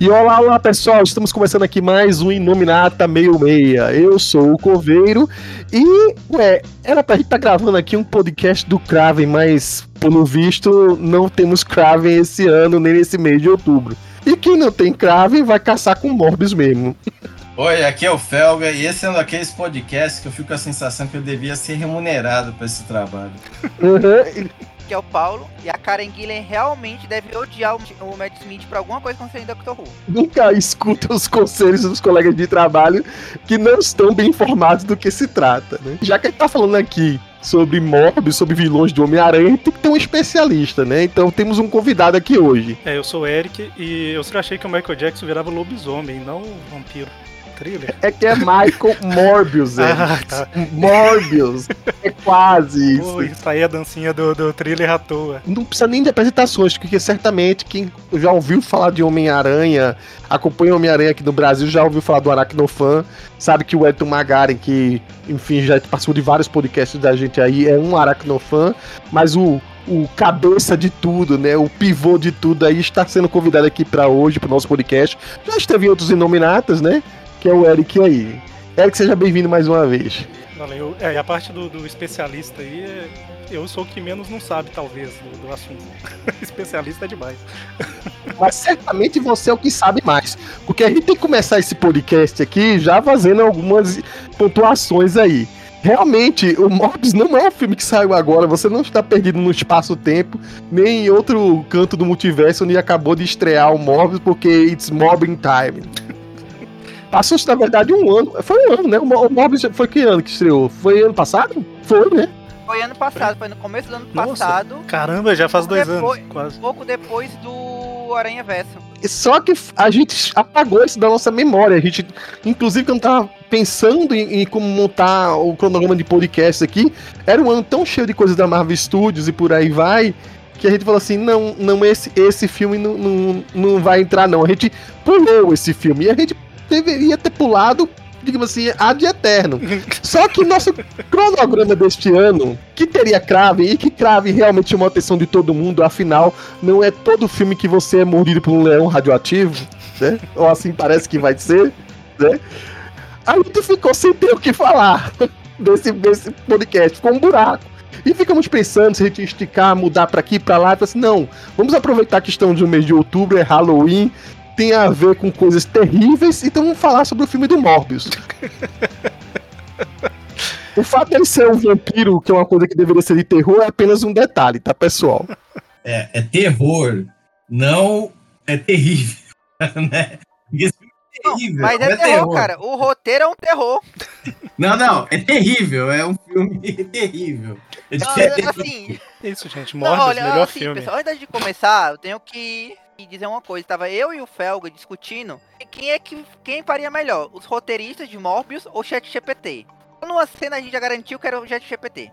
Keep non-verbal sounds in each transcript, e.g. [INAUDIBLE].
E olá, olá pessoal, estamos começando aqui mais um Inominata Meio Meia. Eu sou o Coveiro e, ué, era pra gente estar tá gravando aqui um podcast do Kraven, mas pelo visto não temos Kraven esse ano, nem nesse mês de outubro. E quem não tem Kraven vai caçar com Morbius mesmo. Oi, aqui é o Felga e esse é um daqueles podcasts que eu fico com a sensação que eu devia ser remunerado por esse trabalho. Uhum que é o Paulo, e a Karen Gillen realmente deve odiar o Matt Smith por alguma coisa concernente Doctor Who. Nunca escuta os conselhos dos colegas de trabalho que não estão bem informados do que se trata, né? Já que a gente tá falando aqui sobre Morbius, sobre vilões do Homem-Aranha, tem que ter um especialista, né? Então temos um convidado aqui hoje. É, eu sou o Eric e eu sempre achei que o Michael Jackson virava lobisomem, não vampiro thriller? É que é Michael Morbius, [LAUGHS] é. Ah, tá. Morbius. É quase isso. Pô, isso aí é a dancinha do, do thriller à toa. Não precisa nem de apresentações, porque certamente quem já ouviu falar de Homem-Aranha, acompanha Homem-Aranha aqui no Brasil, já ouviu falar do Aracnofan, sabe que o Edson Magaren, que, enfim, já passou de vários podcasts da gente aí, é um Aracnofan, mas o o cabeça de tudo, né? O pivô de tudo aí está sendo convidado aqui para hoje, para o nosso podcast. Já esteve em outros Inominatas, né? Que é o Eric aí. Eric, seja bem-vindo mais uma vez. Valeu. É, e a parte do, do especialista aí, é, eu sou o que menos não sabe, talvez, do, do assunto. [LAUGHS] especialista é demais. [LAUGHS] Mas certamente você é o que sabe mais. Porque a gente tem que começar esse podcast aqui já fazendo algumas pontuações aí. Realmente, o Morbius não é um filme que saiu agora, você não está perdido no espaço-tempo, nem em outro canto do multiverso onde acabou de estrear o Morbius, porque it's Mobbing Time. Passou-se, na verdade, um ano. Foi um ano, né? O Morbius foi que ano que estreou? Foi ano passado? Foi, né? Foi ano passado, foi no começo do ano Nossa, passado. Caramba, já faz dois depois, anos, quase. Pouco depois do Aranha Verso. Só que a gente apagou isso da nossa memória. A gente, inclusive, quando tava pensando em, em, como montar o cronograma de podcast aqui, era um ano tão cheio de coisas da Marvel Studios e por aí vai, que a gente falou assim: não, não esse, esse filme não, não, não vai entrar, não. A gente pulou esse filme. E a gente deveria ter pulado digamos assim, ad eterno. [LAUGHS] Só que nosso cronograma deste ano, que teria Crave, e que Crave realmente chamou a atenção de todo mundo, afinal, não é todo filme que você é mordido por um leão radioativo, né? Ou assim parece que vai ser, né? A gente ficou sem ter o que falar [LAUGHS] desse, desse podcast, ficou um buraco. E ficamos pensando se a gente esticar, mudar para aqui, para lá, e assim, não, vamos aproveitar que estamos no mês de outubro, é Halloween, tem a ver com coisas terríveis, então vamos falar sobre o filme do Morbius. [LAUGHS] o fato dele ser um vampiro, que é uma coisa que deveria ser de terror, é apenas um detalhe, tá, pessoal? É, é terror, não é terrível, [LAUGHS] né? É terrível, mas é, é terror, terror, cara. O roteiro é um terror. Não, não, é terrível. É um filme [LAUGHS] terrível. É não, assim, Isso, gente. Morbius, olha, melhor assim, filme. Pessoal, antes de começar, eu tenho que dizer uma coisa, tava eu e o Felga discutindo quem é que quem faria melhor, os roteiristas de Morbius ou ChatGPT. Numa cena a gente já garantiu que era o ChatGPT.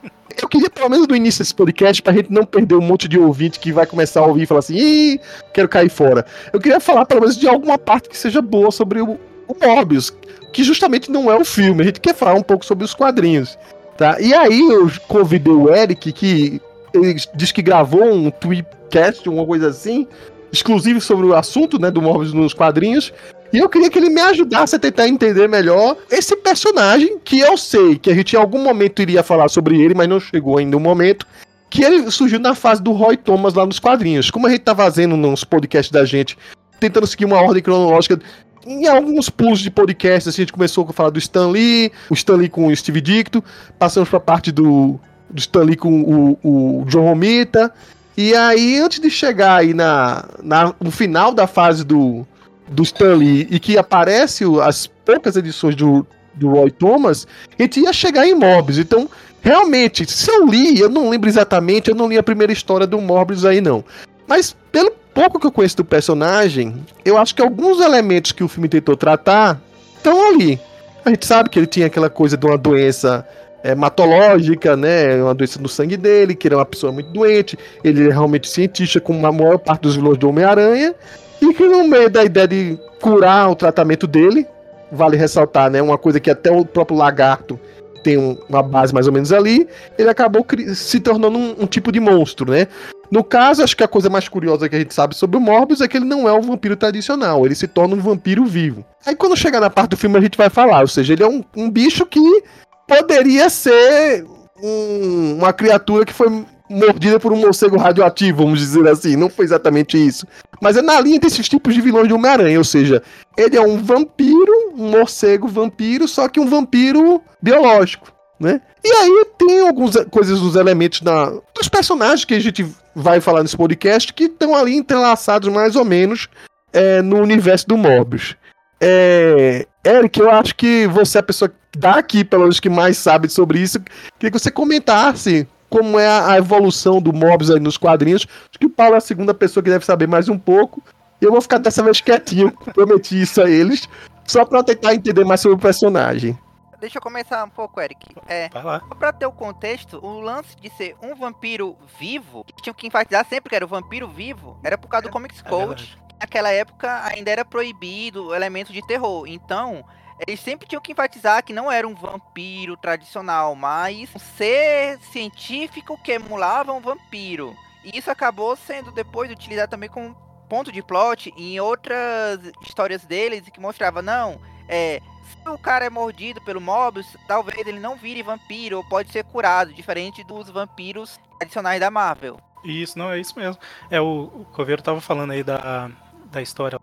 [LAUGHS] Eu queria, pelo menos no início desse podcast, pra gente não perder um monte de ouvinte que vai começar a ouvir e falar assim, Ih, quero cair fora. Eu queria falar, pelo menos, de alguma parte que seja boa sobre o, o Morbius, que justamente não é o filme. A gente quer falar um pouco sobre os quadrinhos. Tá? E aí eu convidei o Eric, que ele diz que gravou um tweetcast, uma coisa assim, exclusivo sobre o assunto, né, do Morbius nos quadrinhos. E eu queria que ele me ajudasse a tentar entender melhor esse personagem, que eu sei que a gente em algum momento iria falar sobre ele, mas não chegou ainda o momento. Que ele surgiu na fase do Roy Thomas lá nos quadrinhos. Como a gente tá fazendo nos podcasts da gente, tentando seguir uma ordem cronológica em alguns pulos de podcast, assim, a gente começou a falar do Stan Lee, o Stan Lee com o Steve Dicto, passamos pra parte do, do Stan Lee com o, o John Romita, e aí, antes de chegar aí na, na, no final da fase do, do Stanley e que aparece as poucas edições do, do Roy Thomas, a gente ia chegar em Morbius. Então, realmente, se eu li, eu não lembro exatamente, eu não li a primeira história do Morbius aí não. Mas pelo pouco que eu conheço do personagem, eu acho que alguns elementos que o filme tentou tratar estão ali. A gente sabe que ele tinha aquela coisa de uma doença é, hematológica, né? Uma doença no sangue dele, que ele é uma pessoa muito doente. Ele é realmente cientista, como a maior parte dos vilões do Homem-Aranha. E que no meio da ideia de curar o tratamento dele, vale ressaltar, né? Uma coisa que até o próprio lagarto tem um, uma base mais ou menos ali, ele acabou se tornando um, um, tipo de monstro, né? No caso, acho que a coisa mais curiosa que a gente sabe sobre o Morbius é que ele não é um vampiro tradicional, ele se torna um vampiro vivo. Aí quando chegar na parte do filme a gente vai falar, ou seja, ele é um, um bicho que poderia ser um, uma criatura que foi mordida por um morcego radioativo, vamos dizer assim. Não foi exatamente isso. Mas é na linha desses tipos de vilões de Homem-Aranha. Ou seja, ele é um vampiro, um morcego vampiro, só que um vampiro biológico. Né? E aí tem algumas coisas dos elementos da, dos personagens que a gente vai falar nesse podcast que estão ali entrelaçados mais ou menos é, no universo do Morbius. É, Eric, eu acho que você é a pessoa daqui, pelo menos, que mais sabe sobre isso. Queria que você comentasse como é a evolução do Morbius aí nos quadrinhos. Acho que o Paulo é a segunda pessoa que deve saber mais um pouco. E eu vou ficar dessa vez quietinho, [LAUGHS] prometi isso a eles, só pra tentar entender mais sobre o personagem. Deixa eu começar um pouco, Eric. É, Só pra ter o contexto, o lance de ser um vampiro vivo, que tinha que enfatizar sempre que era o vampiro vivo, era por causa do Comics é Code. Naquela época ainda era proibido o elemento de terror. Então, eles sempre tinham que enfatizar que não era um vampiro tradicional, mas um ser científico que emulava um vampiro. E isso acabou sendo depois utilizado também como ponto de plot em outras histórias deles que mostrava, não, é, se o cara é mordido pelo Mobius, talvez ele não vire vampiro ou pode ser curado, diferente dos vampiros tradicionais da Marvel. Isso, não, é isso mesmo. É, o, o Coveiro tava falando aí da, da história,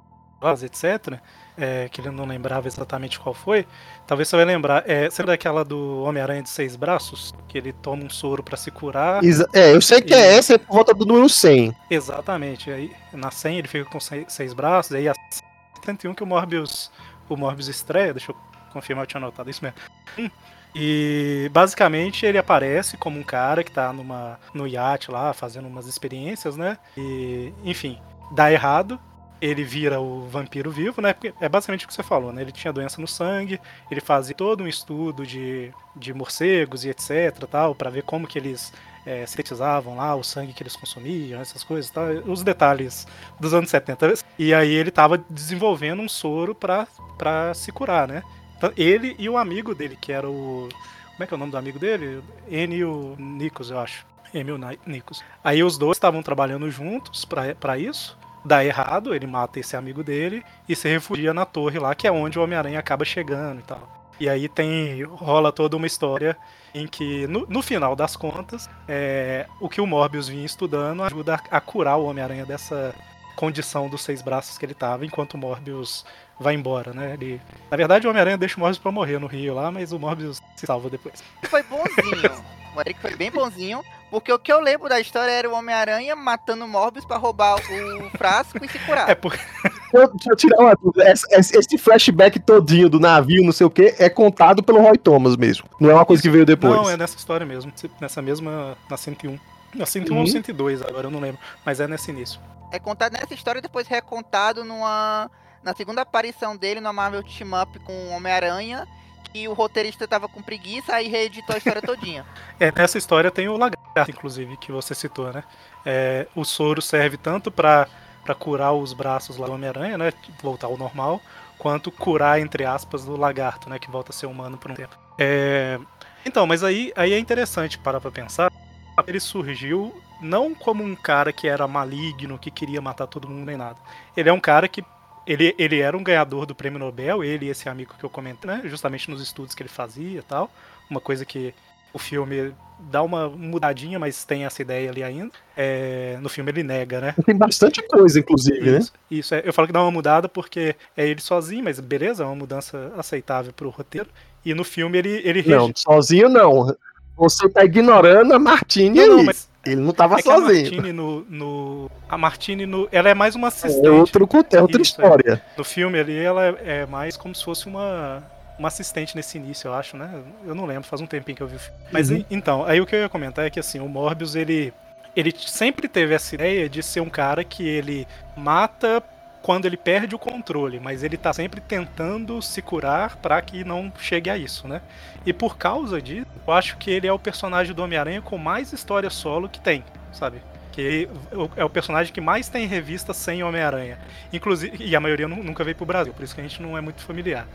etc é, que ele não lembrava exatamente qual foi, talvez você vai lembrar. É, você lembra daquela do Homem-Aranha de Seis Braços? Que ele toma um soro para se curar. é, eu sei que é e... é essa, é por volta do número 100. Exatamente. Aí, na 100 ele fica com seis, seis braços, aí a 71 que o Morbius, o Morbius estreia, deixa eu confirmar, eu tinha anotado isso mesmo. E basicamente ele aparece como um cara que tá numa, no iate lá, fazendo umas experiências, né? E, enfim, dá errado ele vira o vampiro vivo, né? É basicamente o que você falou, né? Ele tinha doença no sangue, ele fazia todo um estudo de, de morcegos e etc, tal, para ver como que eles é, sintetizavam lá o sangue que eles consumiam, essas coisas, tal, os detalhes dos anos 70. E aí ele estava desenvolvendo um soro para se curar, né? Então, ele e o amigo dele, que era o como é que é o nome do amigo dele? Enio Nikos, eu acho. Emil Nikos. Aí os dois estavam trabalhando juntos para isso dá errado, ele mata esse amigo dele e se refugia na torre lá, que é onde o Homem-Aranha acaba chegando e tal. E aí tem rola toda uma história em que, no, no final das contas, é, o que o Morbius vinha estudando ajuda a, a curar o Homem-Aranha dessa condição dos seis braços que ele tava, enquanto o Morbius vai embora, né? Ele, na verdade, o Homem-Aranha deixa o Morbius pra morrer no Rio lá, mas o Morbius se salva depois. Foi bonzinho. [LAUGHS] O Eric foi bem bonzinho, porque o que eu lembro da história era o Homem-Aranha matando Morbius pra roubar o frasco e se curar. [LAUGHS] É porque. Deixa eu tirar uma dúvida. Esse flashback todinho do navio, não sei o que, é contado pelo Roy Thomas mesmo. Não é uma coisa que veio depois. Não, é nessa história mesmo. Nessa mesma. Na 101. Na 101 uhum. ou 102, agora eu não lembro. Mas é nesse início. É contado nessa história e depois recontado numa. Na segunda aparição dele no Marvel Team Up com o Homem-Aranha e o roteirista tava com preguiça e reeditou a história todinha. [LAUGHS] É, nessa história tem o lagarto, inclusive, que você citou, né? É, o soro serve tanto para para curar os braços lá do Homem-Aranha, né? Voltar ao normal, quanto curar, entre aspas, do lagarto, né? Que volta a ser humano por um tempo. É... Então, mas aí, aí é interessante parar pra pensar. Ele surgiu não como um cara que era maligno, que queria matar todo mundo nem nada. Ele é um cara que ele, ele era um ganhador do prêmio Nobel, ele e esse amigo que eu comentei, né? Justamente nos estudos que ele fazia e tal. Uma coisa que o filme dá uma mudadinha, mas tem essa ideia ali ainda. É, no filme ele nega, né? Tem bastante coisa, inclusive, isso, né? Isso, é, eu falo que dá uma mudada porque é ele sozinho, mas beleza, é uma mudança aceitável pro roteiro. E no filme ele. ele não, sozinho não. Você tá ignorando a Martini não. Não, mas ele não tava é sozinho. A Martini no, no, A Martini no. Ela é mais uma assistente. É, outro, é outra Isso, história. É. No filme ali, ela é, é, mais como se fosse uma. uma assistente nesse início, eu acho, né? Eu não lembro, faz um tempinho que eu vi o filme. Mas Uhum. en- então, aí o que eu ia comentar é que assim, o Morbius, ele ele sempre teve essa ideia de ser um cara que ele mata quando ele perde o controle, mas ele tá sempre tentando se curar pra que não chegue a isso, né? E por causa disso, eu acho que ele é o personagem do Homem-Aranha com mais história solo que tem, sabe? Que é o personagem que mais tem revista sem Homem-Aranha. Inclusive, e a maioria nu- nunca veio pro Brasil, por isso que a gente não é muito familiar.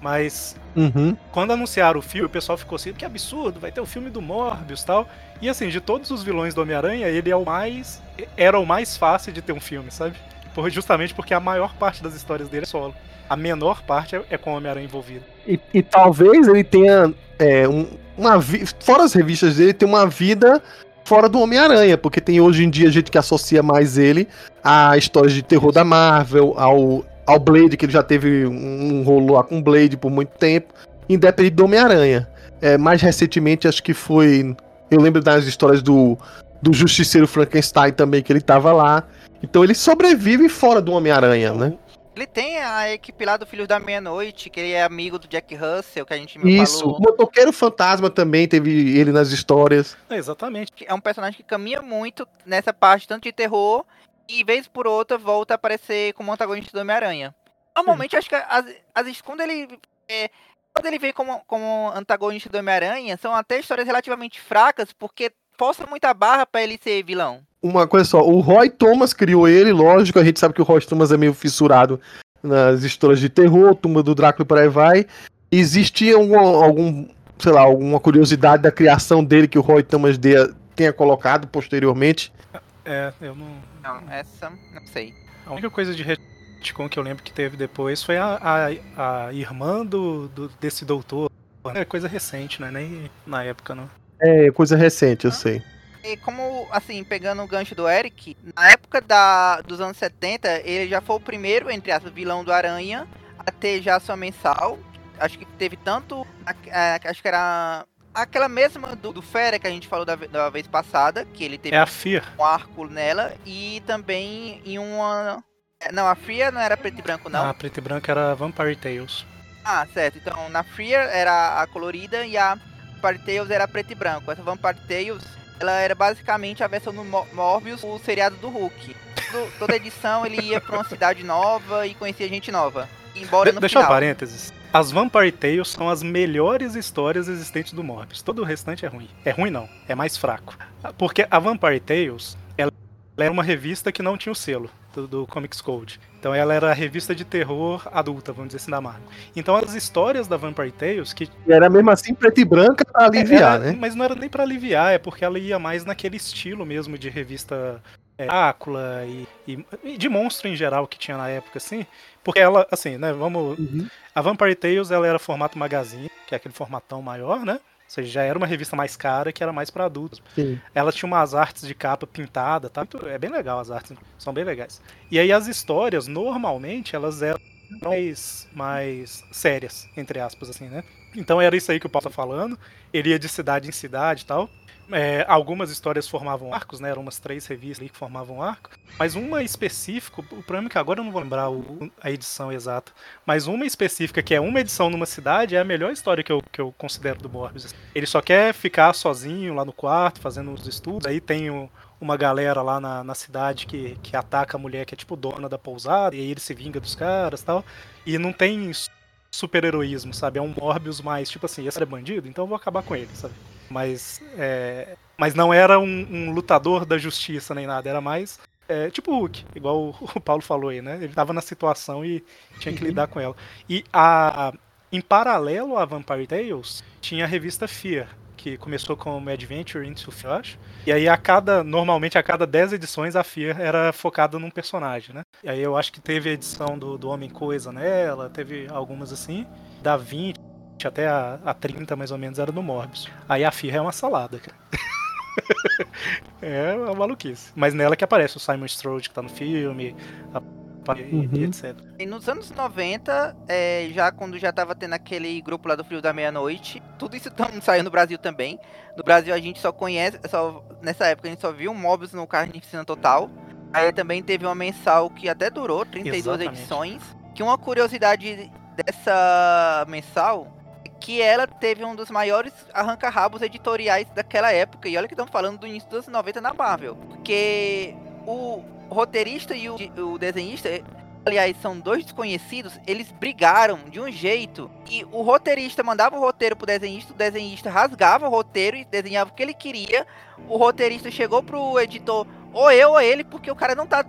Mas Uhum. quando anunciaram o filme, o pessoal ficou assim, que absurdo, vai ter o filme do Morbius e tal. E assim, de todos os vilões do Homem-Aranha, ele é o mais. Era o mais fácil de ter um filme, sabe? Por- justamente porque a maior parte das histórias dele é solo. A menor parte é, é com o Homem-Aranha envolvido. E, e talvez ele tenha é, um- uma vi- fora as revistas dele, tem uma vida fora do Homem-Aranha, porque tem hoje em dia gente que associa mais ele a histórias de terror da Marvel, ao, ao Blade, que ele já teve um, um rolo lá com Blade por muito tempo, independente do Homem-Aranha. É, mais recentemente, acho que foi. Eu lembro das histórias do, do Justiceiro Frankenstein também, que ele tava lá. Então ele sobrevive fora do Homem-Aranha, né? Ele tem a equipe lá do Filhos da Meia-Noite, que ele é amigo do Jack Russell, que a gente me Isso, falou. o Motoqueiro Fantasma também teve ele nas histórias. É, exatamente. É um personagem que caminha muito nessa parte, tanto de terror, e vez por outra volta a aparecer como antagonista do Homem-Aranha. Normalmente, acho que as, as, quando ele. é, quando ele vem como, como antagonista do Homem-Aranha, são até histórias relativamente fracas, porque força muita barra pra ele ser vilão. Uma coisa só, o Roy Thomas criou ele, lógico, a gente sabe que o Roy Thomas é meio fissurado nas histórias de terror, Tumba do Drácula e por aí vai. Existia algum, algum, sei lá, alguma curiosidade da criação dele que o Roy Thomas dê- tenha colocado posteriormente? É, eu não. Não, essa, não sei. A única coisa de retcon que eu lembro que teve depois foi a, a, a irmã do, do- desse doutor. É coisa recente, né? Nem na época, não. É, coisa recente, eu sei. E como, assim, pegando o gancho do Eric, na época da, dos anos 70, ele já foi o primeiro, entre aspas, vilão do Aranha a ter já sua mensal. Acho que teve tanto. acho que era aquela mesma do, do Fera que a gente falou da, da vez passada, que ele teve É um arco nela, e também em uma. é, Não, a Fria não era preto e branco, não. A preta e branca era Vampire Tales. Ah, certo. Então, na Freer era a colorida e a Vampire Tales era preto e branco. Essa Vampire Tales, ela era basicamente a versão do Mo- Morbius, o seriado do Hulk. Todo- toda edição ele ia pra uma cidade nova e conhecia gente nova. Embora De- deixa um final... parênteses. As Vampire Tales são as melhores histórias existentes do Morbius. Todo o restante é ruim. É ruim não, é mais fraco. Porque a Vampire Tales, ela, ela era uma revista que não tinha o selo do, do Comics Code. Então ela era a revista de terror adulta, vamos dizer assim, da Marvel. Então as histórias da Vampire Tales, que E era mesmo assim preto e branca pra aliviar, era- né? Mas não era nem pra aliviar, é porque ela ia mais naquele estilo mesmo de revista é, Drácula e, e- e de monstro em geral que tinha na época, assim. Porque ela, assim, né, vamos... Uhum. A Vampire Tales, ela era formato magazine, que é aquele formatão maior, né? Ou seja, já era uma revista mais cara, que era mais pra adultos. Sim. Ela tinha umas artes de capa pintada, tá? É bem legal as artes, são bem legais. E aí as histórias, normalmente, elas eram mais, mais sérias, entre aspas, assim, né? Então era isso aí que o Paulo tá falando. Ele ia de cidade em cidade e tal. É, algumas histórias formavam arcos, né? Eram umas três revistas que formavam arco. Mas uma específica, o problema é que agora eu não vou lembrar o- a edição exata. Mas uma específica, que é uma edição numa cidade, é a melhor história que eu, que eu considero do Morbius. Ele só quer ficar sozinho lá no quarto, fazendo os estudos. Aí tem o- uma galera lá na, na cidade que, que ataca a mulher que é tipo dona da pousada, e aí ele se vinga dos caras tal. E não tem super-heroísmo, sabe? É um Morbius mais, tipo assim, esse é bandido, então eu vou acabar com ele, sabe? Mas, é, mas não era um, um lutador da justiça nem nada, era mais é, tipo o Hulk, igual o, [LAUGHS] o Paulo falou aí, né? Ele tava na situação e tinha que lidar com ela. E a, a- em paralelo a Vampire Tales, tinha a revista Fear, que começou com Adventure into Fear, eu acho. E aí a cada, normalmente a cada 10 edições a Fear era focada num personagem, né? E aí eu acho que teve a edição do, do Homem Coisa nela, teve algumas assim, da 20 até a, a 30 mais ou menos era do Morbius. Aí a Fear é uma salada, cara. [LAUGHS] é uma maluquice. Mas nela que aparece o Simon Strode que tá no filme, a, Uhum. e etc. E nos anos 90, é, já quando já tava tendo aquele grupo lá do Frio da Meia-Noite, tudo isso tam- saiu no Brasil também. No Brasil a gente só conhece, só, nessa época a gente só viu o Mobius no Carnificina Total. Aí também teve uma mensal que até durou 32 Exatamente. edições. Que uma curiosidade dessa mensal que ela teve um dos maiores arranca-rabos editoriais daquela época. E olha que estamos falando do início dos anos 90 na Marvel. Porque o roteirista e o, o desenhista, aliás, são dois desconhecidos, eles brigaram de um jeito e o roteirista mandava o roteiro pro desenhista, o desenhista rasgava o roteiro e desenhava o que ele queria. O roteirista chegou pro editor, ou eu ou ele, porque o cara não tá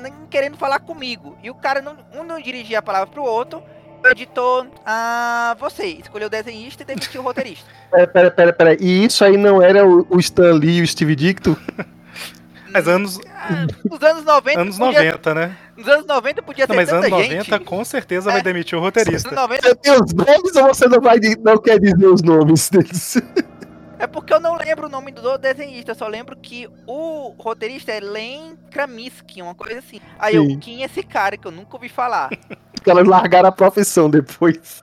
nem querendo falar comigo. E o cara não, um não dirigia a palavra pro outro. O editor, ah, você escolheu o desenhista e demitiu o roteirista. [LAUGHS] Pera, pera, pera, pera. E isso aí não era o, o Stan Lee e o Steve Dicto? [LAUGHS] Mas anos, Ah, Nos anos 90. anos podia- 90, né? Nos anos 90 podia Não, ter mas tanta anos gente. 90 com certeza vai É. demitir o Nos roteirista. anos 90 Você tem os nomes ou você não, vai, não quer dizer os nomes deles? É porque eu não lembro o nome do desenhista, eu só lembro que o roteirista é Len Kramisky, uma coisa assim. Aí eu, Sim. quem é esse cara que eu nunca ouvi falar? [LAUGHS] Porque elas largaram a profissão depois.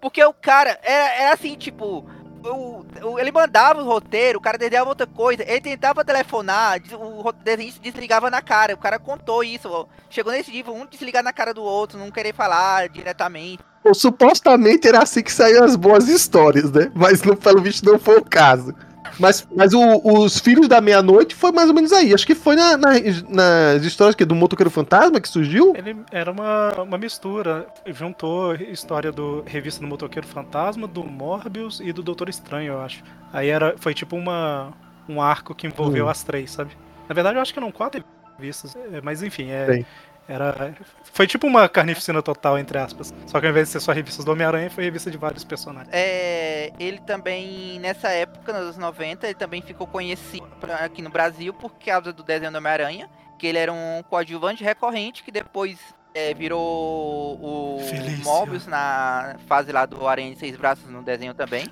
Porque o cara era, era assim, tipo. O, o- ele mandava o roteiro, o cara desenhava outra coisa, ele tentava telefonar, o desenhista desligava na cara, o cara contou isso, ó. chegou nesse nível, um desligar na cara do outro, não querer falar diretamente. Supostamente era assim que saíam as boas histórias, né? Mas não, pelo visto não foi o caso. Mas, mas o- os Filhos da Meia-Noite foi mais ou menos aí. Acho que foi na- na- nas histórias que, do Motoqueiro Fantasma que surgiu. Ele era uma, uma mistura, juntou história do Revista do Motoqueiro Fantasma, do Morbius e do Doutor Estranho, eu acho. Aí era, foi tipo uma, um arco que envolveu Hum. as três, sabe? Na verdade, eu acho que eram quatro revistas, é, mas enfim, é, Bem. Era, foi tipo uma carnificina total, entre aspas. Só que ao invés de ser só revistas do Homem-Aranha, foi revista de vários personagens. É, ele também, nessa época, nos anos 90, ele também ficou conhecido pra- aqui no Brasil por causa do desenho do Homem-Aranha, que ele era um coadjuvante recorrente que depois é, virou o Felício. Mobius na fase lá do Aranha de Seis Braços no desenho também.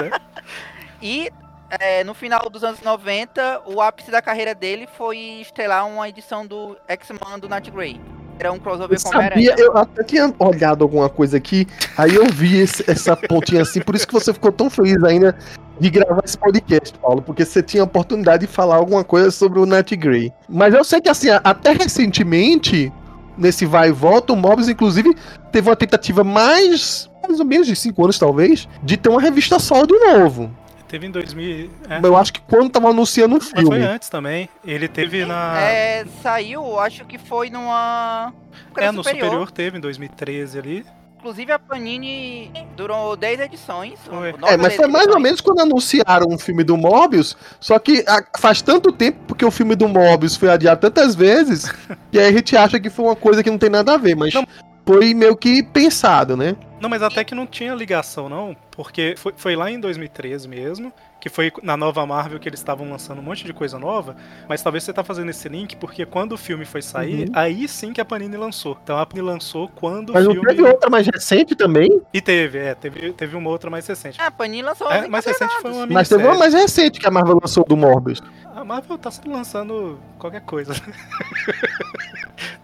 [LAUGHS] e é, no final dos anos 90, o ápice da carreira dele foi estrelar uma edição do X-Men do Night Grey. Era um crossover Eu com sabia, eu até tinha olhado alguma coisa aqui, aí eu vi esse- essa pontinha assim, por isso que você ficou tão feliz ainda de gravar esse podcast, Paulo, porque você tinha a oportunidade de falar alguma coisa sobre o Nat Grey. Mas eu sei que assim, até recentemente, nesse vai e volta, o Mobius, inclusive, teve uma tentativa mais, mais ou menos de cinco anos, talvez, de ter uma revista solo de novo. Teve em 2000. É, Eu acho que quando tava anunciando o mas foi filme. antes também. Ele teve na. É, saiu, acho que foi numa. É, no superior. teve em 2013 ali. Inclusive a Panini durou 10 edições. É, mas foi mais ou menos quando anunciaram o filme do Mobius, só que ah, faz tanto tempo porque o filme do Mobius foi adiado tantas vezes, [LAUGHS] que aí a gente acha que foi uma coisa que não tem nada a ver, mas Não. foi meio que pensado, né? Não, mas até que não tinha ligação, não, porque foi, foi lá em 2013 mesmo, que foi na nova Marvel que eles estavam lançando um monte de coisa nova, mas talvez você tá fazendo esse link porque quando o filme foi sair, Uhum. aí sim que a Panini lançou. Então a Panini lançou quando Mas o não filme... teve outra mais recente também? E teve, é, teve, teve uma outra mais recente. Ah, a Panini lançou É, mais recente foi uma Mas teve uma mais recente que a Marvel lançou do Morbius. A Marvel tá sempre lançando qualquer coisa. [LAUGHS]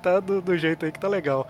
tá do, do jeito aí que tá legal.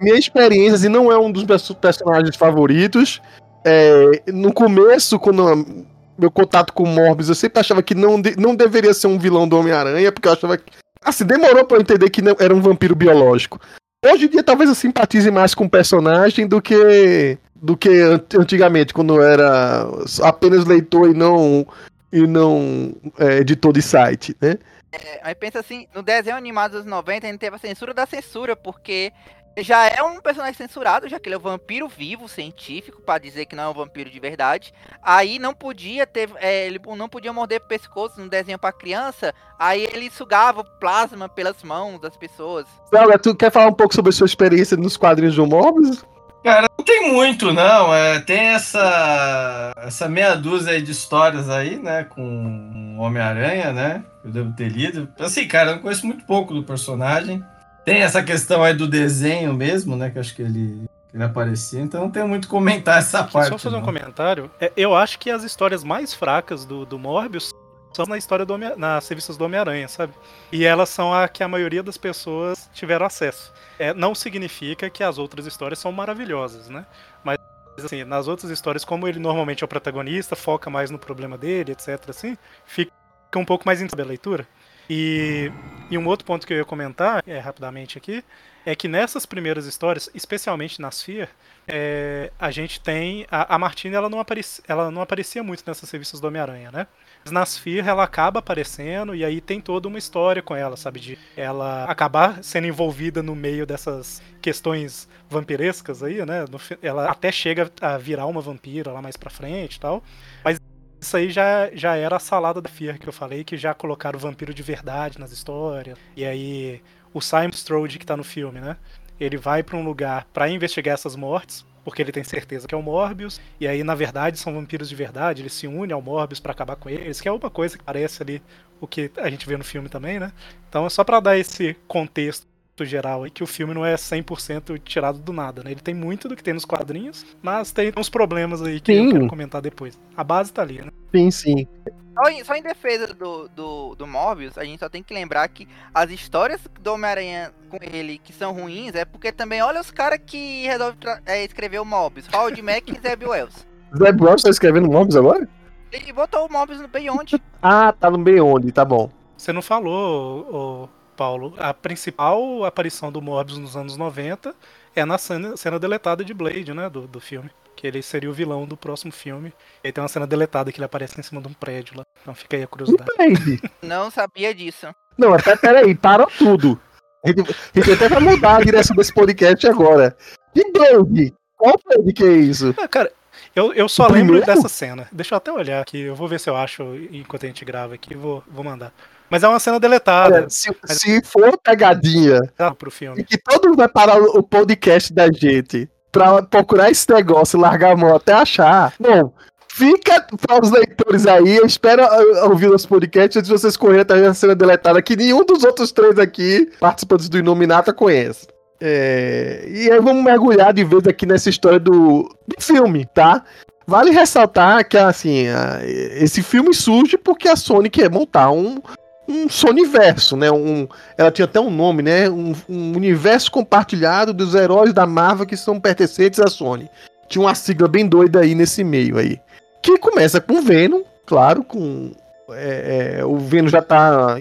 Minha experiência, assim, não é um dos meus personagens favoritos. É, no começo, quando meu contato com o Morbius, eu sempre achava que não, de- não deveria ser um vilão do Homem-Aranha, porque eu achava que. Assim, demorou pra eu entender que não, era um vampiro biológico. Hoje em dia, talvez eu simpatize mais com o personagem do que. do que an- antigamente, quando eu era apenas leitor e não. e não é, editor de site, né? É, Aí pensa assim, no desenho animado dos anos 90 a gente teve a censura da censura, porque já é um personagem censurado, já que ele é um vampiro vivo, científico, pra dizer que não é um vampiro de verdade. Aí não podia ter, é, ele não podia morder pescoço no desenho pra criança, aí ele sugava o plasma pelas mãos das pessoas. Olha, tu quer falar um pouco sobre sua experiência nos quadrinhos do Morbius? Cara, não tem muito, não. É, tem essa, essa meia dúzia aí de histórias aí, né? Com Homem-Aranha, né? Eu devo ter lido. Assim, cara, eu conheço muito pouco do personagem. Tem essa questão aí do desenho mesmo, né? Que acho que ele, ele aparecia. Então não tenho muito comentar essa parte. Só fazer um não. comentário. É, eu acho que as histórias mais fracas do, do Morbius são na história do Homem, nas revistas do Homem-Aranha, sabe? E elas são a que a maioria das pessoas tiveram acesso. É, não significa que as outras histórias são maravilhosas, né? Mas assim, nas outras histórias, como ele normalmente é o protagonista, foca mais no problema dele, etc. Assim, fica um pouco mais interessante a leitura. E, e um outro ponto que eu ia comentar, é, rapidamente aqui, é que nessas primeiras histórias, especialmente nas Fear, é, a gente tem. A, a Martina ela não, aparecia, ela não aparecia muito nessas revistas do Homem-Aranha, né? Nas Fear ela acaba aparecendo e aí tem toda uma história com ela, sabe? De ela acabar sendo envolvida no meio dessas questões vampirescas aí, né? Ela até chega a virar uma vampira lá mais pra frente e tal. Mas isso aí já, já era a salada da Fear que eu falei, que já colocaram o vampiro de verdade nas histórias. E aí o Simon Strode que tá no filme, né? Ele vai para um lugar para investigar essas mortes, porque ele tem certeza que é o Morbius, e aí na verdade são vampiros de verdade, ele se une ao Morbius para acabar com eles, que é uma coisa que parece ali o que a gente vê no filme também, né? Então é só para dar esse contexto geral aí que o filme não é 100% tirado do nada, né? Ele tem muito do que tem nos quadrinhos, mas tem uns problemas aí que Sim. eu quero comentar depois. A base tá ali, né? Sim, sim. Só em, só em defesa do, do, do Morbius, a gente só tem que lembrar que as histórias do Homem-Aranha com ele que são ruins é porque também olha os caras que resolvem é, escrever o Morbius. Howard Mack e Zeb Wells. [LAUGHS] Zé Wells tá escrevendo Morbius agora? Ele botou o Morbius no Beyond. [LAUGHS] Ah, tá no Beyond, tá bom. Você não falou, ô, Paulo, a principal aparição do Morbius nos anos 90 é na cena, cena deletada de Blade, né, do, do filme. Que ele seria o vilão do próximo filme. E aí tem uma cena deletada que ele aparece em cima de um prédio lá. Então fica aí a curiosidade. [LAUGHS] Não sabia disso. Não, até peraí, para tudo. A gente, a gente até vai mudar a direção desse podcast agora. E Blade? Qual Blade que é isso? Ah, cara, eu, eu só lembro dessa cena. Deixa eu até olhar aqui, eu vou ver se eu acho enquanto a gente grava aqui, vou, vou mandar. Mas é uma cena deletada Olha, se, se for pegadinha tá, pro e filme. que todo mundo vai parar o podcast da gente pra procurar esse negócio, largar a mão até achar, bom, fica para os leitores aí, espera uh, ouvir nosso podcast antes de vocês correrem atrás da cena deletada que nenhum dos outros três aqui, participantes do Inominata, conhece. É, e aí vamos mergulhar de vez aqui nessa história do, do filme, tá? Vale ressaltar que, assim, a- esse filme surge porque a Sony quer montar um, um Sonyverso, né? Um, ela tinha até um nome, né? Um, um universo compartilhado dos heróis da Marvel que são pertencentes à Sony. Tinha uma sigla bem doida aí nesse meio aí. Que começa com Venom, claro, com. é, é, o Venom já tá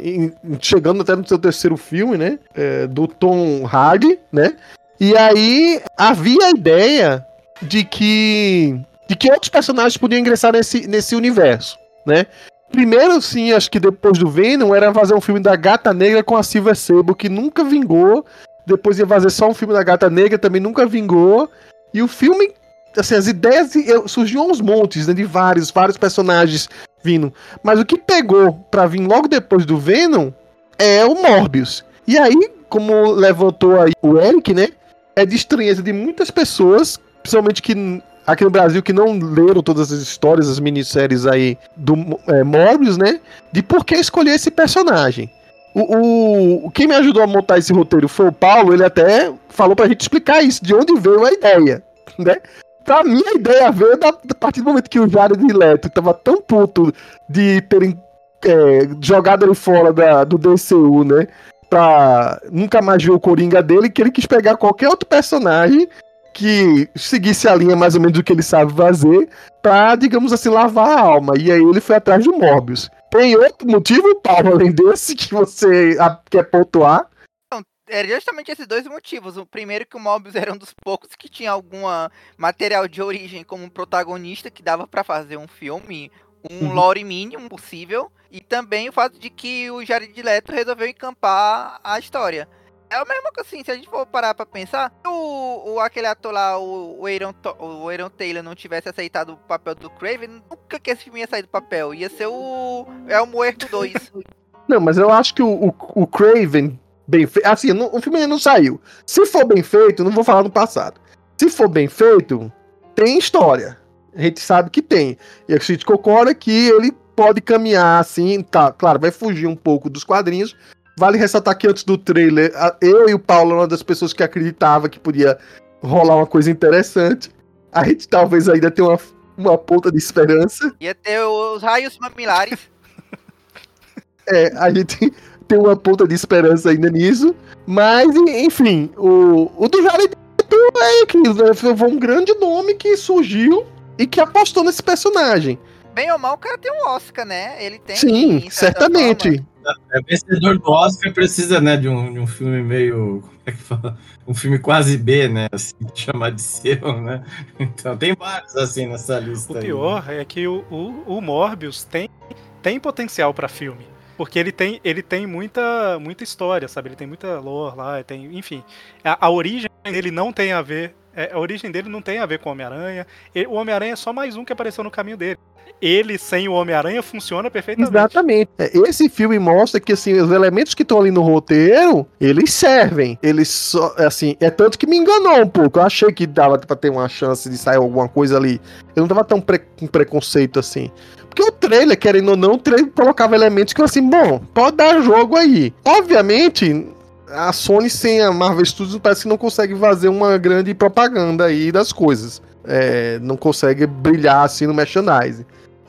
chegando até no seu terceiro filme, né? É, do Tom Hardy, né? E aí havia a ideia de que. de que outros personagens podiam ingressar nesse, nesse universo, né? Primeiro, sim, acho que depois do Venom era fazer um filme da Gata Negra com a Silver Sable, que nunca vingou. Depois ia fazer só um filme da Gata Negra, também nunca vingou. E o filme, assim, as ideias surgiam aos montes, né, de vários, vários personagens vindo. Mas o que pegou pra vir logo depois do Venom é o Morbius. E aí, como levantou aí o Eric, né, é de estranheza de muitas pessoas, principalmente que aqui no Brasil que não leram todas as histórias, as minisséries aí do é, Morbius, né? De por que escolher esse personagem. O, o- quem me ajudou a montar esse roteiro foi o Paulo, ele até falou pra gente explicar isso, de onde veio a ideia, [LAUGHS] né? Pra mim, a ideia veio da, a partir do momento que o Jared Leto tava tão puto de terem é, jogado ele fora da, do DCU, né? Pra nunca mais ver o Coringa dele, que ele quis pegar qualquer outro personagem que seguisse a linha mais ou menos do que ele sabe fazer, pra, digamos assim, lavar a alma. E aí ele foi atrás do Morbius. Tem outro motivo, Paulo, além desse, que você quer pontuar? Era justamente esses dois motivos. O primeiro que o Mobius era um dos poucos que tinha alguma material de origem como protagonista que dava pra fazer um filme, um Uhum. lore mínimo possível, e também o fato de que o Jared Leto resolveu encampar a história. É o mesmo que assim, se a gente for parar pra pensar, se o, o aquele ator lá, o, o, Aaron, o Aaron Taylor não tivesse aceitado o papel do Craven, nunca que esse filme ia sair do papel. Ia ser o É o Muerto 2. [LAUGHS] Não, mas eu acho que o, o, o Craven, bem feito. Assim, não- o filme ainda não saiu. Se for bem feito, não vou falar do passado. Se for bem feito, tem história. A gente sabe que tem. E a gente concorda que ele pode caminhar assim, tá? Claro, vai fugir um pouco dos quadrinhos. Vale ressaltar que antes do trailer, eu e o Paulo eram uma das pessoas que acreditava que podia rolar uma coisa interessante. A gente talvez ainda tenha uma, uma ponta de esperança. Ia ter os raios mamilares. [LAUGHS] É, a gente tem uma ponta de esperança ainda nisso. Mas, enfim, o, o do Jared é aquilo, né? Foi um grande nome que surgiu e que apostou nesse personagem. Bem ou mal, o cara tem um Oscar, né? Ele tem. Sim, certamente. forma. É vencedor do Oscar precisa, né, de um, de um filme meio. Como é que fala? Um filme quase B, né? Assim, [LAUGHS] chamar de seu, né? Então tem vários assim nessa lista. O aí, pior é que o, o, o Morbius tem, tem potencial pra filme. Porque ele tem, ele tem muita, muita história, sabe? Ele tem muita lore lá, tem, enfim. A, a origem dele não tem a ver. é, A origem dele não tem a ver com o Homem-Aranha. O Homem-Aranha é só mais um que apareceu no caminho dele. Ele sem o Homem-Aranha funciona perfeitamente. Exatamente. É, Esse filme mostra que assim, os elementos que estão ali no roteiro, eles servem. Eles só, assim, é tanto que me enganou um pouco. Eu achei que dava pra ter uma chance de sair alguma coisa ali. Eu não tava tão pre- com preconceito assim. Porque o trailer, querendo ou não, o trailer colocava elementos que eu assim, bom, pode dar jogo aí. Obviamente, a Sony sem a Marvel Studios parece que não consegue fazer uma grande propaganda aí das coisas. É, não consegue brilhar assim no merchandising.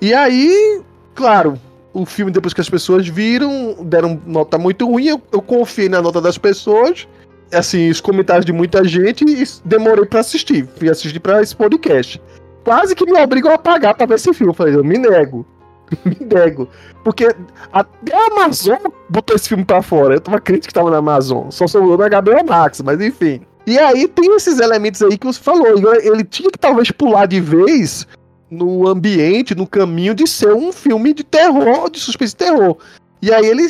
E aí, claro, o filme, depois que as pessoas viram, deram nota muito ruim. Eu, eu confiei na nota das pessoas, assim, os comentários de muita gente e demorei pra assistir. Fui assistir pra esse podcast. Quase que me obrigam a pagar pra ver esse filme. Eu falei, eu me nego. [LAUGHS] me nego. Porque até a Amazon botou esse filme pra fora. Eu tava crente que tava na Amazon. Só sobrou na HBO Max, mas enfim. E aí tem esses elementos aí que você falou. Ele tinha que talvez pular de vez no ambiente, no caminho de ser um filme de terror, de suspense e terror. E aí ele,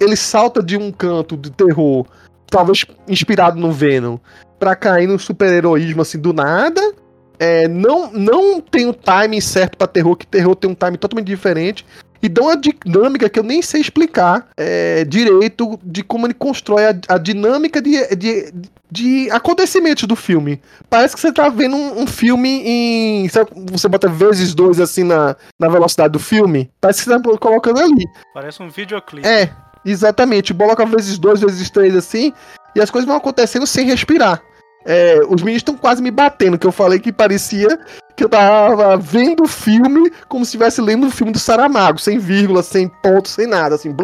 ele salta de um canto de terror, talvez inspirado no Venom, pra cair no super-heroísmo assim do nada. É, não, não tem o timing certo pra terror, que terror tem um timing totalmente diferente. E dá uma dinâmica que eu nem sei explicar é, direito de como ele constrói a, a dinâmica de, de, de acontecimentos do filme. Parece que você tá vendo um, um filme em. Sabe, você bota vezes dois assim na, na velocidade do filme. Parece que você tá colocando ali. Parece um videoclipe. É, exatamente. Coloca vezes dois, vezes três assim. E as coisas vão acontecendo sem respirar. É, os meninos estão quase me batendo, que eu falei que parecia que eu tava vendo o filme como se estivesse lendo o filme do Saramago, sem vírgula, sem ponto, sem nada, assim.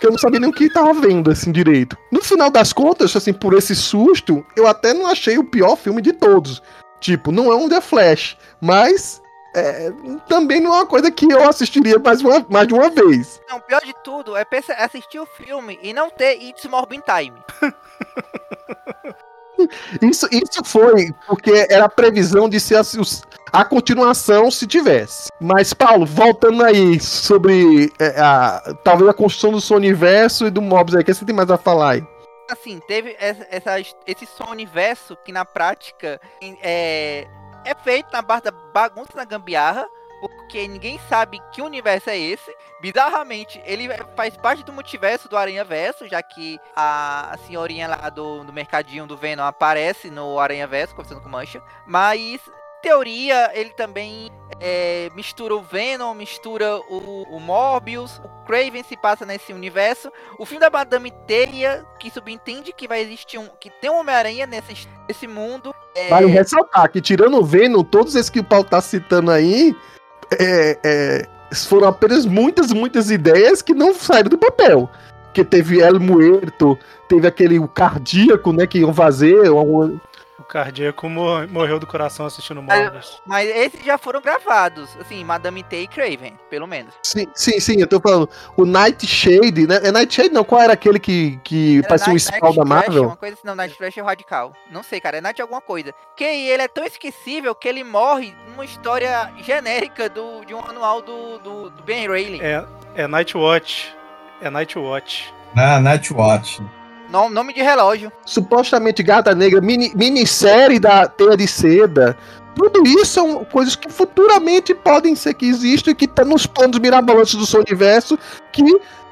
que eu não sabia nem o que tava vendo, assim, direito. No final das contas, assim, por esse susto, eu até não achei o pior filme de todos. Tipo, não é um The Flash, mas é, também não é uma coisa que eu assistiria mais, uma, mais de uma vez. Não, pior de tudo é assistir o filme e não ter It's Morbin Time. [LAUGHS] [LAUGHS] Isso, isso foi porque era a previsão de ser os- a continuação se tivesse. Mas, Paulo, voltando aí sobre é, a, talvez a construção do seu universo e do Mobs aí, o que você tem mais a falar aí? Assim, teve essa, essa- esse som universo que na prática é, é feito na base da bagunça na gambiarra, porque ninguém sabe que universo é esse. Bizarramente, ele faz parte do multiverso do Aranha Verso, já que a, senhorinha lá do, do mercadinho do Venom aparece no Aranha Verso, conversando com Mancha. Mas, teoria, ele também é, mistura o Venom, mistura o, o Morbius, o Craven se passa nesse universo. O filme da Madame Teia, que subentende que vai existir um. que tem um Homem-Aranha nesse, nesse mundo. É, Vale ressaltar que, tirando o Venom, todos esses que o Paulo tá citando aí é, é, foram apenas muitas, muitas ideias que não saíram do papel. Porque teve El Muerto, teve aquele cardíaco, né, que iam fazer. O cardíaco mo- morreu do coração assistindo Morbius. Mas esses já foram gravados. Assim, Madame Teia e Craven, pelo menos. Sim, sim, sim, eu tô falando. O Nightshade, né? É Nightshade não, qual era aquele que, que Era parecia um Night- spawn da Marvel? Uma coisa assim, não, Night Trash é radical. Não sei, cara, é Night alguma coisa. Que ele é tão esquecível que ele morre numa história genérica do, de um anual do, do, do Ben Reilly. É, é Nightwatch. É Nightwatch. Ah, Nightwatch. Nom- nome de relógio. Supostamente Gata Negra, mini, minissérie da Teia de Seda. Tudo isso são coisas que futuramente podem ser que existam e que estão nos planos mirabolantes do seu universo, que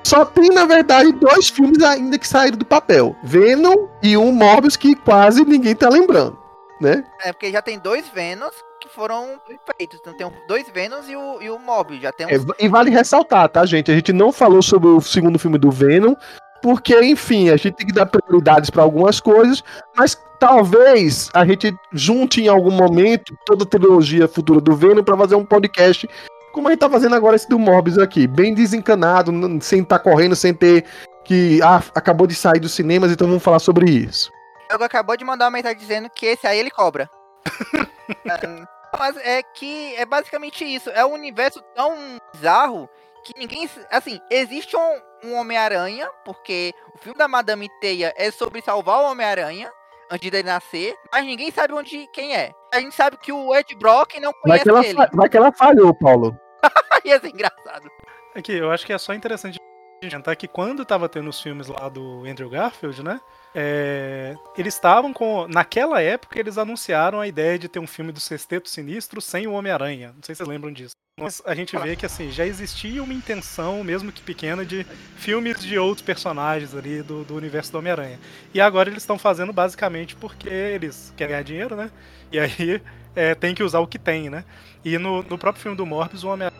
só tem, na verdade, dois filmes ainda que saíram do papel. Venom e um Morbius que quase ninguém tá lembrando, né? É porque já tem dois Venoms que foram feitos. Então tem dois Venoms e o, e o Mobius. Já tem É, uns e vale ressaltar, tá, gente? A gente não falou sobre o segundo filme do Venom, porque, enfim, a gente tem que dar prioridades para algumas coisas, mas talvez a gente junte em algum momento toda a trilogia futura do Venom para fazer um podcast, como a gente tá fazendo agora esse do Morbius aqui, bem desencanado, sem estar correndo, sem ter que. Ah, acabou de sair dos cinemas, então vamos falar sobre isso. Diogo acabou de mandar uma mensagem dizendo que esse aí ele cobra. [LAUGHS] É, Mas é que é basicamente isso. É um universo tão bizarro que ninguém. Assim, existe um, um Homem-Aranha, porque o filme da Madame Teia é sobre salvar o Homem-Aranha antes dele nascer, mas ninguém sabe onde quem é. A gente sabe que o Ed Brock não Vai conhece que, ela ele. vai que ela falhou, Paulo. [LAUGHS] Ia ser engraçado. Aqui, eu acho que é só interessante adiantar que quando tava tendo os filmes lá do Andrew Garfield, né? É, eles estavam com. Naquela época, eles anunciaram a ideia de ter um filme do Sexteto Sinistro sem o Homem-Aranha. Não sei se vocês lembram disso. Mas a gente vê que assim, já existia uma intenção, mesmo que pequena, de filmes de outros personagens ali do, do universo do Homem-Aranha. E agora eles estão fazendo basicamente porque eles querem ganhar dinheiro, né? E aí é, tem que usar o que tem, né? E no, no próprio filme do Morbius, o Homem-Aranha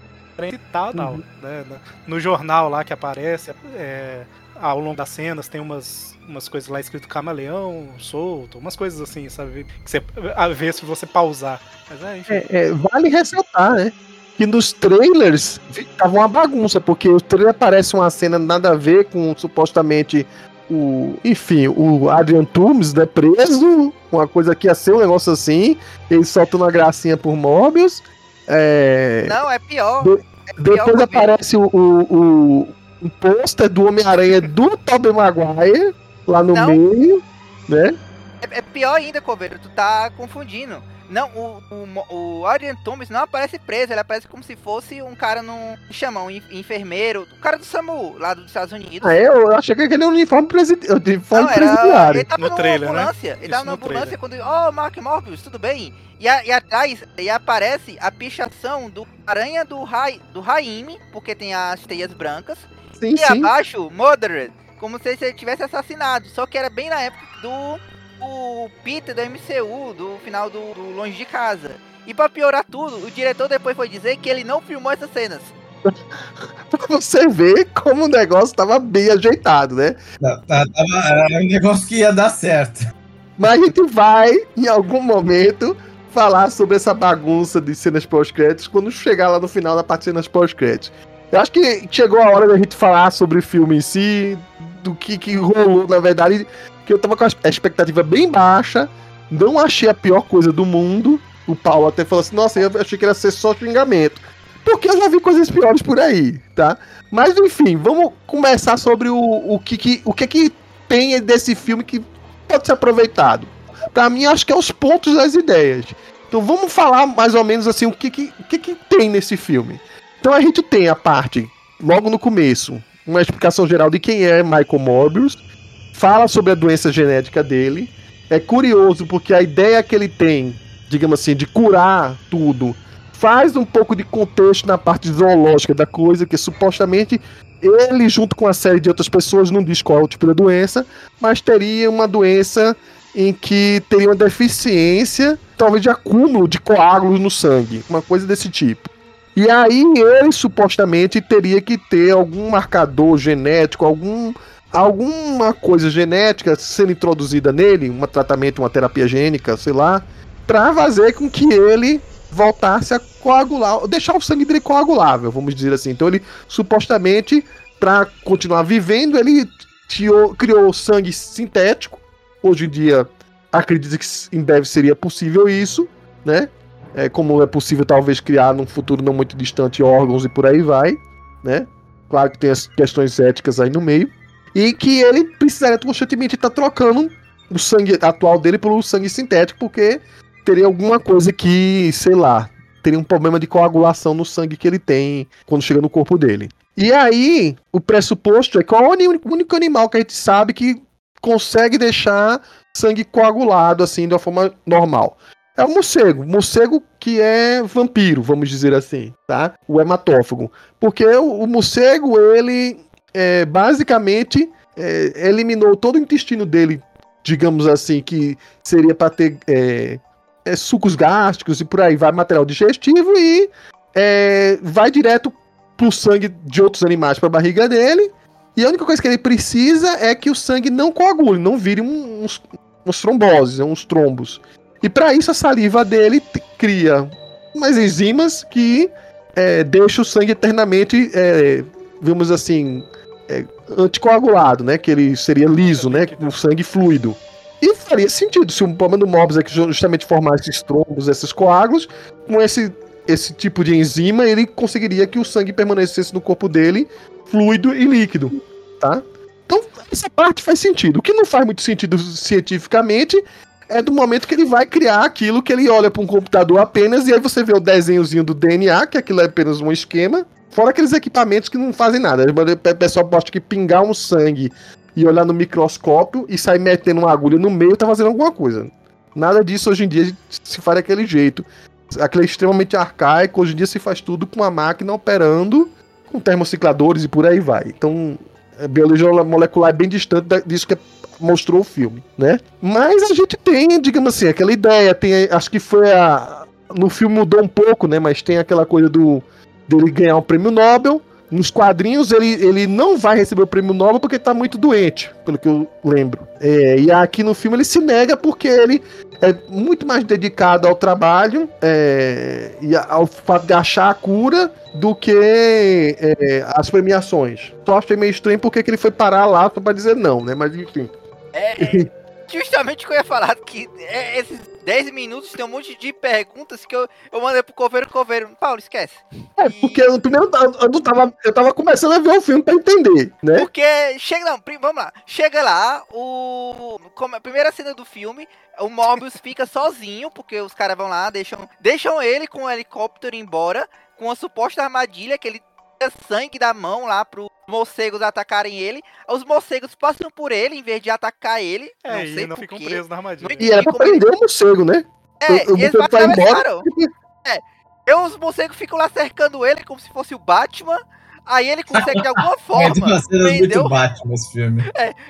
citado, Uhum. né? No- No jornal lá que aparece, é, ao longo das cenas tem umas, umas coisas lá escrito camaleão solto, umas coisas assim, sabe? Que você a ver se você pausar. Mas é, enfim. É, é, vale ressaltar, né? Que nos trailers tava uma bagunça, porque o trailer aparece uma cena nada a ver com supostamente o. Enfim, o Adrian Toomes, né? Preso, uma coisa que ia ser um negócio assim. Ele solta uma gracinha por Mobius. É, Não, é pior. Do- É pior depois aparece o, o, o, um pôster do Homem-Aranha do Tobey Maguire lá no Não. meio, né? É, é pior ainda, Coveiro, tu tá confundindo. Não, o, o, o Adrian Thomas não aparece preso, ele aparece como se fosse um cara num. chama, um en- enfermeiro, o cara do SAMU, lá dos Estados Unidos. Ah, é? eu achei que aquele é um uniforme, presidi uniforme Não, era, presidiário. ele tava No numa trailer, né? ambulância. Ele Isso tava na no ambulância trailer. quando. Oh, Mark Morbius, tudo bem? E, a- e atrás e aparece a pichação do aranha do, Rai, do Raime, porque tem as teias brancas. Sim, E sim. abaixo, Murdered, como se ele tivesse assassinado. Só que era bem na época do o Peter do MCU, do final do, do Longe de Casa. E pra piorar tudo, o diretor depois foi dizer que ele não filmou essas cenas. [LAUGHS] Pra você ver como o negócio tava bem ajeitado, né? Tá- tá- tava- Era um negócio que ia dar certo. Mas a gente vai, em algum momento, falar sobre essa bagunça de cenas pós-créditos quando chegar lá no final da parte de cenas pós-créditos. Eu acho que chegou a hora da gente falar sobre o filme em si, do que, que rolou, na verdade, que eu tava com a expectativa bem baixa, não achei a pior coisa do mundo. O Paulo até falou assim, nossa, eu achei que ia ser só xingamento. Porque eu já vi coisas piores por aí, tá? Mas enfim, vamos conversar sobre o, o, que, que, o que que tem desse filme que pode ser aproveitado. Pra mim, acho que é os pontos das ideias. Então vamos falar mais ou menos assim o que, que, o que, que tem nesse filme. Então a gente tem a parte, logo no começo, uma explicação geral de quem é Michael Morbius, fala sobre a doença genética dele. É curioso porque a ideia que ele tem, digamos assim, de curar tudo, faz um pouco de contexto na parte zoológica da coisa, que supostamente ele, junto com uma série de outras pessoas, não diz qual é o tipo da doença, mas teria uma doença em que teria uma deficiência, talvez de acúmulo de coágulos no sangue, uma coisa desse tipo. E aí ele supostamente teria que ter algum marcador genético, algum alguma coisa genética sendo introduzida nele, um tratamento, uma terapia gênica, sei lá, para fazer com que ele voltasse a coagular, deixar o sangue dele coagulável, vamos dizer assim. Então ele supostamente para continuar vivendo, ele tio- criou sangue sintético. Hoje em dia, acredita que em breve seria possível isso, né? É, como é possível talvez criar num futuro não muito distante órgãos e por aí vai, né? Claro que tem as questões éticas aí no meio. E que ele precisaria constantemente estar trocando o sangue atual dele pelo sangue sintético, porque teria alguma coisa que, sei lá, teria um problema de coagulação no sangue que ele tem quando chega no corpo dele. E aí, o pressuposto é qual é o único animal que a gente sabe que consegue deixar sangue coagulado assim de uma forma normal. É o morcego. Morcego que é vampiro, vamos dizer assim, tá? O hematófago. Porque o, o morcego, ele é, basicamente é, eliminou todo o intestino dele, digamos assim, que seria para ter é, é, sucos gástricos e por aí vai, material digestivo e é, vai direto pro sangue de outros animais para a barriga dele. E a única coisa que ele precisa é que o sangue não coagule, não vire um- uns, uns tromboses, uns trombos. E para isso a saliva dele cria umas enzimas que é, deixam o sangue eternamente, é, vamos assim, é, anticoagulado, né? Que ele seria liso, né? O sangue fluido. E faria sentido se o problema do Mobius é que justamente formar esses trombos, esses coágulos, com esse, esse tipo de enzima, ele conseguiria que o sangue permanecesse no corpo dele fluido e líquido, tá? Então, essa parte faz sentido. O que não faz muito sentido cientificamente é do momento que ele vai criar aquilo que ele olha para um computador apenas e aí você vê o desenhozinho do DNA, que aquilo é apenas um esquema, fora aqueles equipamentos que não fazem nada. O pessoal acha que pingar um sangue e olhar no microscópio e sair metendo uma agulha no meio tá fazendo alguma coisa. Nada disso hoje em dia se faz daquele jeito. Aquele é extremamente arcaico, hoje em dia se faz tudo com a máquina operando, com termocicladores e por aí vai. Então, a biologia molecular é bem distante disso que mostrou o filme, né? Mas a gente tem, digamos assim, aquela ideia, tem, acho que foi a no filme mudou um pouco, né, mas tem aquela coisa do dele ganhar um prêmio Nobel. Nos quadrinhos ele, ele não vai receber o prêmio Nobel porque tá muito doente, pelo que eu lembro. É, e aqui no filme ele se nega porque ele é muito mais dedicado ao trabalho é, e ao fato de achar a cura do que é, as premiações. Só achei meio estranho porque que ele foi parar lá pra dizer não, né? Mas enfim. É, é justamente o que eu ia falar, que é, esses 10 minutos tem um monte de perguntas que eu, eu mandei pro coveiro, coveiro, Paulo, esquece. É, E- porque eu, primeiro eu não tava, eu tava começando a ver o filme pra entender, né? Porque chega, não, vamos lá. Chega lá, o. Como a primeira cena do filme, o Morbius [LAUGHS] fica sozinho, porque os caras vão lá, deixam, deixam ele com o helicóptero embora, com a suposta armadilha que ele sangue da mão lá pros morcegos atacarem ele. Os morcegos passam por ele em vez de atacar ele. É, não e sei não por ficam quê. presos na armadilha. Não E era pra prender o morcego, né? É, Eu- eu e eles embora. atravessaram. E os morcegos ficam lá cercando ele como se fosse o Batman. Aí ele consegue de alguma [LAUGHS] É forma prender muito o Batman esse filme.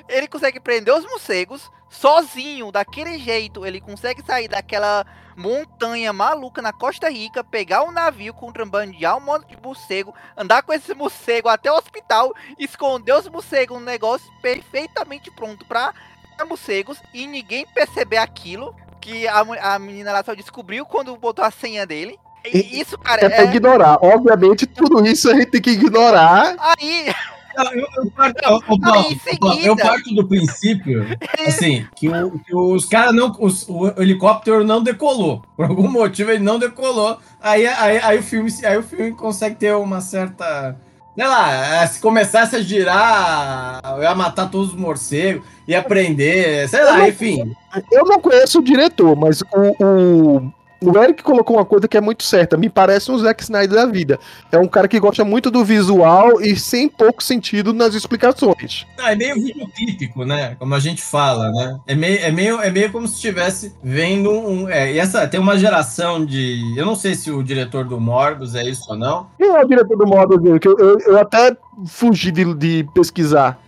ele consegue prender os morcegos sozinho, daquele jeito. Ele consegue sair daquela montanha maluca na Costa Rica, pegar um navio, contrabandear um monte de morcego, andar com esse morcego até o hospital, esconder os morcegos num negócio perfeitamente pronto pra pra morcegos e ninguém perceber aquilo. Que a, a menina lá só descobriu quando botou a senha dele. E isso, cara, É pra é. ignorar. Obviamente, tudo isso a gente tem que ignorar. Aí, [LAUGHS] eu, eu parto, Paulo, eu parto do princípio, assim, que, o- que os caras não. os- o helicóptero não decolou. Por algum motivo ele não decolou. Aí, aí, aí, o, filme, aí o filme consegue ter uma certa. Sei lá, se começasse a girar, ia matar todos os morcegos, ia prender, sei lá, enfim. Eu não conheço o diretor, mas o, o, o Eric colocou uma coisa que é muito certa. Me parece um Zack Snyder da vida. É um cara que gosta muito do visual e sem pouco sentido nas explicações. Não, é meio videoclípico, né? Como a gente fala, né? É meio, é meio, é meio como se estivesse vendo um. É, e essa tem uma geração de. Eu não sei se o diretor do Morbius é isso ou não. Quem é o diretor do que eu, eu, eu até fugi de, de pesquisar.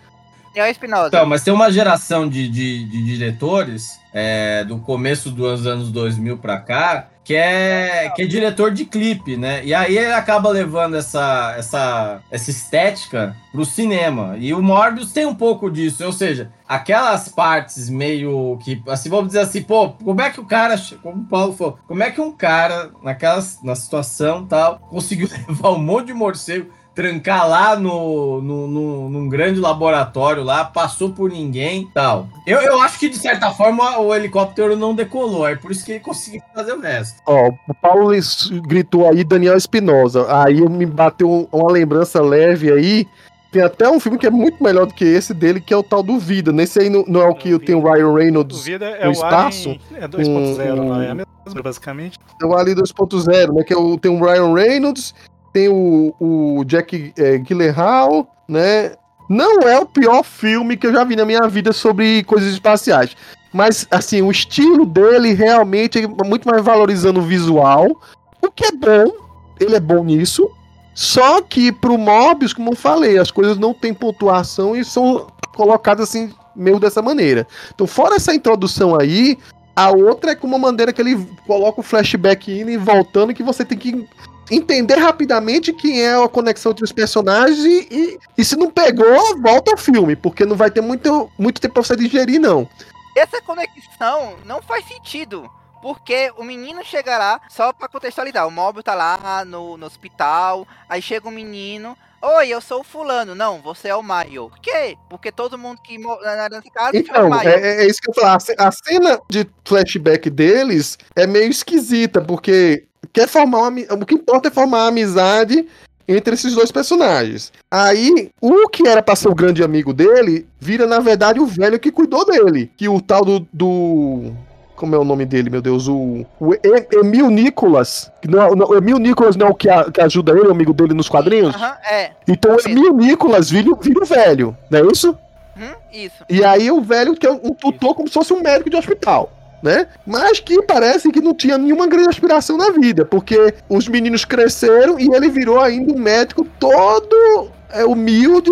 Daniel Espinosa. Então, mas tem uma geração de, de, de diretores é, do começo dos anos 2000 pra cá que é, que é diretor de clipe, né? E aí ele acaba levando essa, essa, essa estética pro cinema. E o Morbius tem um pouco disso, ou seja, aquelas partes meio que, assim, vamos dizer assim, pô, como é que o cara, como o Paulo falou, como é que um cara, naquelas, na situação tal, conseguiu [LAUGHS] levar um monte de morcego trancar lá no, no, no- num grande laboratório lá, passou por ninguém tal. Eu, eu acho que, de certa forma, o helicóptero não decolou, é por isso que ele conseguiu fazer o resto. Ó, o Paulo gritou aí Daniel Espinosa. Aí me bateu uma lembrança leve aí. Tem até um filme que é muito melhor do que esse dele, que é o tal do Vida. Nesse aí não, não é o que tem o Ryan O Reynolds, Vida é no o espaço, Alien é 2.0, um- não é a mesma, basicamente. é o Ali 2.0, né? Que é o, tem o Ryan Reynolds, tem o, o Jack é, Gyllenhaal, né? Não é o pior filme que eu já vi na minha vida sobre coisas espaciais. Mas, assim, o estilo dele realmente é muito mais valorizando o visual, o que é bom, ele é bom nisso. Só que pro Mobius, como eu falei, as coisas não têm pontuação e são colocadas assim, meio dessa maneira. Então, fora essa introdução aí, a outra é com uma maneira que ele coloca o flashback indo e voltando, que você tem que entender rapidamente quem é a conexão entre os personagens e, e, se não pegou, volta ao filme, porque não vai ter muito, muito tempo pra você digerir, não. Essa conexão não faz sentido. Porque o menino chega lá, só pra contextualizar, o móvel tá lá no, no hospital, aí chega um menino, oi, eu sou o fulano. Não, você é o Mario. Por quê? Porque todo mundo que mora nessa casa Então, Mario. é, é isso que eu ce- A cena de flashback deles é meio esquisita, porque quer formar uma, o que importa é formar uma amizade entre esses dois personagens. Aí, o que era pra ser o grande amigo dele, vira na verdade o velho que cuidou dele, que o tal do, do como é o nome dele, meu Deus? O, o Emil Nicolas. Não, é- não, o Emil Nicolas não é o que, a- que ajuda ele, o amigo dele nos quadrinhos? Aham, é. Então o Emil Nicolas vira, vira o velho, não é isso? Hum, isso. E aí o velho que é um tutor como se fosse um médico de hospital. Né? Mas que parece que não tinha nenhuma grande aspiração na vida, porque os meninos cresceram e ele virou ainda um médico todo é, humilde,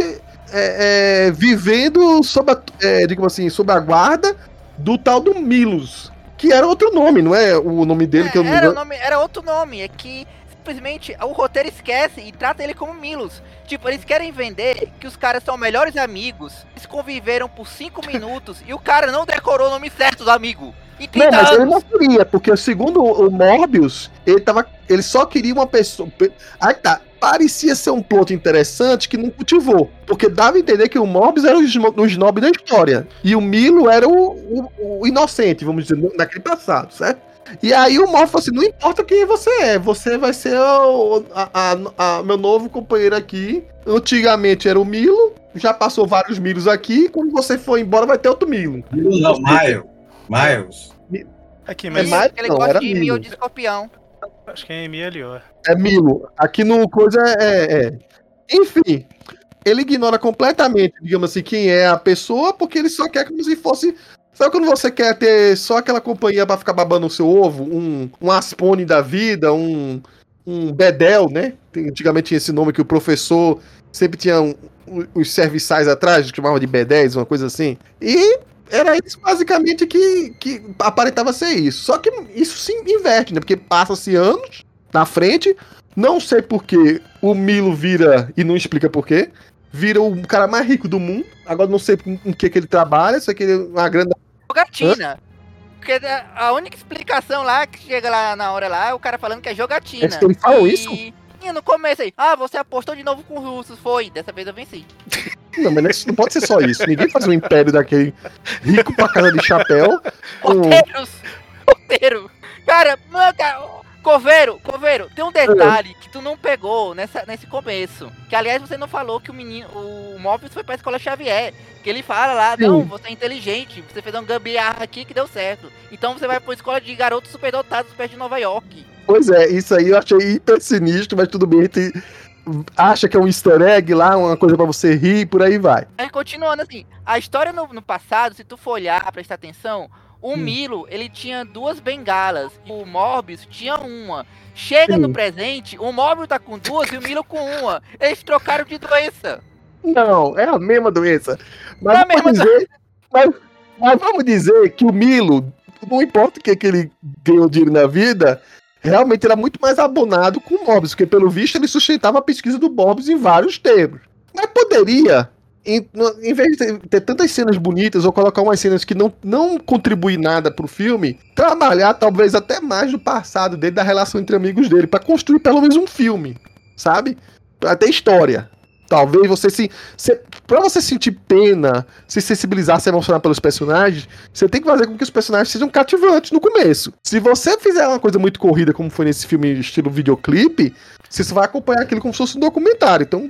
é, é, vivendo sob a, é, digamos assim, sob a guarda do tal do Milos, que era outro nome, não é o nome dele que eu É, não era, engano. nome, era outro nome, é que simplesmente o roteiro esquece e trata ele como Milos. Tipo, eles querem vender que os caras são melhores amigos, eles conviveram por 5 [LAUGHS] minutos e o cara não decorou o nome certo do amigo. Em 30 Não, mas ele anos. não queria, porque segundo o Morbius, ele, tava, ele só queria uma pessoa. pe- Aí tá, parecia ser um plot interessante que não cultivou. Porque dava a entender que o Morbius era o sno- o snob da história. E o Milo era o, o- o inocente, vamos dizer, naquele passado, certo? E aí o Morbius falou assim: não importa quem você é, você vai ser o, a, a- a- meu novo companheiro aqui. Antigamente era o Milo, já passou vários Milos aqui. Quando você for embora, vai ter outro Milo. Não, Miles. Miles. Aqui, É mas mais- ele não, gosta era de Milo. mil de escorpião. acho que é MLO. É Milo. Aqui no coisa é, é- é. Enfim, ele ignora completamente, digamos assim, quem é a pessoa, porque ele só quer como se fosse. Sabe quando você quer ter só aquela companhia pra ficar babando o seu ovo? Um, um Aspone da vida, um, um Bedel, né? Tem- Antigamente tinha esse nome que o professor sempre tinha um- um- os serviçais atrás, que chamava de B10, uma coisa assim. E era isso basicamente que, que aparentava ser isso. Só que isso se inverte, né? Porque passa-se anos na frente. Não sei porque o Milo vira, e não explica porquê, vira o cara mais rico do mundo. Agora não sei com o que, que ele trabalha, sei que ele é uma grande. Jogatina. Porque a- a única explicação lá que chega lá na hora lá é o cara falando que é jogatina. É ele falou E- isso? E no começo aí, ah, você apostou de novo com os russos, foi. Dessa vez eu venci. Não, mas isso não pode ser só isso. Ninguém faz um império daquele rico pra casa de chapéu. com- Roteiros! Roteiro! Cara, mano, cara, Coveiro, Coveiro, tem um detalhe que tu não pegou nessa, nesse começo. Que aliás você não falou que o menino, o Mobius foi pra escola Xavier. Que ele fala lá, Sim. não, você é inteligente, você fez um gambiarra aqui que deu certo. Então você vai pra escola de garotos superdotados perto de Nova York. Pois é, isso aí eu achei hiper sinistro, mas tudo bem. Tem... Acha que é um easter egg lá, uma coisa pra você rir, por aí vai. Aí continuando assim, a história no, no passado, se tu for olhar, prestar atenção, o Hum. Milo, ele tinha duas bengalas, o Morbius tinha uma. Chega Sim. no presente, o Morbius tá com duas e o Milo com uma. Eles trocaram de doença. Não, é a mesma doença. Mas, É vamos, mesma dizer, mas, mas vamos dizer que o Milo, não importa o que, que ele ganhou dinheiro na vida, realmente era muito mais abonado com o Morbius, porque pelo visto ele sustentava a pesquisa do Morbius em vários termos. Mas poderia, em, no- em vez de ter, ter tantas cenas bonitas ou colocar umas cenas que não, não contribuem nada pro filme, trabalhar talvez até mais do passado dele, da relação entre amigos dele, pra construir pelo menos um filme, sabe? Ter história. Talvez você se. se pra você sentir pena, se sensibilizar, se emocionar pelos personagens, você tem que fazer com que os personagens sejam cativantes no começo. Se você fizer uma coisa muito corrida, como foi nesse filme estilo videoclipe, você vai acompanhar aquilo como se fosse um documentário. Então,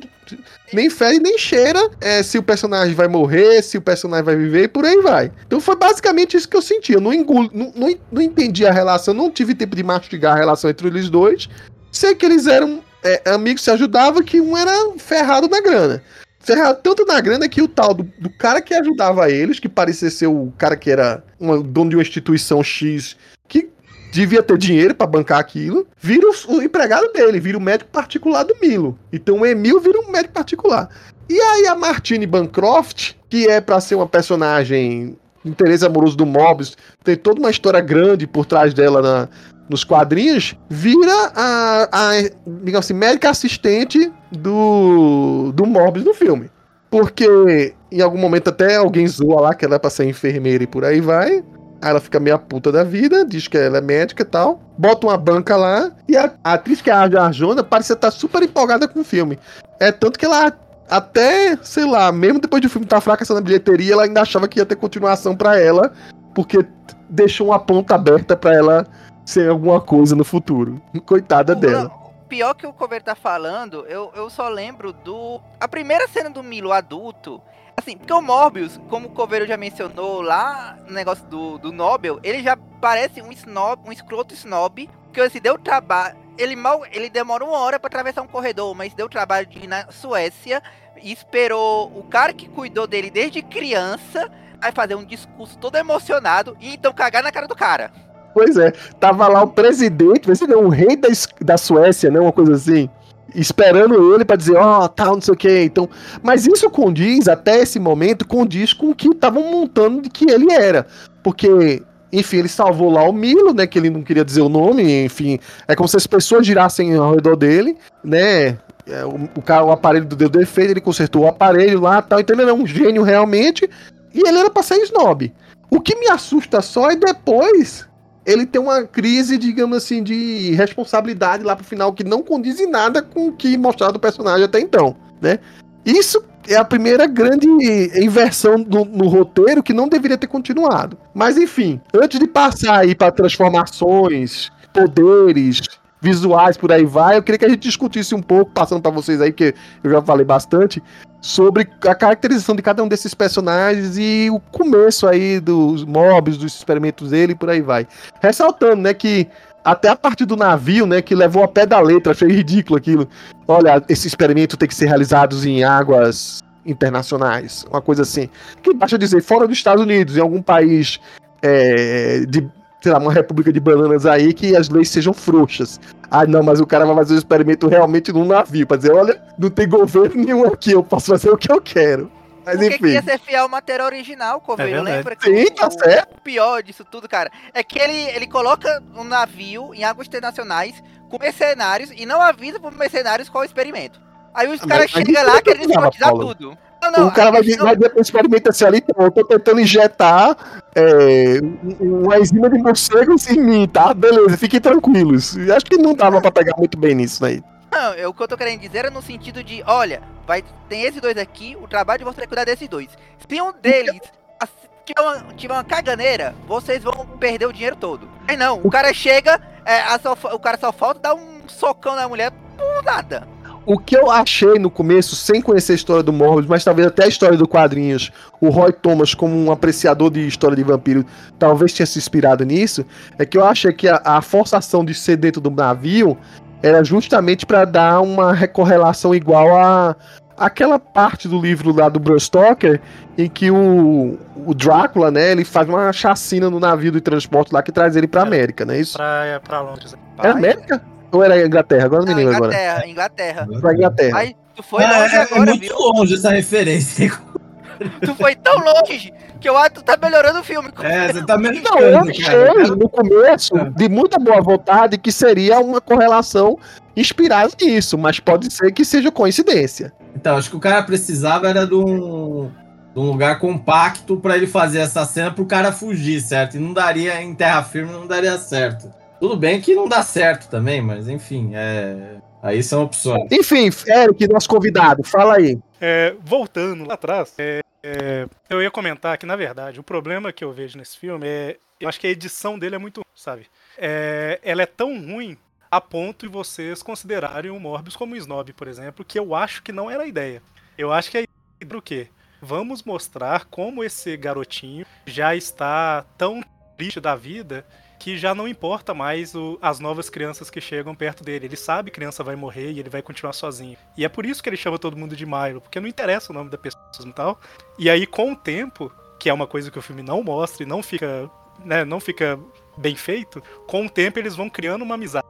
nem fede nem cheira é, se o personagem vai morrer, se o personagem vai viver e por aí vai. Então foi basicamente isso que eu senti. Eu não, engulo, não, não, não entendi a relação, não tive tempo de mastigar a relação entre eles dois. Sei que eles eram é, amigos se ajudavam, que um era ferrado na grana. Ferrado tanto na grana que o tal do, do cara que ajudava eles, que parecia ser o cara que era um dono de uma instituição X, que devia ter dinheiro pra bancar aquilo, vira o, o empregado dele, vira o médico particular do Milo. Então o Emil vira um médico particular. E aí a Martine Bancroft, que é pra ser uma personagem interesse amoroso do Mobius, tem toda uma história grande por trás dela na, nos quadrinhos, vira a, a digamos assim, médica assistente do, do Morbius no filme. Porque em algum momento até alguém zoa lá que ela é pra ser enfermeira e por aí vai. Aí ela fica meio puta da vida, diz que ela é médica e tal. Bota uma banca lá e a, a atriz que é a Arjona parece estar super empolgada com o filme. É tanto que ela até, sei lá, mesmo depois de o filme estar fracassando na bilheteria, ela ainda achava que ia ter continuação pra ela, porque deixou uma ponta aberta pra ela ser alguma coisa no futuro. Coitada O- dela. o Pior que o Cover tá falando, eu, eu só lembro do. A primeira cena do Milo adulto. Assim, porque o Morbius, como o Coveiro já mencionou lá no negócio do, do Nobel, ele já parece um snob, um escroto snob, que assim, deu trabalho. Ele mal. Ele demora uma hora pra atravessar um corredor, mas deu trabalho de ir na Suécia e esperou o cara que cuidou dele desde criança. Aí fazer um discurso todo emocionado e então cagar na cara do cara. Pois é, tava lá o presidente, o rei da, da Suécia, né? Uma coisa assim. Esperando ele pra dizer, ó, tal, não sei o que. Então, mas isso condiz, até esse momento, condiz com o que estavam montando de que ele era. Porque, enfim, ele salvou lá o Milo, né? Que ele não queria dizer o nome, enfim. É como se as pessoas girassem ao redor dele, né? É, o, o, cara, o aparelho deu defeito, ele consertou o aparelho lá tal. Então ele era um gênio realmente. E ele era pra ser snob. O que me assusta só é depois ele tem uma crise, digamos assim, de responsabilidade lá pro final que não condiz em nada com o que mostrado do personagem até então, né? Isso é a primeira grande inversão no, no roteiro que não deveria ter continuado. Mas enfim, antes de passar aí para transformações, poderes, visuais por aí vai, eu queria que a gente discutisse um pouco, passando para vocês aí, que eu já falei bastante, sobre a caracterização de cada um desses personagens e o começo aí dos mobs, dos experimentos dele por aí vai. Ressaltando, né, que até a parte do navio, né, que levou a pé da letra, achei ridículo aquilo. Olha, esse experimento tem que ser realizado em águas internacionais, uma coisa assim. Que basta dizer, fora dos Estados Unidos, em algum país é, de, sei lá, uma república de bananas aí, que as leis sejam frouxas. Ah, não, mas o cara vai fazer o experimento realmente num navio, pra dizer, olha, não tem governo nenhum aqui, eu posso fazer o que eu quero. Mas Porque enfim. queria ser fiel ao material original, Coveiro. É. Lembra que Sim, o, tá certo. o pior disso tudo, cara, é que ele, ele coloca um navio em águas internacionais com mercenários e não avisa pros mercenários qual é o experimento. Aí os Ah, caras chegam lá não querendo escrotizar tudo. Não, não, o cara vai, questão- vai dizer pro experimento assim, ali, então, eu tô tentando injetar é, um- uma enzima de morcegos em mim, tá? Beleza, fiquem tranquilos. Acho que não dava pra pegar muito bem nisso aí. Não, eu- o que eu tô querendo dizer é no sentido de, olha, vai, tem esses dois aqui, o trabalho de vocês é cuidar desses dois. Se um deles ass- tiver uma, tiver uma caganeira, vocês vão perder o dinheiro todo. Aí não, o cara chega, é, só o cara só falta dar um socão na mulher por nada. O que eu achei no começo, sem conhecer a história do Morbius, mas talvez até a história do quadrinhos, o Roy Thomas, como um apreciador de história de vampiro, talvez tenha se inspirado nisso, é que eu achei que a, a forçação de ser dentro do navio era justamente para dar uma recorrelação igual a aquela parte do livro lá do Bram Stoker em que o, o Drácula, né, ele faz uma chacina no navio de transporte lá que traz ele pra América, não é isso? Pra, pra Londres. Era América? Ou era Inglaterra? Agora não me lembro agora. Inglaterra, Inglaterra. Inglaterra. Aí tu foi Ah, longe é, é agora, muito viu? longe essa referência. Tu foi tão longe que eu acho que tu tá melhorando o filme. É, você tá Não, eu achei no começo, É. de muita boa vontade, que seria uma correlação inspirada nisso, mas pode ser que seja coincidência. Então, acho que o cara precisava era de um, de um lugar compacto pra ele fazer essa cena pro cara fugir, certo? E não daria em terra firme, não daria certo. Tudo bem que não dá certo também, mas enfim, é... aí são opções. Enfim, Eric, nosso convidado, fala aí. É, voltando lá atrás, é, é, eu ia comentar que, na verdade, o problema que eu vejo nesse filme é. Eu acho que a edição dele é muito ruim, sabe? É, ela é tão ruim a ponto de vocês considerarem o Morbius como um snob, por exemplo, que eu acho que não era a ideia. Eu acho que a ideia era o quê? Vamos mostrar como esse garotinho já está tão triste da vida que já não importa mais o- as novas crianças que chegam perto dele. Ele sabe que criança vai morrer e ele vai continuar sozinho. E é por isso que ele chama todo mundo de Milo, porque não interessa o nome da pessoa e tal. E aí, com o tempo, que é uma coisa que o filme não mostra e não fica, né, não fica bem feito, com o tempo eles vão criando uma amizade,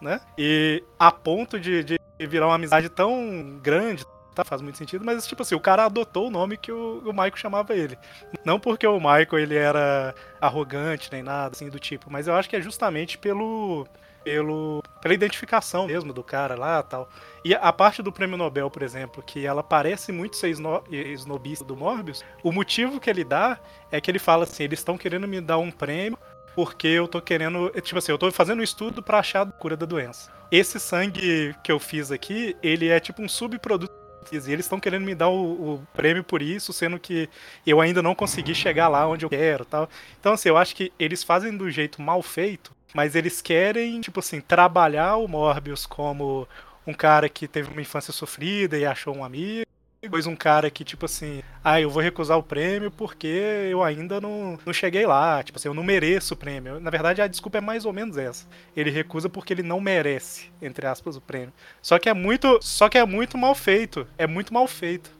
né? E a ponto de, de virar uma amizade tão grande, tá? Faz muito sentido, mas tipo assim, o cara adotou o nome que o, o Michael chamava ele. Não porque o Michael ele era arrogante nem nada assim do tipo, mas eu acho que é justamente pelo pelo pela identificação mesmo do cara lá, tal. E a parte do Prêmio Nobel, por exemplo, que ela parece muito ser sno snobista do Morbius, o motivo que ele dá é que ele fala assim, eles estão querendo me dar um prêmio porque eu tô querendo, tipo assim, eu tô fazendo um estudo pra achar a cura da doença. Esse sangue que eu fiz aqui, ele é tipo um subproduto e eles estão querendo me dar o, o prêmio por isso, sendo que eu ainda não consegui chegar lá onde eu quero tal. Então, assim, eu acho que eles fazem do jeito mal feito, mas eles querem, tipo assim, trabalhar o Morbius como um cara que teve uma infância sofrida e achou um amigo. Depois um cara que, tipo assim, ah, eu vou recusar o prêmio porque eu ainda não, não cheguei lá. Tipo assim, eu não mereço o prêmio. Na verdade, a desculpa é mais ou menos essa. Ele recusa porque ele não merece, entre aspas, o prêmio. Só que é muito. Só que é muito mal feito. É muito mal feito.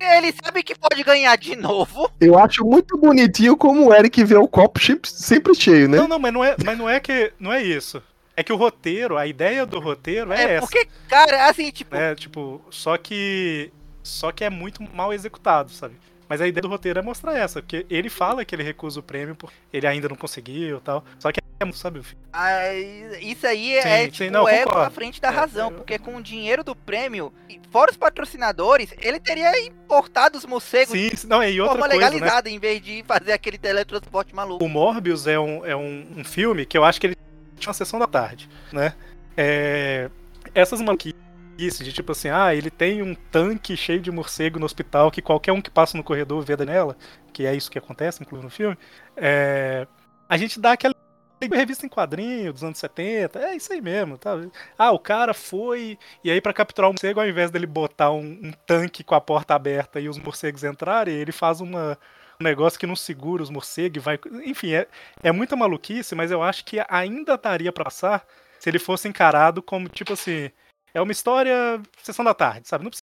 Ele sabe que pode ganhar de novo. Eu acho muito bonitinho como o Eric vê o copo sempre- sempre cheio, né? Não, não, mas não é, mas não é que. Não é isso. É que o roteiro, a ideia do roteiro é, É, essa. porque, cara, assim, tipo, né? Tipo, só que só que é muito mal executado, sabe? Mas a ideia do roteiro é mostrar essa, porque ele fala que ele recusa o prêmio porque ele ainda não conseguiu e tal. Só que é, sabe, ah, isso aí é Sim, tipo sim, não, ego concordo. à frente da É, razão, eu- porque com o dinheiro do prêmio, fora os patrocinadores, ele teria importado os morcegos sim, não, e de outra forma coisa, né? legalizada, em vez de fazer aquele teletransporte maluco. O Morbius é um, é um, um filme que eu acho que ele tinha uma sessão da tarde, né? É, essas maluquices de tipo assim, ah, ele tem um tanque cheio de morcego no hospital que qualquer um que passa no corredor vê nela, que é isso que acontece, inclusive no filme. É, a gente dá aquela revista em quadrinho dos anos 70, é isso aí mesmo, tá? Ah, o cara foi e aí pra capturar um morcego, ao invés dele botar um, um tanque com a porta aberta e os morcegos entrarem, ele faz uma um negócio que não segura os morcegos vai. Enfim, é, é muita maluquice, mas eu acho que ainda daria pra passar se ele fosse encarado como, tipo assim, é uma história sessão da tarde, sabe? Não precisa.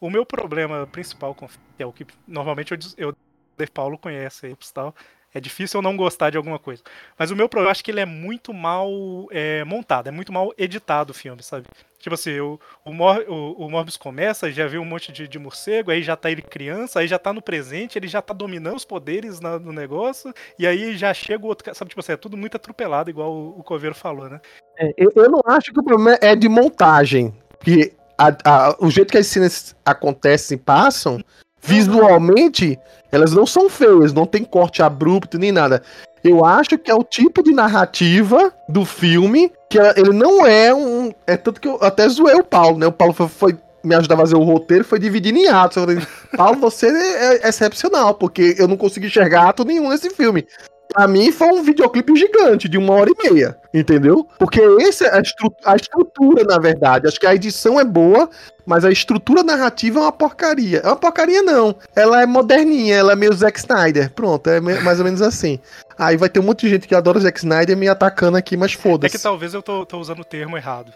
O meu problema principal, com- é o que normalmente eu, eu Paulo conhece aí, tal. É difícil eu não gostar de alguma coisa. Mas o meu problema, eu acho que ele é muito mal é, montado, é muito mal editado o filme, sabe? Tipo assim, o, o, Mor o, o Morbius começa, já vê um monte de, de morcego, aí já tá ele criança, aí já tá no presente, ele já tá dominando os poderes na- no negócio, e aí já chega o outro sabe? Tipo assim, é tudo muito atropelado, igual o, o Coveiro falou, né? É, eu, eu não acho que o problema é de montagem. Porque a- a- o jeito que as cenas acontecem passam, visualmente, elas não são feias, não tem corte abrupto nem nada. Eu acho que é o tipo de narrativa do filme que ele não é um. É tanto que eu até zoei o Paulo, né? O Paulo foi, foi me ajudar a fazer o roteiro, foi dividindo em atos. Eu falei, [LAUGHS] Paulo, você é excepcional, porque eu não consegui enxergar ato nenhum nesse filme. Pra mim foi um videoclipe gigante, de uma hora e meia, entendeu? Porque essa é a, estru- a estrutura, na verdade. Acho que a edição é boa, mas a estrutura narrativa é uma porcaria. É uma porcaria, não. Ela é moderninha, ela é meio Zack Snyder. Pronto, é mais ou menos assim. Aí vai ter um monte de gente que adora Zack Snyder me atacando aqui, mas É que foda-se. talvez eu tô, tô usando o termo errado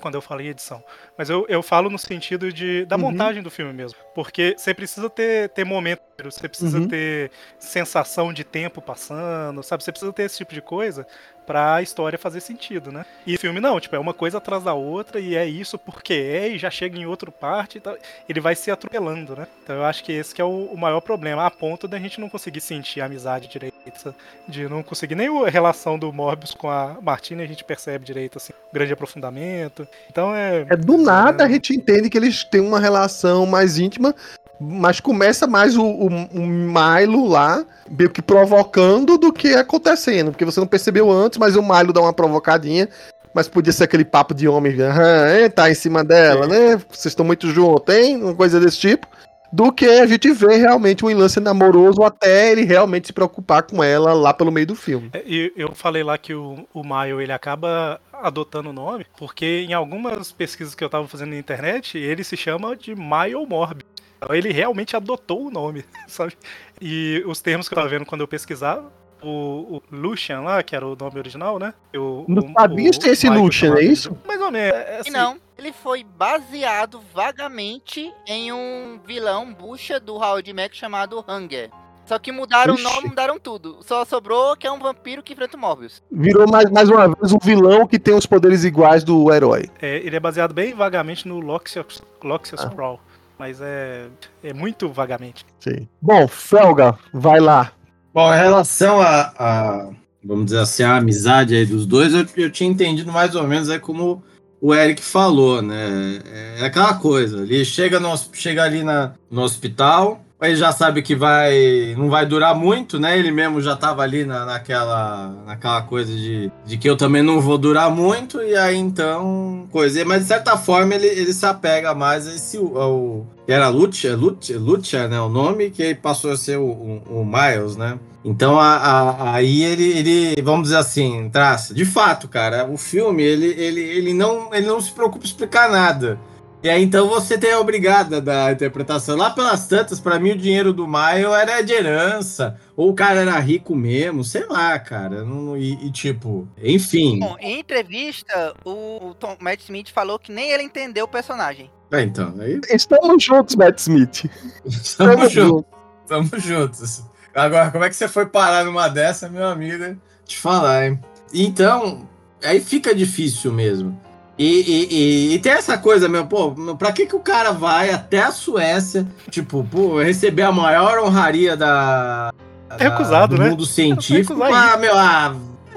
quando eu falei edição. Mas eu, eu falo no sentido de, da Uhum. montagem do filme mesmo. Porque você precisa ter, ter momento, você precisa Uhum. ter sensação de tempo passando, sabe? Você precisa ter esse tipo de coisa pra história fazer sentido, né? E filme não, tipo, é uma coisa atrás da outra e é isso porque é e já chega em outra parte e tal. Ele vai se atropelando, né? Então eu acho que esse que é o, o maior problema, a ponto da gente não conseguir sentir a amizade direito, de não conseguir nem a relação do Morbius com a Martina, a gente percebe direito, assim, o grande aprofundamento. Então é. É do nada a gente entende que eles têm uma relação mais íntima, mas começa mais o, o, o Milo lá, meio que provocando do que acontecendo. Porque você não percebeu antes, mas o Milo dá uma provocadinha. Mas podia ser aquele papo de homem, hein, tá em cima dela, né? Vocês estão muito juntos, hein? Uma coisa desse tipo. Do que a gente vê realmente um lance namoroso até ele realmente se preocupar com ela lá pelo meio do filme. É, E eu falei lá que o, o Mile ele acaba adotando o nome, porque em algumas pesquisas que eu tava fazendo na internet, ele se chama de Mile Morbius. Ele realmente adotou o nome, [LAUGHS] sabe? E os termos que eu tava vendo quando eu pesquisava, o, o Lucian lá, que era o nome original, né? O, Nos o- quadrinhos o tem esse Lucian, é isso? Mais ou menos. é, E assim, não, ele foi baseado vagamente em um vilão bucha do Howard Mack chamado Hunger. Só que mudaram Ixi. o nome, mudaram tudo. Só sobrou que é um vampiro que enfrenta o Morbius. Virou mais, mais uma vez um vilão que tem os poderes iguais do herói. é, ele é baseado bem vagamente no Loxias, Loxias Ah. Crawl. Mas é, é muito vagamente. Sim. Bom, Felga, vai lá. Bom, em relação a, a, vamos dizer assim, a amizade aí dos dois, eu, eu tinha entendido mais ou menos é como o Eric falou, né? É aquela coisa, ele chega, no, chega ali na, no hospital, ele já sabe que vai não vai durar muito, né? Ele mesmo já tava ali na, naquela, naquela coisa de, de que eu também não vou durar muito, e aí então, coisa. Mas de certa forma ele, ele se apega mais a esse. Ao, era Lucha, Lucha, Lucha, né? O nome, que passou a ser o, o, o Miles, né? Então a, a, aí ele, ele, vamos dizer assim, traça. De fato, cara, o filme ele, ele, ele, não, ele não se preocupa em explicar nada. E aí então você tem a obrigada da interpretação. Lá pelas tantas, para mim o dinheiro do Maio era de herança, ou o cara era rico mesmo, sei lá, cara. Não, e, e, tipo, enfim. Bom, em entrevista, o Tom Matt Smith falou que nem ele entendeu o personagem. É, então, aí. Estamos juntos, Matt Smith. Estamos juntos. Estamos juntos. Agora, como é que você foi parar numa dessa, meu amigo? Te falar, hein? Então, aí fica difícil mesmo. E, e, e, e, tem essa coisa, meu, pô, pra que, que o cara vai até a Suécia, tipo, pô, receber a maior honraria da. É recusado, do né? mundo científico. Ah, meu, ah,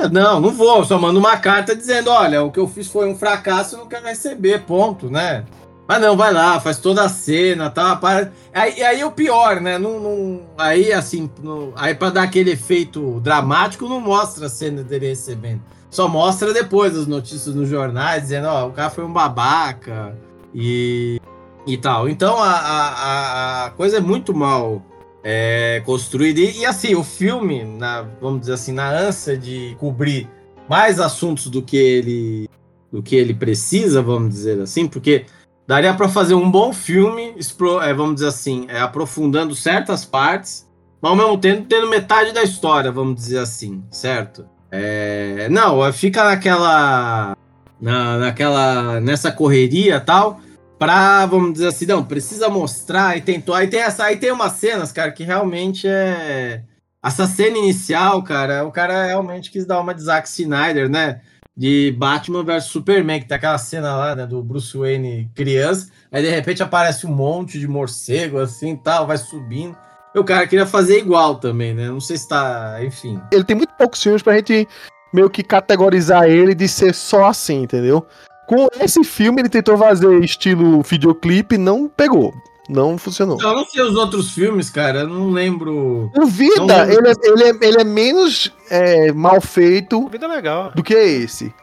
não, não vou, só mando uma carta dizendo: olha, o que eu fiz foi um fracasso, não quero receber, ponto, né? Mas não, vai lá, faz toda a cena, tá? Para... Aí, aí o pior, né? Não, não... Aí, assim, não... aí para dar aquele efeito dramático, não mostra a cena dele recebendo. Só mostra depois as notícias nos jornais, dizendo, ó, o cara foi um babaca e, e tal. Então a, a, a coisa é muito mal é, construída. E, e, assim, o filme, na, vamos dizer assim, na ânsia de cobrir mais assuntos do que ele do que ele precisa, vamos dizer assim, porque Daria para fazer um bom filme, é, vamos dizer assim, é, aprofundando certas partes, mas ao mesmo tempo tendo metade da história, vamos dizer assim, certo? É, não, fica naquela, na, naquela, nessa correria tal, pra, vamos dizer assim, não, precisa mostrar e tentou. Aí tem essa, aí tem umas cenas, cara, que realmente é essa cena inicial, cara, o cara realmente quis dar uma de Zack Snyder, né? de Batman vs Superman, que tem aquela cena lá, né, do Bruce Wayne criança, aí de repente aparece um monte de morcego assim, tal, vai subindo. O cara queria fazer igual também, né? Não sei se tá, enfim. Ele tem muito poucos filmes pra gente meio que categorizar ele de ser só assim, entendeu? Com esse filme ele tentou fazer estilo videoclipe, não pegou. Não funcionou. Eu não sei os outros filmes, cara. Eu não lembro. O Vida, lembro. Ele, é, ele, é, ele é menos é, mal feito. O Vida é legal. Do que esse.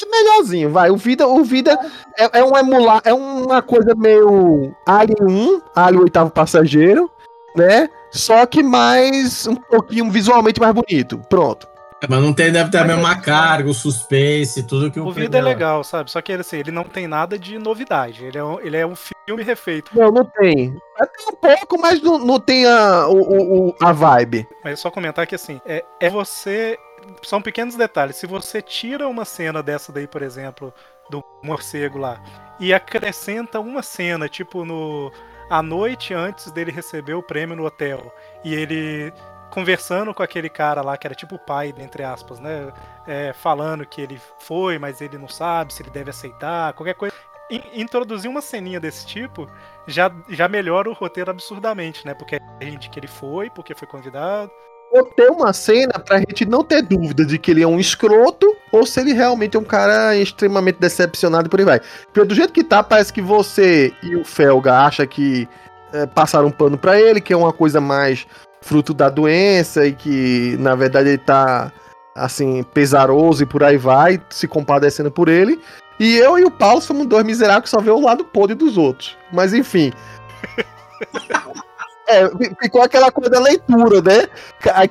É melhorzinho, vai. O Vida, o Vida é, é um emular, é uma coisa meio Alien 1, Alien oitavo passageiro, né? Só que mais um pouquinho visualmente mais bonito. Pronto. É, mas não tem, deve ter a mesma é... carga, o suspense, tudo que o. O Vida é legal, sabe? Só que ele, assim, ele não tem nada de novidade. Ele é um, ele é um filme refeito. Não, não tem. Tem um pouco, mas não, não tem a, o, o, a vibe. Mas só comentar que, assim, é, é você. São pequenos detalhes. Se você tira uma cena dessa daí, por exemplo, do morcego lá, e acrescenta uma cena, tipo no. A noite antes dele receber o prêmio no hotel. E ele conversando com aquele cara lá, que era tipo o pai, entre aspas, né? É, falando que ele foi, mas ele não sabe se ele deve aceitar, qualquer coisa. introduzir uma ceninha desse tipo já, já melhora o roteiro absurdamente, né? Porque a gente que ele foi, porque foi convidado. Ou ter uma cena pra gente não ter dúvida de que ele é um escroto ou se ele realmente é um cara extremamente decepcionado e por aí vai. Porque do jeito que tá, parece que você e o Felga acham que é, passaram um pano para ele, que é uma coisa mais fruto da doença e que na verdade ele tá assim pesaroso e por aí vai, se compadecendo por ele. E eu e o Paulo somos dois miseráveis que só vê o lado podre dos outros. Mas enfim. [LAUGHS] é, ficou aquela coisa da leitura, né?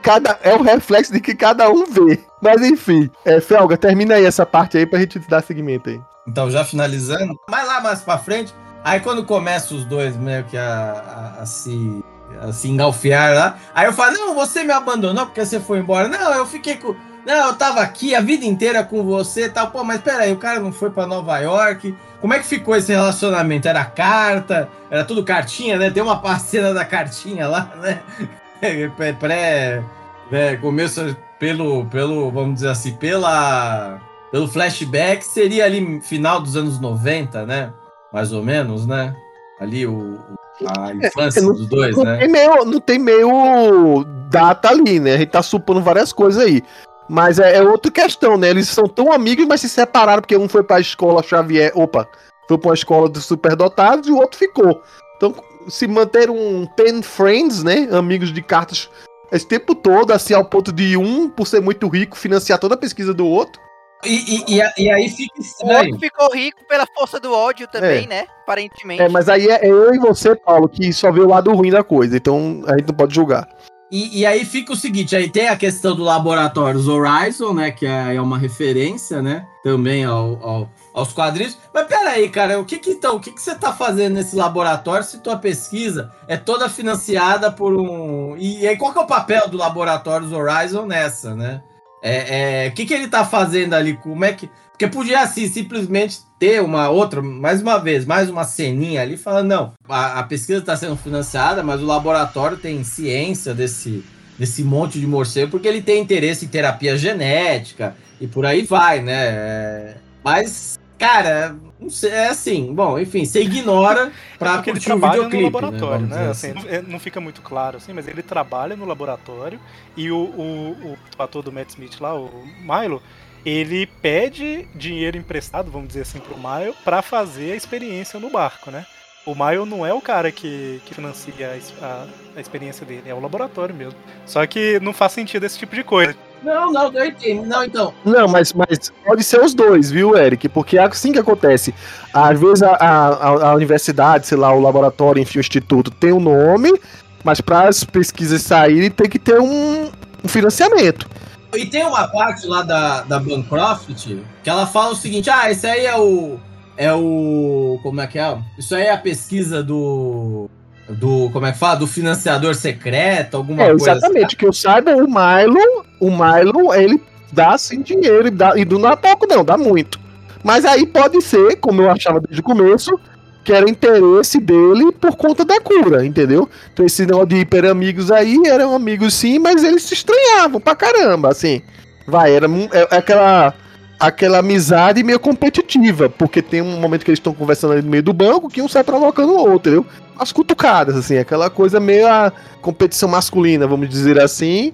Cada, é o reflexo de que cada um vê. Mas enfim, é, Felga, termina aí essa parte aí pra gente dar seguimento aí. Então, já finalizando, mais lá mais pra frente, aí quando começa os dois meio que a, a, a se assim, engalfiar lá. Aí eu falo, não, você me abandonou porque você foi embora. Não, eu fiquei com. Não, eu tava aqui a vida inteira com você e tal. Pô, mas peraí, o cara não foi para Nova York. Como é que ficou esse relacionamento? Era carta? Era tudo cartinha, né? Tem uma parceira da cartinha lá, né? [LAUGHS] Pré. Né? Começo pelo, pelo, vamos dizer assim, pela. Pelo flashback, seria ali final dos anos 90, né? Mais ou menos, né? Ali o, a infância é, não, dos dois, não né? Tem meio, não tem meio data ali, né? A gente tá supondo várias coisas aí. Mas é, é, outra questão, né? Eles são tão amigos, mas se separaram porque um foi pra escola Xavier. Opa, foi pra uma escola de superdotados e o outro ficou. Então, se manter um pen friends, né? Amigos de cartas esse tempo todo, assim, ao ponto de um, por ser muito rico, financiar toda a pesquisa do outro. E, e, e, a- e aí fica O estranho. outro ficou rico pela força do ódio também, É. né? Aparentemente. É, mas aí é é eu e você, Paulo, que só vê o lado ruim da coisa, então a gente não pode julgar. E, e aí fica o seguinte, aí tem a questão do Laboratórios Horizon, né? Que é, é uma referência, né? Também ao, ao- aos quadrinhos. Mas peraí, cara, o que que então, o que que você tá fazendo nesse laboratório se tua pesquisa é toda financiada por um... E, aí qual que é o papel do Laboratórios Horizon nessa, né? É, é, o que que ele tá fazendo ali? Como é que... Porque podia, assim, simplesmente ter uma outra, mais uma vez, mais uma ceninha ali, falando, não, a, a pesquisa está sendo financiada, mas o laboratório tem ciência desse, desse monte de morcego, porque ele tem interesse em terapia genética e por aí vai, né? É, Mas, cara, não sei, é assim, bom, enfim, você ignora [LAUGHS] pra Porque ele trabalha no videoclipe, laboratório, né? dizer Assim, assim. não- é, não fica muito claro, assim, mas ele trabalha no laboratório e o, o, o ator do Matt Smith lá, o Milo, ele pede dinheiro emprestado, vamos dizer assim, pro Mile pra fazer a experiência no barco, né? O Mile não é o cara que, que financia a, a- a experiência dele, é o laboratório mesmo. Só que não faz sentido esse tipo de coisa. Não, não, eu entendo. Não, então, Não, mas, mas pode ser os dois, viu, Eric? Porque é assim que acontece. Às vezes a, a, a universidade, sei lá, o laboratório, enfim, o instituto tem um nome, mas para as pesquisas saírem tem que ter um, um financiamento. E tem uma parte lá da, da Bancroft que ela fala o seguinte: ah, esse aí é o. É o. Como é que é? Isso aí é a pesquisa do. Do. Como é que fala? Do financiador secreto, alguma É, coisa. exatamente. Que eu saiba, o Milo, o Milo, ele dá assim dinheiro dá, e não dá pouco, não, dá muito. Mas aí pode ser, como eu achava desde o começo, que era interesse dele por conta da cura, entendeu? Então esse negócio de hiper amigos aí eram amigos sim, mas eles se estranhavam pra caramba, assim. Vai, era é- é aquela aquela amizade meio competitiva, porque tem um momento que eles estão conversando ali no meio do banco que um sai provocando o outro, entendeu? As cutucadas, assim, aquela coisa meio a competição masculina, vamos dizer assim.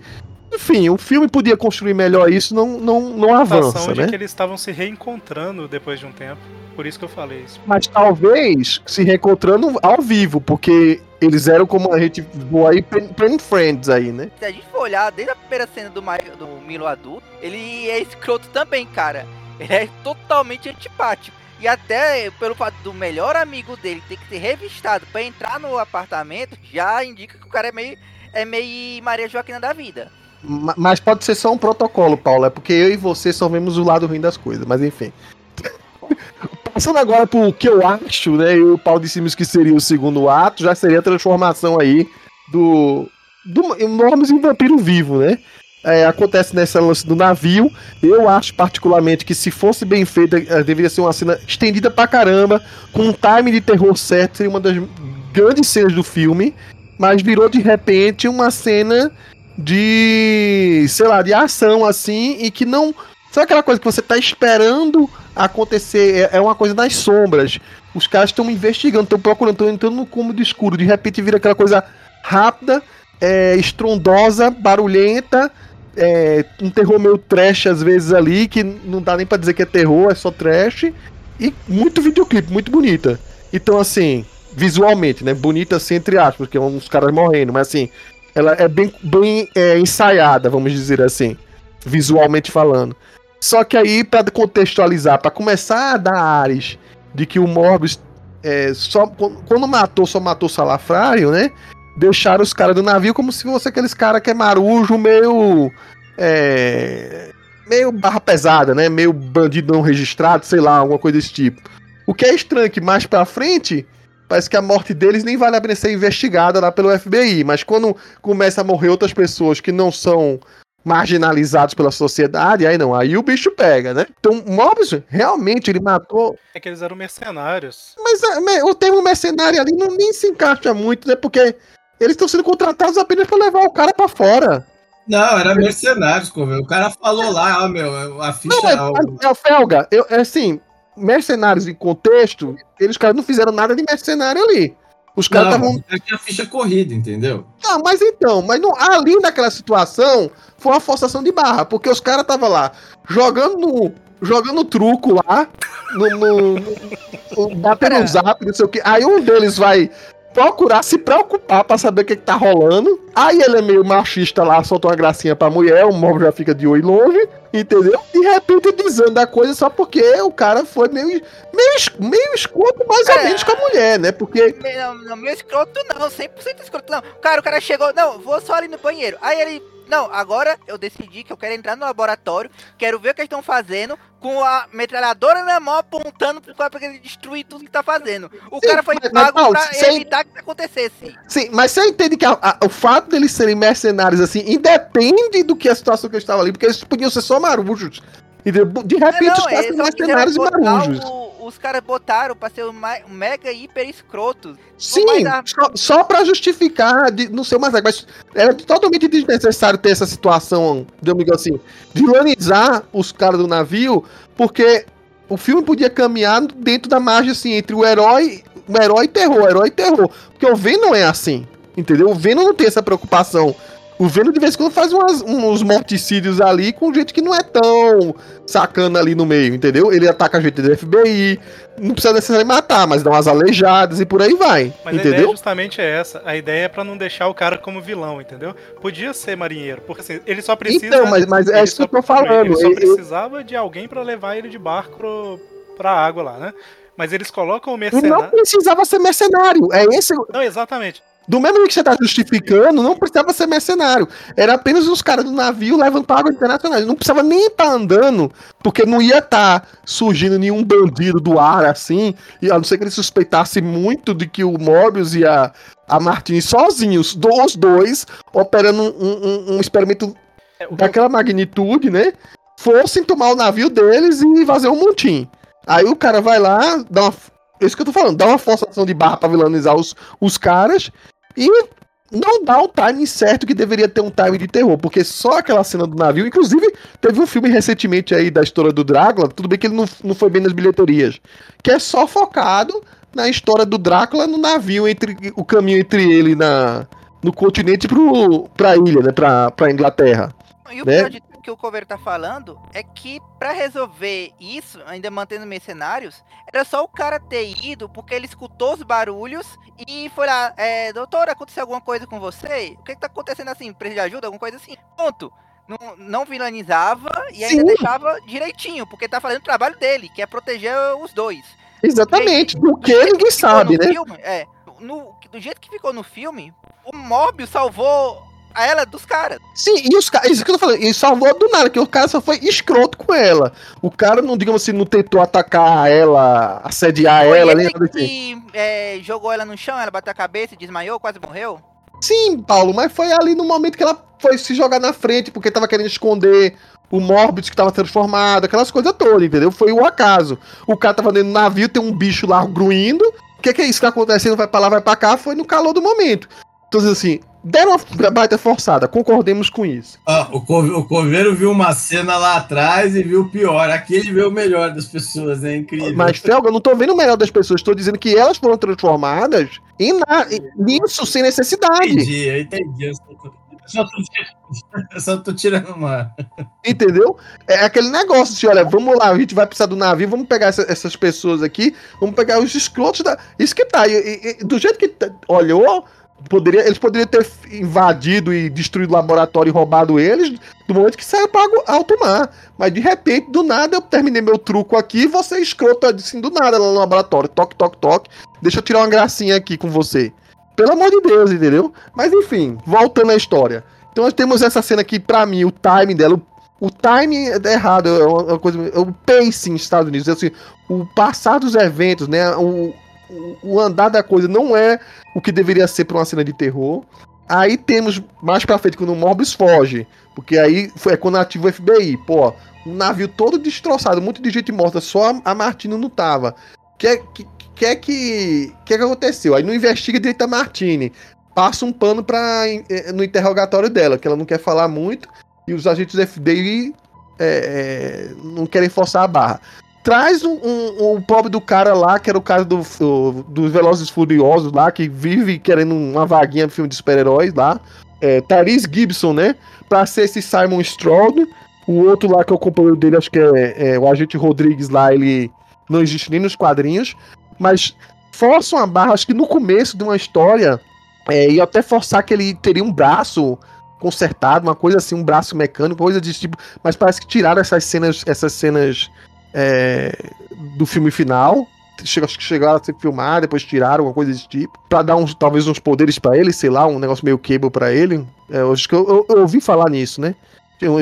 Enfim, o filme podia construir melhor isso, não, não, não A sensação avança, de né? que eles estavam se reencontrando depois de um tempo. Por isso que eu falei isso. Mas talvez se reencontrando ao vivo, porque eles eram como a gente voou aí, pen, friends aí, né? Se a gente for olhar desde a primeira cena do, Ma- do Milo adulto, ele é escroto também, cara. Ele é totalmente antipático. E até pelo fato do melhor amigo dele ter que ser revistado pra entrar no apartamento, já indica que o cara é meio, é meio Maria Joaquina da vida. Ma- Mas pode ser só um protocolo, Paulo, é porque eu e você só vemos o lado ruim das coisas, mas enfim. [LAUGHS] Passando agora pro que eu acho, né? E o Paulo dissemos que seria o segundo ato, já seria a transformação aí do. do Enormes em vampiro vivo, né? É, acontece nessa lance do navio. Eu acho particularmente que se fosse bem feita, eh, deveria ser uma cena estendida pra caramba, com um time de terror certo, seria uma das grandes cenas do filme. Mas virou de repente uma cena de, sei lá, de ação assim, e que não. Sabe aquela coisa que você tá esperando acontecer? É, é uma coisa das sombras. Os caras estão investigando, estão procurando, estão entrando no cômodo escuro. De repente vira aquela coisa rápida, é, estrondosa, barulhenta. É, um terror meio trash às vezes ali, que não dá nem pra dizer que é terror, é só trash. E muito videoclipe, muito bonita. Então, assim, visualmente, né? Bonita assim, entre aspas, porque é uns caras morrendo, mas assim, ela é bem, bem é, ensaiada, vamos dizer assim, visualmente falando. Só que aí, pra contextualizar, pra começar a dar ares de que o Morbius é, só quando matou, só matou o Salafrário, né? Deixaram os caras do navio como se fosse aqueles caras que é marujo, meio. É, meio barra pesada, né? Meio bandido não registrado, sei lá, alguma coisa desse tipo. O que é estranho que mais pra frente, parece que a morte deles nem vale a pena ser investigada lá pelo FBI. Mas quando começa a morrer outras pessoas que não são marginalizados pela sociedade, aí não, aí o bicho pega, né? Então, Morbius, realmente, ele matou. É que eles eram mercenários. Mas é, o termo mercenário ali não nem se encaixa muito, né? Porque eles estão sendo contratados apenas pra levar o cara pra fora. Não, era mercenários, Covê. O cara falou lá, ó, meu, a ficha. Não, é, ó, é, é, Felga, eu, é assim, mercenários em contexto, eles caras não fizeram nada de mercenário ali. Os caras estavam. é que a ficha corrida, entendeu? Não, mas então, mas não, ali naquela situação foi uma forçação de barra, porque os caras estavam lá jogando no, jogando truco lá, no, no, no- batendo Cara. um zap, não sei o que. Aí um deles vai procurar se preocupar pra saber o que, que tá rolando. Aí ele é meio machista lá, solta uma gracinha pra mulher, o móvel já fica de oi longe, entendeu? De repente desanda a coisa só porque o cara foi meio, meio, meio escroto mais ou É. menos com a mulher, né? Porque. Não, não, meu escroto não, 100% escroto não. Cara, o cara chegou, não, vou só ali no banheiro. Aí ele, não, agora eu decidi que eu quero entrar no laboratório, quero ver o que eles estão fazendo, com a metralhadora na mão apontando pro cara pra ele destruir tudo que tá fazendo. O Sim, cara foi mas- mas, pago Paulo, pra evitar que isso acontecesse. Sim, mas você entende que a- a- o fato deles serem mercenários assim, independe do que a situação que eles estavam ali, porque eles podiam ser só marujos. Entendeu? De repente os caras são quiseram mercenários e marujos. o- os caras botaram pra ser o ma- mega hiper escrotos. Sim, a- só, só pra justificar de, no seu massacre, mas era totalmente desnecessário ter essa situação, digamos assim, de ironizar os caras do navio, porque o filme podia caminhar dentro da margem assim, entre o herói, o herói e terror, herói e terror. Porque o Venom não é assim, entendeu? O Venom não tem essa preocupação. O Venom de vez em quando faz umas- uns morticídios ali com gente que não é tão sacana ali no meio, entendeu? Ele ataca a gente do FBI, não precisa necessariamente matar, mas dá umas aleijadas e por aí vai, Mas a ideia entendeu? justamente é essa. A ideia é pra não deixar o cara como vilão, entendeu? Podia ser marinheiro, porque assim, ele só precisa. Então, mas, mas é ele isso que eu tô falando. Ele só Eu- eu- precisava de alguém pra levar ele de barco pro, pra água lá, né? Mas eles colocam o E não mercenário. precisava ser mercenário. É esse. Não, exatamente. Do mesmo jeito que você tá justificando, não precisava ser mercenário. Era apenas os caras do navio levando pra água internacional. Não precisava nem estar andando, porque não ia estar surgindo nenhum bandido do ar assim. E a não ser que ele suspeitasse muito de que o Morbius e a, a Martini sozinhos, os dois, operando um, um- um experimento É, que eu- daquela magnitude, né? Fossem tomar o navio deles e fazer um montim. Aí o cara vai lá, dá uma. É isso que eu tô falando, dá uma forçação de barra pra vilanizar os, os caras e não dá o timing certo que deveria ter um time de terror, porque só aquela cena do navio, inclusive teve um filme recentemente aí da história do Drácula, tudo bem que ele não, não foi bem nas bilheterias, que é só focado na história do Drácula no navio, entre o caminho entre ele na, no continente pro, pra ilha, né, pra, pra Inglaterra. E o Né? pior de que o Coveiro tá falando é que pra resolver isso, ainda mantendo mercenários, era só o cara ter ido porque ele escutou os barulhos e foi lá, é, doutor, aconteceu alguma coisa com você? O que, que tá acontecendo assim? Precisa de ajuda? Alguma coisa assim? Ponto. Não, não vilanizava e ainda Sim. deixava direitinho, porque tá fazendo o trabalho dele, que é proteger os dois. Exatamente, do que ficou sabe, né? filme, é, no- do jeito que ficou no filme, o Morbius salvou a ela dos caras. Sim, e os caras, isso que eu tô falando, ele salvou do nada, que o cara só foi escroto com ela. O cara não, digamos assim, não tentou atacar ela, assediar Foi ela, nem nada assim. que é, jogou ela no chão, ela bateu a cabeça desmaiou, quase morreu. Sim, Paulo, mas foi ali no momento que ela foi se jogar na frente, porque tava querendo esconder o Morbius que tava transformado, aquelas coisas todas, entendeu? Foi o acaso. O cara tava dentro do navio, tem um bicho lá gruindo. O que, que é isso que tá acontecendo? Vai pra lá, vai pra cá, foi no calor do momento. Então, assim, deram uma baita forçada, concordemos com isso. Ó, o, Co- o Coveiro viu uma cena lá atrás e viu o pior. Aqui ele vê o melhor das pessoas, é incrível. Mas, Felga, eu não tô vendo o melhor das pessoas, tô dizendo que elas foram transformadas em na... nisso, sem necessidade. entendi, eu entendi. Eu só tô, eu só tô tirando- [LAUGHS] só tô tirando uma. Entendeu? É aquele negócio assim, olha, vamos lá, a gente vai precisar do navio, vamos pegar essa- essas pessoas aqui, vamos pegar os escrotos da. Isso que tá. e- e- do jeito que olhou, poderia, eles poderiam ter invadido e destruído o laboratório e roubado eles do momento que saiu para alto mar. Mas de repente, do nada, eu terminei meu truco aqui e você escroto assim, do nada lá no laboratório. Toque, toque, toque. Deixa eu tirar uma gracinha aqui com você. Pelo amor de Deus, entendeu? Mas enfim, voltando à história. Então nós temos essa cena aqui, pra mim, o timing dela, o, o timing é errado, é uma, coisa, é o pacing nos Estados Unidos, assim, o passar dos eventos, né, o, o, andar da coisa não é o que deveria ser pra uma cena de terror. Aí temos mais pra frente quando o Morbius foge, porque aí foi, é quando ativa o FBI, pô, um navio todo destroçado, monte de gente morta, só a, Martina não tava. Que que que é que que é que aconteceu? Aí não investiga direito a Martini passa um pano para no interrogatório dela, que ela não quer falar muito, e os agentes do FBI é, é, não querem forçar a barra. Traz um, um, um pobre do cara lá, que era o cara do, do- dos Velozes e Furiosos lá, que vive querendo uma vaguinha no filme de super-heróis lá. É, Tyrese Gibson, né? Pra ser esse Simon Stroud. O outro lá que é o companheiro dele, acho que é, é o agente Rodrigues lá, ele não existe nem nos quadrinhos. Mas forçam a barra, acho que no começo de uma história, é, ia até forçar que ele teria um braço consertado, uma coisa assim, um braço mecânico, coisa desse tipo, mas parece que tiraram essas cenas, essas cenas é, do filme final. Chega, acho que chegaram a ser filmar, depois tiraram, alguma coisa desse tipo. Pra dar uns, talvez uns poderes pra ele, sei lá, um negócio meio cable pra ele. É, eu acho que eu, eu- eu ouvi falar nisso, né?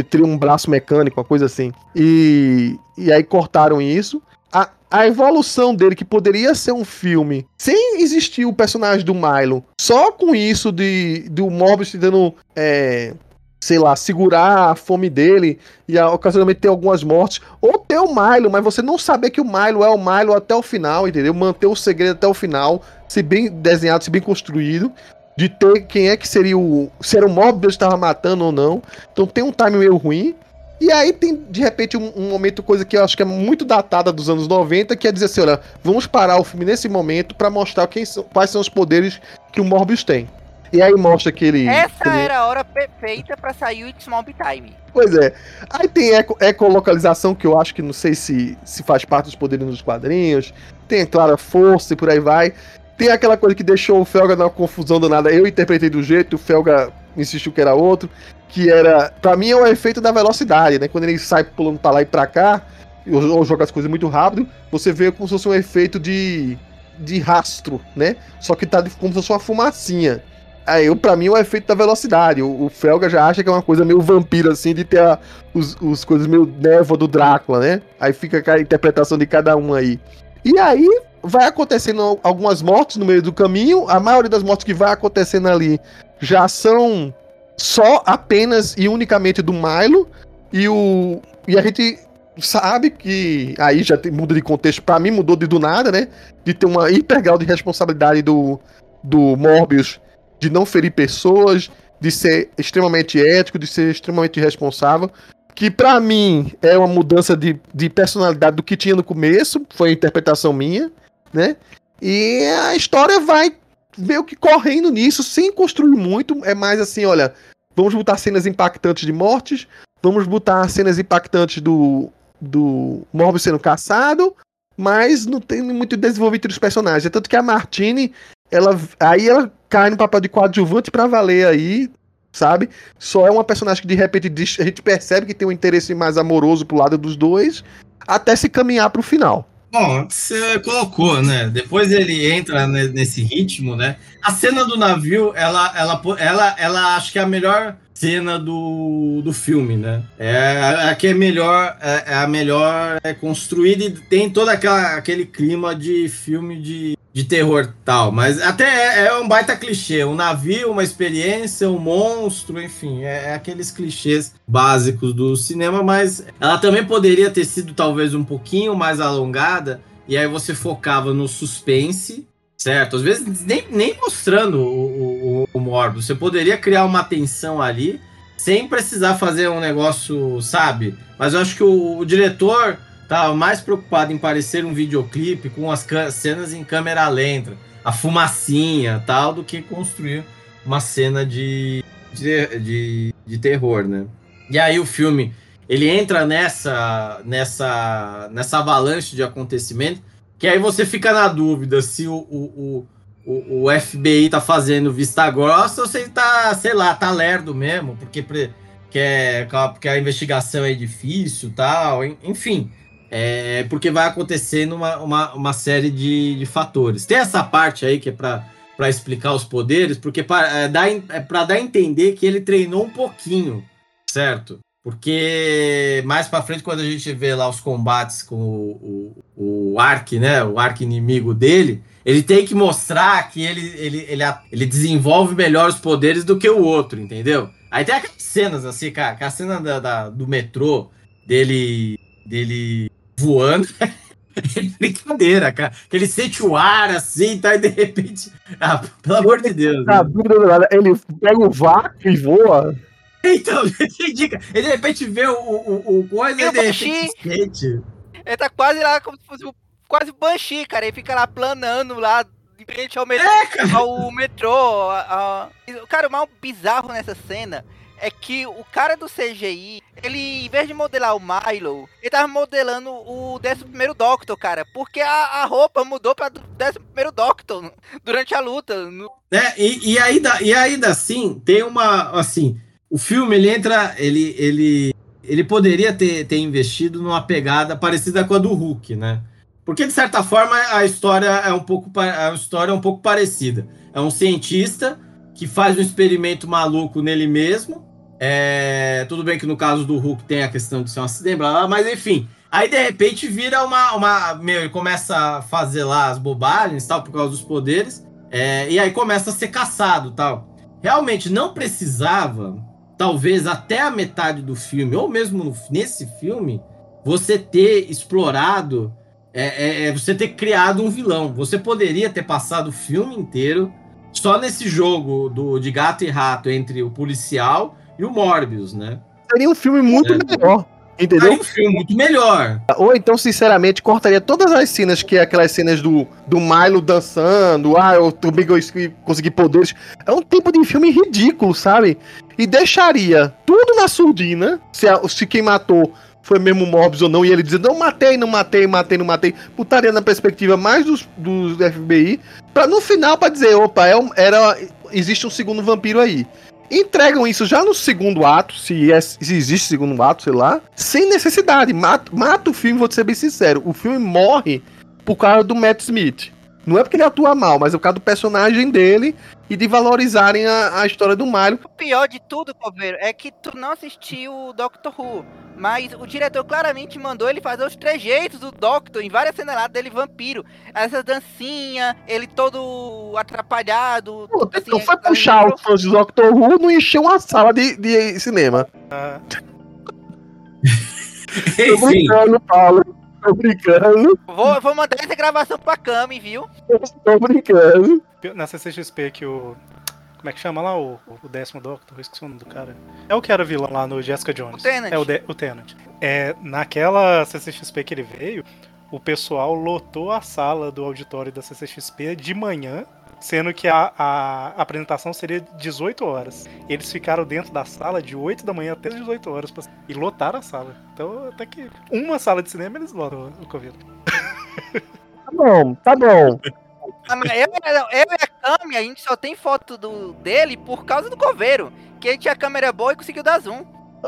Teria um braço mecânico, uma coisa assim. E, e aí cortaram isso. A, a evolução dele, que poderia ser um filme, sem existir o personagem do Milo, só com isso de do Morbius tentando, é, sei lá, segurar a fome dele e a, ocasionalmente ter algumas mortes, ou ter o Milo, mas você não saber que o Milo é o Milo até o final, entendeu? Manter o segredo até o final, se bem desenhado, se bem construído, de ter quem é que seria o. Se era o Morbius que estava matando ou não. Então tem um time meio ruim. E aí tem, de repente, um, um momento, coisa que eu acho que é muito datada dos anos 90, que é dizer assim, olha, vamos parar o filme nesse momento pra mostrar quem quais são os poderes que o Morbius tem. E aí mostra que ele. Essa que ele- era a hora perfeita pra sair o It's Mob Time. Pois é. Aí tem eco, ecolocalização, que eu acho que não sei se, se faz parte dos poderes nos quadrinhos. Tem a clara força e por aí vai. Tem aquela coisa que deixou o Felga numa confusão danada. Eu interpretei do jeito, o Felga insistiu que era outro. Que era. Pra mim é o efeito da velocidade, né? Quando ele sai pulando pra lá e pra cá, ou, joga as coisas muito rápido, você vê como se fosse um efeito de. de rastro, né? Só que tá como se fosse uma fumacinha. Aí, eu, pra mim, é o efeito da velocidade. O, o Felga já acha que é uma coisa meio vampiro, assim, de ter a- os, os coisas meio névoa do Drácula, né? Aí fica a interpretação de cada um aí. E aí, vai acontecendo algumas mortes no meio do caminho. A maioria das mortes que vai acontecendo ali já são só apenas e unicamente do Milo. E, o, e a gente sabe que aí já tem- muda de contexto. Pra mim, mudou de do nada, né? De ter uma hiper grau de responsabilidade do, do Morbius de não ferir pessoas, de ser extremamente ético, de ser extremamente responsável. Que pra mim é uma mudança de, de personalidade do que tinha no começo, foi a interpretação minha, né? E a história vai meio que correndo nisso, sem construir muito. É mais assim, olha, vamos botar cenas impactantes de mortes, vamos botar cenas impactantes do, do Morbius sendo caçado, mas não tem muito desenvolvimento dos personagens. É tanto que a Martine, ela aí ela cai no papel de coadjuvante pra valer aí, sabe? Só é uma personagem que de repente a gente percebe que tem um interesse mais amoroso pro lado dos dois, até se caminhar pro final. Bom, você colocou, né? Depois ele entra ne- nesse ritmo, né? A cena do navio, ela, ela, ela, ela acho que é a melhor cena do, do filme, né? É a, a que é melhor, é, é a melhor é construída e tem todo aquela, aquele clima de filme de, de terror tal. Mas até é, é um baita clichê. Um navio, uma experiência, um monstro, enfim, é, é aqueles clichês básicos do cinema, mas ela também poderia ter sido talvez um pouquinho mais alongada, e aí você focava no suspense, certo? Às vezes nem, nem mostrando o, o Morbius. Você poderia criar uma tensão ali, sem precisar fazer um negócio, sabe? Mas eu acho que o, o diretor tava mais preocupado em parecer um videoclipe com as cenas em câmera lenta, a fumacinha tal, do que construir uma cena de, de, de, de terror, né? E aí o filme ele entra nessa nessa nessa avalanche de acontecimento que aí você fica na dúvida se o, o, o, o, o FBI tá fazendo vista grossa ou se ele tá, sei lá, tá lerdo mesmo, porque, que é, porque a investigação é difícil tal, en- enfim. É, porque vai acontecendo uma, uma, uma série de, de fatores. Tem essa parte aí que é pra, pra explicar os poderes, porque pra, é, em- é dar a entender que ele treinou um pouquinho, certo? Porque mais pra frente, quando a gente vê lá os combates com o, o, o Ark, né? O Ark inimigo dele, ele tem que mostrar que ele, ele, ele, a- ele desenvolve melhor os poderes do que o outro, entendeu? Aí tem aquelas cenas assim, cara, aquela cena da, da- do metrô dele, dele voando. [LAUGHS] É brincadeira, cara. Que ele sente o ar assim, tá? E de repente. Ah, pelo amor de Deus. Na né? dúvida do nada, ele pega o vácuo e voa. Então, [LAUGHS] ele indica. Ele de repente vê o, o, o coisa E o de repente sente. Ele tá quase lá como se fosse o- quase Banshee, cara. Ele fica lá planando lá em frente ao metrô. É, cara. ao metrô. a- a- Cara, o mais bizarro nessa cena é que o cara do CGI, ele, em vez de modelar o Milo, ele tava modelando o 11 Doctor, cara. Porque a, a roupa mudou pra 11 Doctor durante a luta. É, e, e, ainda, e ainda assim, tem uma. Assim, o filme ele entra. Ele, ele, ele poderia ter, ter investido numa pegada parecida com a do Hulk, né? Porque, de certa forma, a história é um pouco, a história é um pouco parecida. É um cientista que faz um experimento maluco nele mesmo. É, tudo bem que no caso do Hulk tem a questão de ser um acidente, blá, blá, mas enfim. Aí de repente vira uma. uma meu, ele começa a fazer lá as bobagens tal, por causa dos poderes. É, e aí começa a ser caçado tal. Realmente não precisava, talvez até a metade do filme, ou mesmo nesse filme, você ter explorado, é, é, é, você ter criado um vilão. Você poderia ter passado o filme inteiro só nesse jogo do, de gato e rato entre o policial e o Morbius, né? Seria um filme muito É. melhor. Entendeu? um filme muito melhor. Ou então, sinceramente, cortaria todas as cenas que é aquelas cenas do, do Milo dançando, ah, eu também consegui, consegui poderes. É um tipo de filme ridículo, sabe? E deixaria tudo na surdina, se, se quem matou foi mesmo Morbius ou não, e ele dizendo, não matei, não matei, matei, não matei, botaria na perspectiva mais dos, dos FBI, pra no final pra dizer, opa, é um- era, existe um segundo vampiro aí. Entregam isso já no segundo ato, se, é- se existe segundo ato, sei lá, sem necessidade. Mata, mata o filme, vou ser bem sincero. O filme morre por causa do Matt Smith. Não é porque ele atua mal, mas é por causa do personagem dele e de valorizarem a, a história do Mario. O pior de tudo, Coveiro, é que tu não assistiu o Doctor Who. Mas o diretor claramente mandou ele fazer os trejeitos do Doctor em várias cenas lá dele vampiro. Essa dancinha, ele todo atrapalhado. Pô, assim, então foi tá puxar os fãs de Doctor Who não encheu uma sala de, de cinema. Ah, Tô [LAUGHS] Enfim, brincando, Paulo. Tô brincando. Vou, vou mandar essa gravação pra Cami, viu? Tô brincando. na CCXP que o. Como é que chama lá o, o décimo Doctor? Eu esqueci o nome do cara. É o que era vilão lá no Jessica Jones. O Tennant. É o, de, o Tenant. É, naquela CCXP que ele veio, o pessoal lotou a sala do auditório da CCXP de manhã, sendo que a, a apresentação seria 18 horas. Eles ficaram dentro da sala de 8 da manhã até as 18 horas pra- e lotaram a sala. Então, até que uma sala de cinema eles lotam o Covid. Tá bom, tá bom. Ah, mas Eu, eu e a Cami, a gente só tem foto do, dele por causa do Coveiro. Que ele tinha câmera boa e conseguiu dar zoom.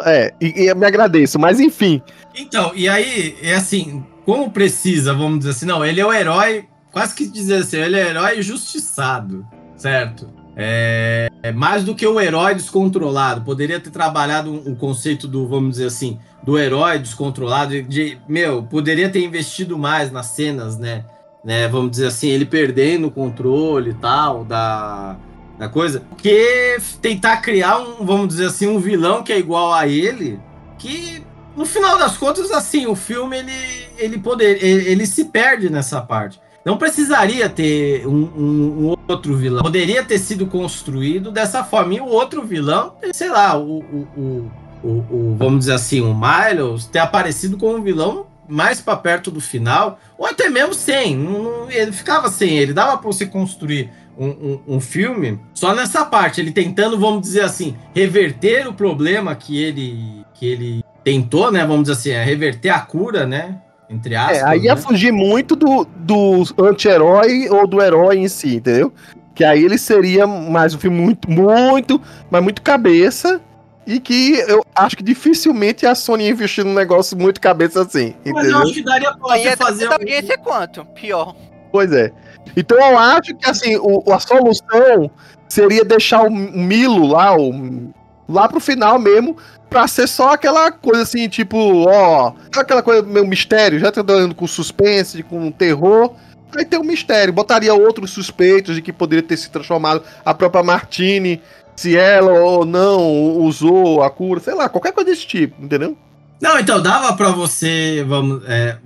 É, e, e eu me agradeço, mas enfim. Então, e aí, é assim, como precisa, vamos dizer assim, não, ele é o herói, quase que dizer assim, ele é o herói justiçado, certo? É, é mais do que o herói descontrolado. Poderia ter trabalhado um- o conceito do, vamos dizer assim, do herói descontrolado, de, de- meu, poderia ter investido mais nas cenas, né? né? Vamos dizer assim, ele perdendo o controle e tal, da, da coisa. Que tentar criar um, vamos dizer assim, um vilão que é igual a ele, que no final das contas, assim, o filme ele, ele, poder, ele, ele se perde nessa parte. Não precisaria ter um, um- um outro vilão. Poderia ter sido construído dessa forma. E o outro vilão, sei lá, o, o, o, o- vamos dizer assim, o Miles ter aparecido como um vilão mais para perto do final, ou até mesmo sem. Não- ele ficava sem ele. Dava para você construir um, um- um filme só nessa parte. Ele tentando, vamos dizer assim, reverter o problema que ele, que ele tentou, né? Vamos dizer assim, é reverter a cura, né? Entre aspas. É, aí ia né? fugir muito do, do anti-herói ou do herói em si, entendeu? Que aí ele seria mais um filme muito, muito, mas muito cabeça. E que eu acho que dificilmente a Sony investir num negócio muito cabeça assim, Mas eu entendeu? acho que daria pra você é fazer. da um- audiência quanto? Pior. Pois é. Então eu acho que assim, o, a solução seria deixar o Milo lá, o, lá pro final mesmo, pra ser só aquela coisa assim, tipo, ó, aquela coisa meio mistério, já tá dando com suspense, com terror. Aí tem um mistério, botaria outros suspeitos de que poderia ter se transformado a própria Martini, se ela ou não usou a cura, sei lá, qualquer coisa desse tipo, entendeu? Não, então dava pra você vamos, é,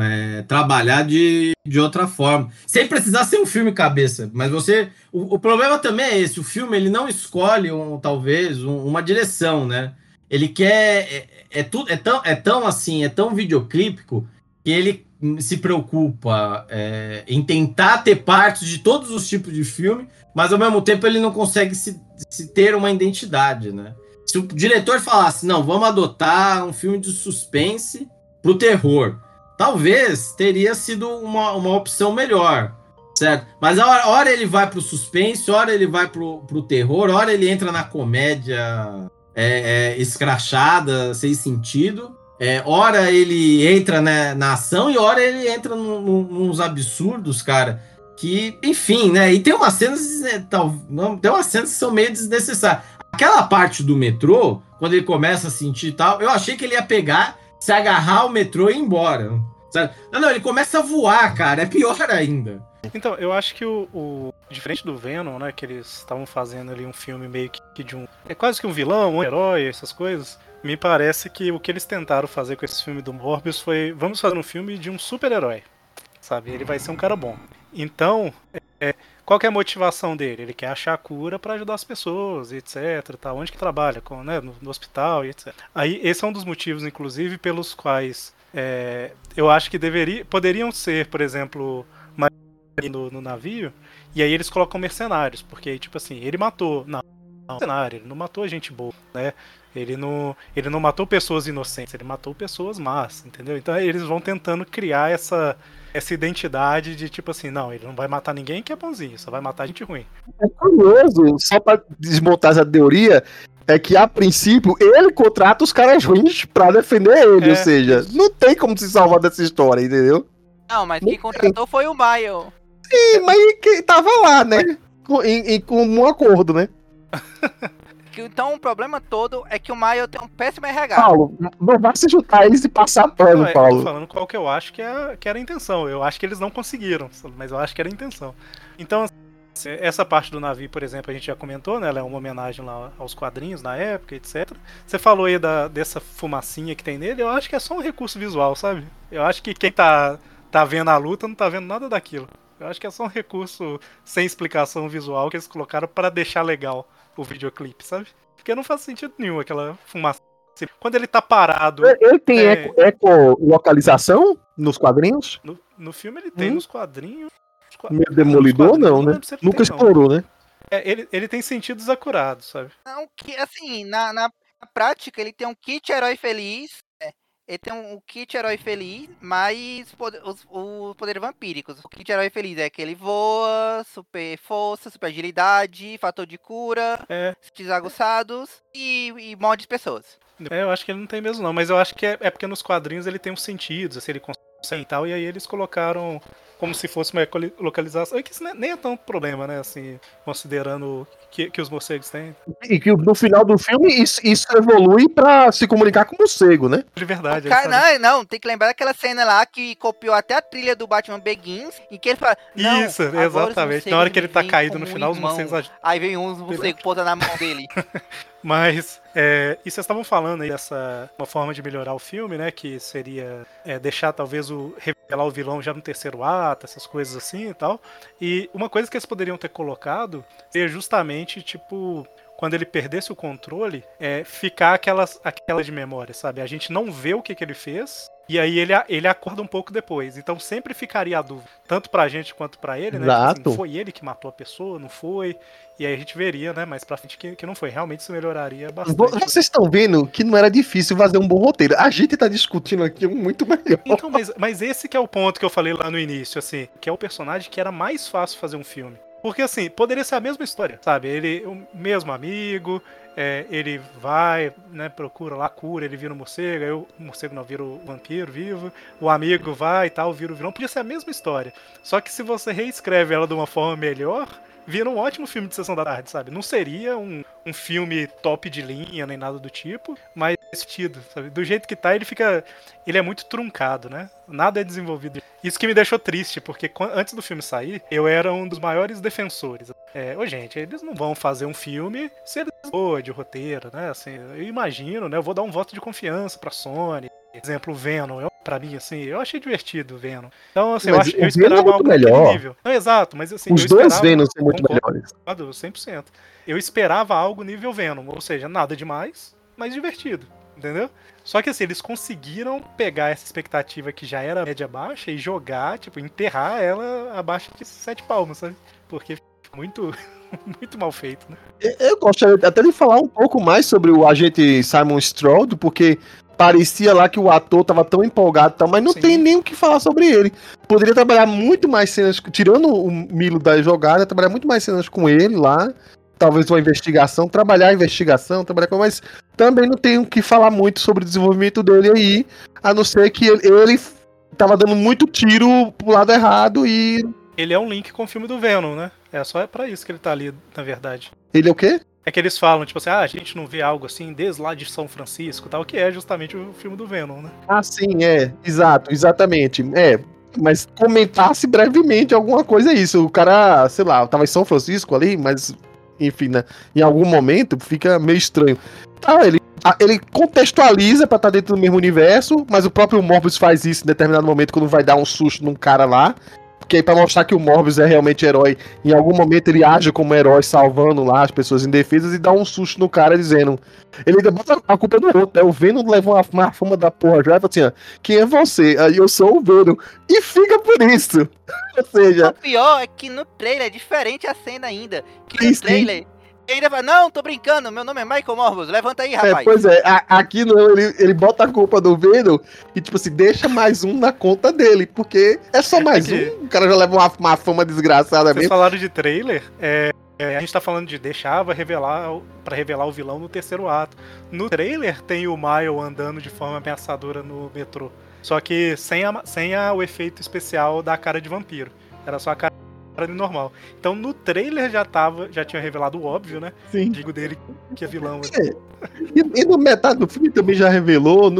é, trabalhar de, de outra forma, sem precisar ser um filme cabeça. Mas você, o, o problema também é esse: o filme ele não escolhe um, talvez um- uma direção, né? Ele quer é, é, tu- é tão é tão assim, é tão videoclípico que ele se preocupa é, em tentar ter partes de todos os tipos de filme, mas ao mesmo tempo ele não consegue se, se ter uma identidade, né? Se o diretor falasse, não, vamos adotar um filme de suspense pro terror, talvez teria sido uma, uma opção melhor, certo? Mas a hora, hora ele vai pro suspense, hora ele vai pro, pro terror, hora ele entra na comédia é, é, escrachada, sem sentido. É, hora ele entra né, na ação e hora ele entra nos absurdos, cara. Que, enfim, né? E tem umas cenas. é, tal- não, Tem umas cenas que são meio desnecessárias. Aquela parte do metrô, quando ele começa a sentir tal, eu achei que ele ia pegar, se agarrar ao metrô e ir embora. Sabe? Não, não, ele começa a voar, cara. É pior ainda. Então, eu acho que o, o- diferente do Venom, né, que eles estavam fazendo ali um filme meio que, de um é quase que um vilão, um herói, essas coisas. Me parece que o que eles tentaram fazer com esse filme do Morbius foi, vamos fazer um filme de um super-herói. Sabe? Ele vai ser um cara bom. Então, é, qual é a motivação dele? Ele quer achar a cura para ajudar as pessoas, etc, tá? Onde que trabalha, com, né, no, no hospital etc. Aí esse é um dos motivos inclusive pelos quais é, eu acho que deveria, poderiam ser, por exemplo, no, no navio, e aí eles colocam mercenários, porque aí, tipo assim, ele matou. Não, não, mercenário, ele não matou gente boa, né? Ele não, ele não matou pessoas inocentes, ele matou pessoas más, entendeu? Então eles vão tentando criar essa, essa identidade de tipo assim, não, ele não vai matar ninguém que é bonzinho, só vai matar gente ruim. É curioso, só pra desmontar essa teoria, é que a princípio ele contrata os caras ruins pra defender ele, É. ou seja, não tem como se salvar dessa história, entendeu? Não, mas quem contratou foi o Maio. Sim, mas quem tava lá, né? Com- Em, em comum acordo, né? [LAUGHS] Que, então o problema todo é que o Maio tem um péssimo RH. Paulo, não vai se juntar eles e passar pano, é, eu tô Paulo. falando qual que eu acho que, é, que era a intenção. Eu acho que eles não conseguiram, mas eu acho que era a intenção. Então, assim, essa parte do navio, por exemplo, a gente já comentou, né? Ela é uma homenagem lá aos quadrinhos na época, etc. Você falou aí da, dessa fumacinha que tem nele, eu acho que é só um recurso visual, sabe? Eu acho que quem tá, tá vendo a luta não tá vendo nada daquilo. Eu acho que é só um recurso sem explicação visual que eles colocaram para deixar legal o videoclipe, sabe? Porque não faz sentido nenhum aquela fumaça. Quando ele tá parado. Ele tem É. eco, ecolocalização nos quadrinhos? No, no filme ele tem Hum? nos quadrinhos. nos Meio nos demolidor, quadrinhos, não, né? Nunca tem, não. explorou, né? É, ele, ele tem sentidos acurados, sabe? Não, que assim, na, na prática ele tem um kit herói feliz. Ele tem um, kit herói feliz, pode- os, os poderes vampíricos. O kit herói feliz é que ele voa, super força, super agilidade, fator de cura, É, desaguçados e, e morde pessoas. é, eu acho que ele não tem mesmo, não. Mas eu acho que é, é porque nos quadrinhos ele tem uns sentidos, assim, ele consegue e tal, e aí eles colocaram como se fosse uma localização. É que isso nem- nem é tão problema, né? Assim, considerando que, que os morcegos têm. E que no final do filme isso, isso evolui pra se comunicar com o morcego, né? De verdade. Cara, não, não, tem que lembrar daquela cena lá que copiou até a trilha do Batman Begins, em que ele fala. "Não, Isso, exatamente. Na hora que ele tá caído no final, os irmão." morcegos Aí vem uns morcegos pousam na mão dele. [LAUGHS] Mas, é, e vocês estavam falando aí dessa uma forma de melhorar o filme, né? Que seria é, deixar talvez o revelar o vilão já no terceiro ato, essas coisas assim e tal. E uma coisa que eles poderiam ter colocado seria justamente, tipo, quando ele perdesse o controle, é ficar aquelas, aquela de memória, sabe? A gente não vê o que, que ele fez. E aí ele, ele acorda um pouco depois. Então sempre ficaria a dúvida, tanto pra gente quanto pra ele, né? Tipo assim, Exato. foi ele que matou a pessoa, não foi? E aí a gente veria, né, mais pra frente que, que não foi. Realmente isso melhoraria bastante. Vocês estão vendo que não era difícil fazer um bom roteiro. A gente tá discutindo aqui muito melhor. Então, mas, mas esse que é o ponto que eu falei lá no início, assim, que é o personagem que era mais fácil fazer um filme. Porque, assim, poderia ser a mesma história, sabe? Ele, o mesmo amigo, é, ele vai, né, procura lá, cura, ele vira um morcego, aí o morcego não vira o vampiro vivo, o amigo vai e tal, vira o vilão. Podia ser a mesma história. Só que se você reescreve ela de uma forma melhor, vira um ótimo filme de sessão da tarde, sabe? Não seria um, um filme top de linha, nem nada do tipo, mas sentido, sabe? Do jeito que tá, ele fica. Ele é muito truncado, né? Nada é desenvolvido. Isso que me deixou triste, porque antes do filme sair, eu era um dos maiores defensores. É, ô, gente, eles não vão fazer um filme se eles de roteiro, né? Assim, eu imagino, né? Eu vou dar um voto de confiança pra Sony. Exemplo, o Venom. Eu, pra mim, assim, eu achei divertido o Venom. Então, assim, eu, Mas acho, o eu Venom é esperava muito algo melhor. nível. Não, exato, mas assim, Os eu dois Venoms são muito melhores. Concordo, 100%. Eu esperava algo nível Venom, ou seja, nada demais, mas divertido, entendeu? Só que assim, eles conseguiram pegar essa expectativa que já era média baixa e jogar, tipo, enterrar ela abaixo de sete palmos, sabe? Porque Muito, [LAUGHS] muito mal feito, né? Eu gostaria até de falar um pouco mais sobre o agente Simon Stroud, porque parecia lá que o ator tava tão empolgado, e tal, mas não Sim. tem nem o que falar sobre ele. Poderia trabalhar muito mais cenas, tirando o Milo da jogada, trabalhar muito mais cenas com ele lá. Talvez uma investigação, trabalhar a investigação, trabalhar com. Mas também não tem o que falar muito sobre o desenvolvimento dele aí, a não ser que ele, ele tava dando muito tiro pro lado errado e. Ele é um link com o filme do Venom, né? É só pra isso que ele tá ali, na verdade. Ele é o quê? É que eles falam, tipo assim, ah, a gente não vê algo assim desde lá de São Francisco tal, que é justamente o filme do Venom, né? Ah, sim, é. Exato, exatamente. É. Mas comentasse brevemente alguma coisa é isso. O cara, sei lá, tava em São Francisco ali, mas, enfim, né? Em algum momento fica meio estranho. Tá, ele, ele contextualiza pra estar dentro do mesmo universo, mas o próprio Morbius faz isso em determinado momento quando vai dar um susto num cara lá. Porque aí pra mostrar que o Morbius é realmente herói, em algum momento ele age como herói, salvando lá as pessoas indefesas e dá um susto no cara dizendo. Ele ainda bota a culpa no outro, né? O Venom leva uma, uma fama da porra já e fala assim, ó, quem é você? Aí eu sou o Venom. E fica por isso. [LAUGHS] Ou O seja, pior é que no trailer é diferente a cena ainda. Que no Sim, sim. Ele ainda fala, não, tô brincando, meu nome é Michael Morbius, levanta aí, é, rapaz. pois é, a- aqui não, ele, ele bota a culpa do Venom e tipo assim, deixa mais um na conta dele, porque é só mais que- um, o cara já leva uma, uma fama desgraçada Vocês mesmo. falaram de trailer, é, é, a gente tá falando de deixava revelar pra revelar o vilão no terceiro ato. No trailer tem o Mile andando de forma ameaçadora no metrô. Só que sem, a, sem a- o efeito especial da cara de vampiro. Era só a cara de normal. Então no trailer já tava, já tinha revelado o óbvio, né? Sim. Digo dele que é vilão. E, e no metade do filme também já revelou.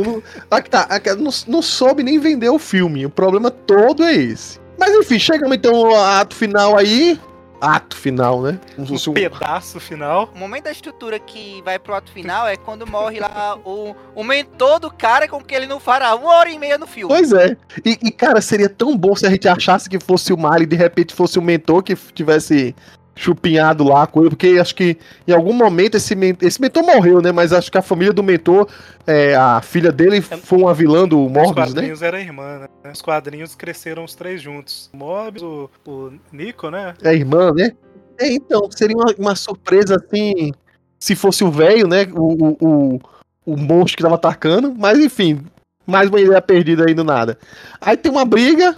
Ah, que tá, que não, não soube nem vender o filme. O problema todo é esse. Mas enfim, chegamos então ao ato final aí. Ato final, né? Como Um um- pedaço final. O momento da estrutura que vai pro ato final é quando morre lá o, o mentor do cara com que ele não fará uma hora e meia no filme. Pois é. E, e, cara, seria tão bom se a gente achasse que fosse o Mario e de repente fosse o mentor que tivesse chupinhado lá com ele, porque acho que em algum momento esse, men esse mentor morreu, né? Mas acho que a família do mentor, é, a filha dele foi uma vilã do Os Morbius, né? quadrinhos era irmã, né? Os quadrinhos cresceram os três juntos. O Morbius, o, o Nico, né? É irmã, né? É, então, seria uma, uma surpresa assim, se fosse o velho, né? O, o, o, o monstro que tava atacando, mas enfim, mais uma ideia perdida aí do nada. Aí tem uma briga,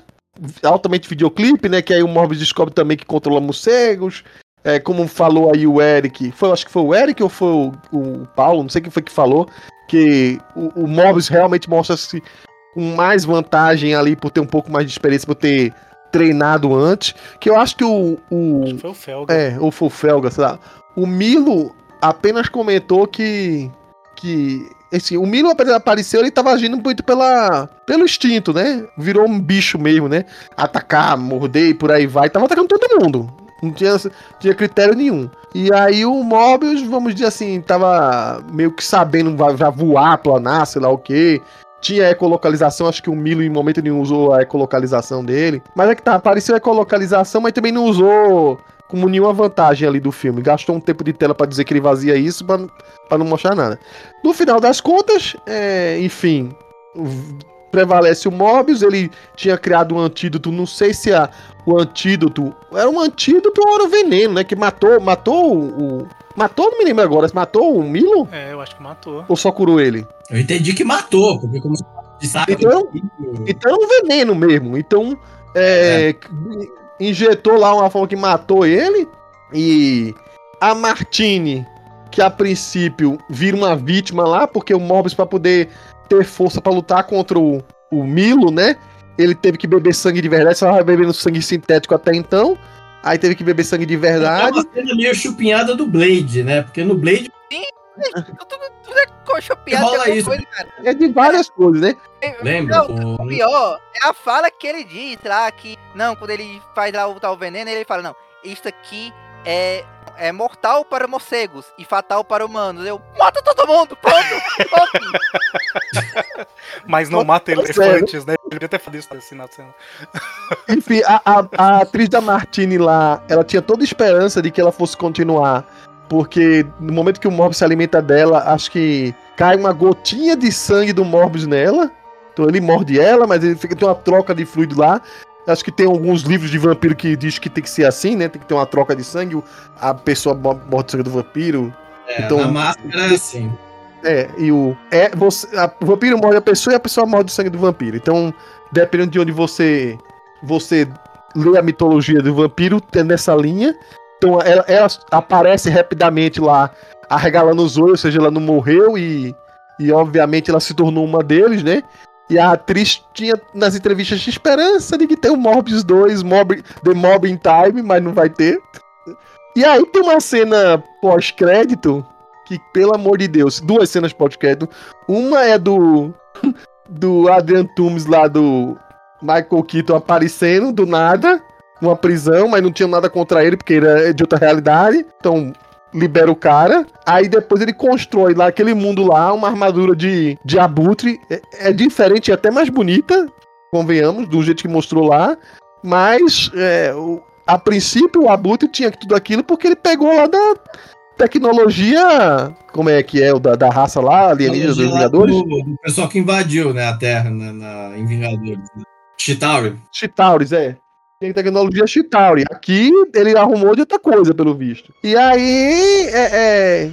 altamente videoclipe, né? Que aí o Morbius descobre também que controla morcegos. É, como falou aí o Eric, foi, acho que foi o Eric ou foi o, o Paulo, não sei quem foi que falou, que o, o Morbius realmente mostra-se com mais vantagem ali por ter um pouco mais de experiência, por ter treinado antes. Que eu acho que o. o Acho que foi o Felga. é, ou foi o Felga, sei lá. O Milo apenas comentou que. que assim, o Milo apareceu, ele tava agindo muito pela, pelo instinto, né? Virou um bicho mesmo, né? Atacar, morder e por aí vai. Tava atacando todo mundo. Não tinha, tinha critério nenhum. E aí o Mobius, vamos dizer assim, tava meio que sabendo já voar, planar, sei lá o quê. Tinha ecolocalização, acho que o Milo em momento nenhum usou a ecolocalização dele. Mas é que tá, apareceu a ecolocalização, mas também não usou como nenhuma vantagem ali do filme. Gastou um tempo de tela pra dizer que ele vazia isso pra não mostrar nada. No final das contas, é, enfim, prevalece o Mobius. Ele tinha criado um antídoto, não sei se a, o antídoto era um antídoto ou era o veneno, né? Que matou, matou o. o- matou, não me lembro agora, se matou o Milo É, eu acho que matou. ou só curou ele? Eu entendi que matou, porque como sabe. Então- Então é um veneno mesmo. Então, é, injetou lá uma forma que matou ele. E a Martine, que a princípio vira uma vítima lá, porque o Morbius, pra poder ter força pra lutar contra o, o Milo, né? Ele teve que beber sangue de verdade, só tava bebendo sangue sintético até então. Aí teve que beber sangue de É verdade. uma cena meio chupinhada do Blade, né? Porque no Blade Tudo, tudo é Rola alguma isso. coisa, cara. É de várias coisas, né? Lembra? Não, O- o pior é a fala que ele diz lá que. Não, quando ele faz lá o tal veneno, ele fala, não, isso aqui é, é mortal para morcegos e fatal para humanos. Eu mata todo mundo, pronto, pronto. [LAUGHS] Mas não mata ser, elefantes, né? Ele devia ter falado isso assim na cena. Enfim, a, a- a atriz da Martine lá, ela tinha toda esperança de que ela fosse continuar. Porque no momento que o Morbius se alimenta dela, acho que cai uma gotinha de sangue do Morbius nela. Então ele morde ela, mas ele fica tem uma troca de fluido lá. Acho que tem alguns livros de vampiro que diz que tem que ser assim, né? Tem que ter uma troca de sangue, a pessoa o sangue do vampiro. É, Então- na máscara é assim. É, e o. É, você, a- o vampiro morde a pessoa e a pessoa morde o sangue do vampiro. Então, dependendo de onde você. Você lê a mitologia do vampiro, é nessa linha. Então, ela, ela aparece rapidamente lá, arregalando os olhos, ou seja, ela não morreu e. E obviamente ela se tornou uma deles, né? E a atriz tinha nas entrevistas esperança de que tem o Morbius 2, Mob, The Mob in Time, mas não vai ter. E aí tem uma cena pós-crédito que, pelo amor de Deus, duas cenas pós-crédito. Uma é do. [LAUGHS] do Adrian Toomes lá do Michael Keaton aparecendo do nada, numa prisão, mas não tinha nada contra ele, porque ele é de outra realidade. Então. Libera o cara, aí depois ele constrói lá aquele mundo lá, uma armadura de, de abutre. É, é diferente e até mais bonita, convenhamos, do jeito que mostrou lá. Mas é, o- a princípio o Abutre tinha tudo aquilo porque ele pegou lá da tecnologia. Como é que é? O da, da raça lá, alienígenas dos Vingadores? Do, do pessoal que invadiu né, a Terra na, na- em Vingadores. Né? Chitauri. Chitauris, é. Tem tecnologia Chitauri. Aqui ele arrumou de outra coisa, pelo visto. E aí é, é,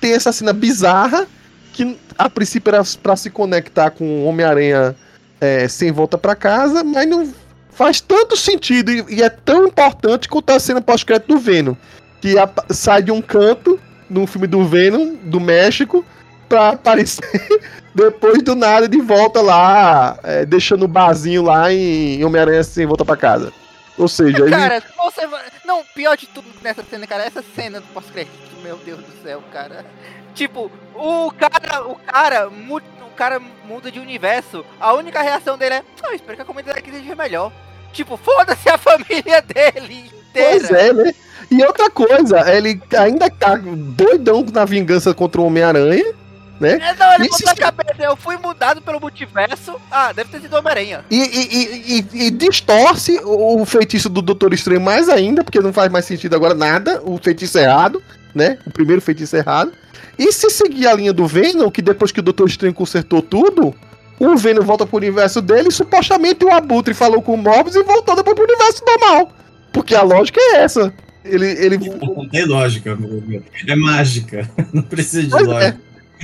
tem essa cena bizarra que a princípio era pra se conectar com Homem-Aranha é, sem volta pra casa, mas não faz tanto sentido e, e é tão importante quanto a cena pós-crédito do Venom. Que apa- sai de um canto no filme do Venom, do México, pra aparecer [LAUGHS] depois do nada de volta lá, é, deixando o barzinho lá em Homem-Aranha sem volta pra casa. Ou seja, ele, Cara, se você. Não, pior de tudo nessa cena, cara, essa cena do pós-crédito, meu Deus do céu, cara. Tipo, o cara, o cara, o cara muda de universo. A única reação dele é, ah, espero que a comunidade aqui seja melhor. Tipo, foda-se a [LAUGHS] família dele inteira. Pois é, né? E outra coisa, ele ainda tá doidão na vingança contra o Homem-Aranha, né? É, não, ele botou a sim. cabeça, eu fui mudado pelo multiverso. Ah, deve ter sido Homem-Aranha. E, e- e- e- e distorce o feitiço do Doutor Estranho mais ainda, porque não faz mais sentido agora nada, o feitiço errado, né? O primeiro feitiço errado. E se seguir a linha do Venom, que depois que o Doutor Estranho consertou tudo, o Venom volta pro universo dele e supostamente o Abutre falou com o Morbius e voltou depois pro universo normal. Porque a lógica é essa. Ele, ele Não tem lógica. meu. É mágica. [LAUGHS] Não precisa de Pois é.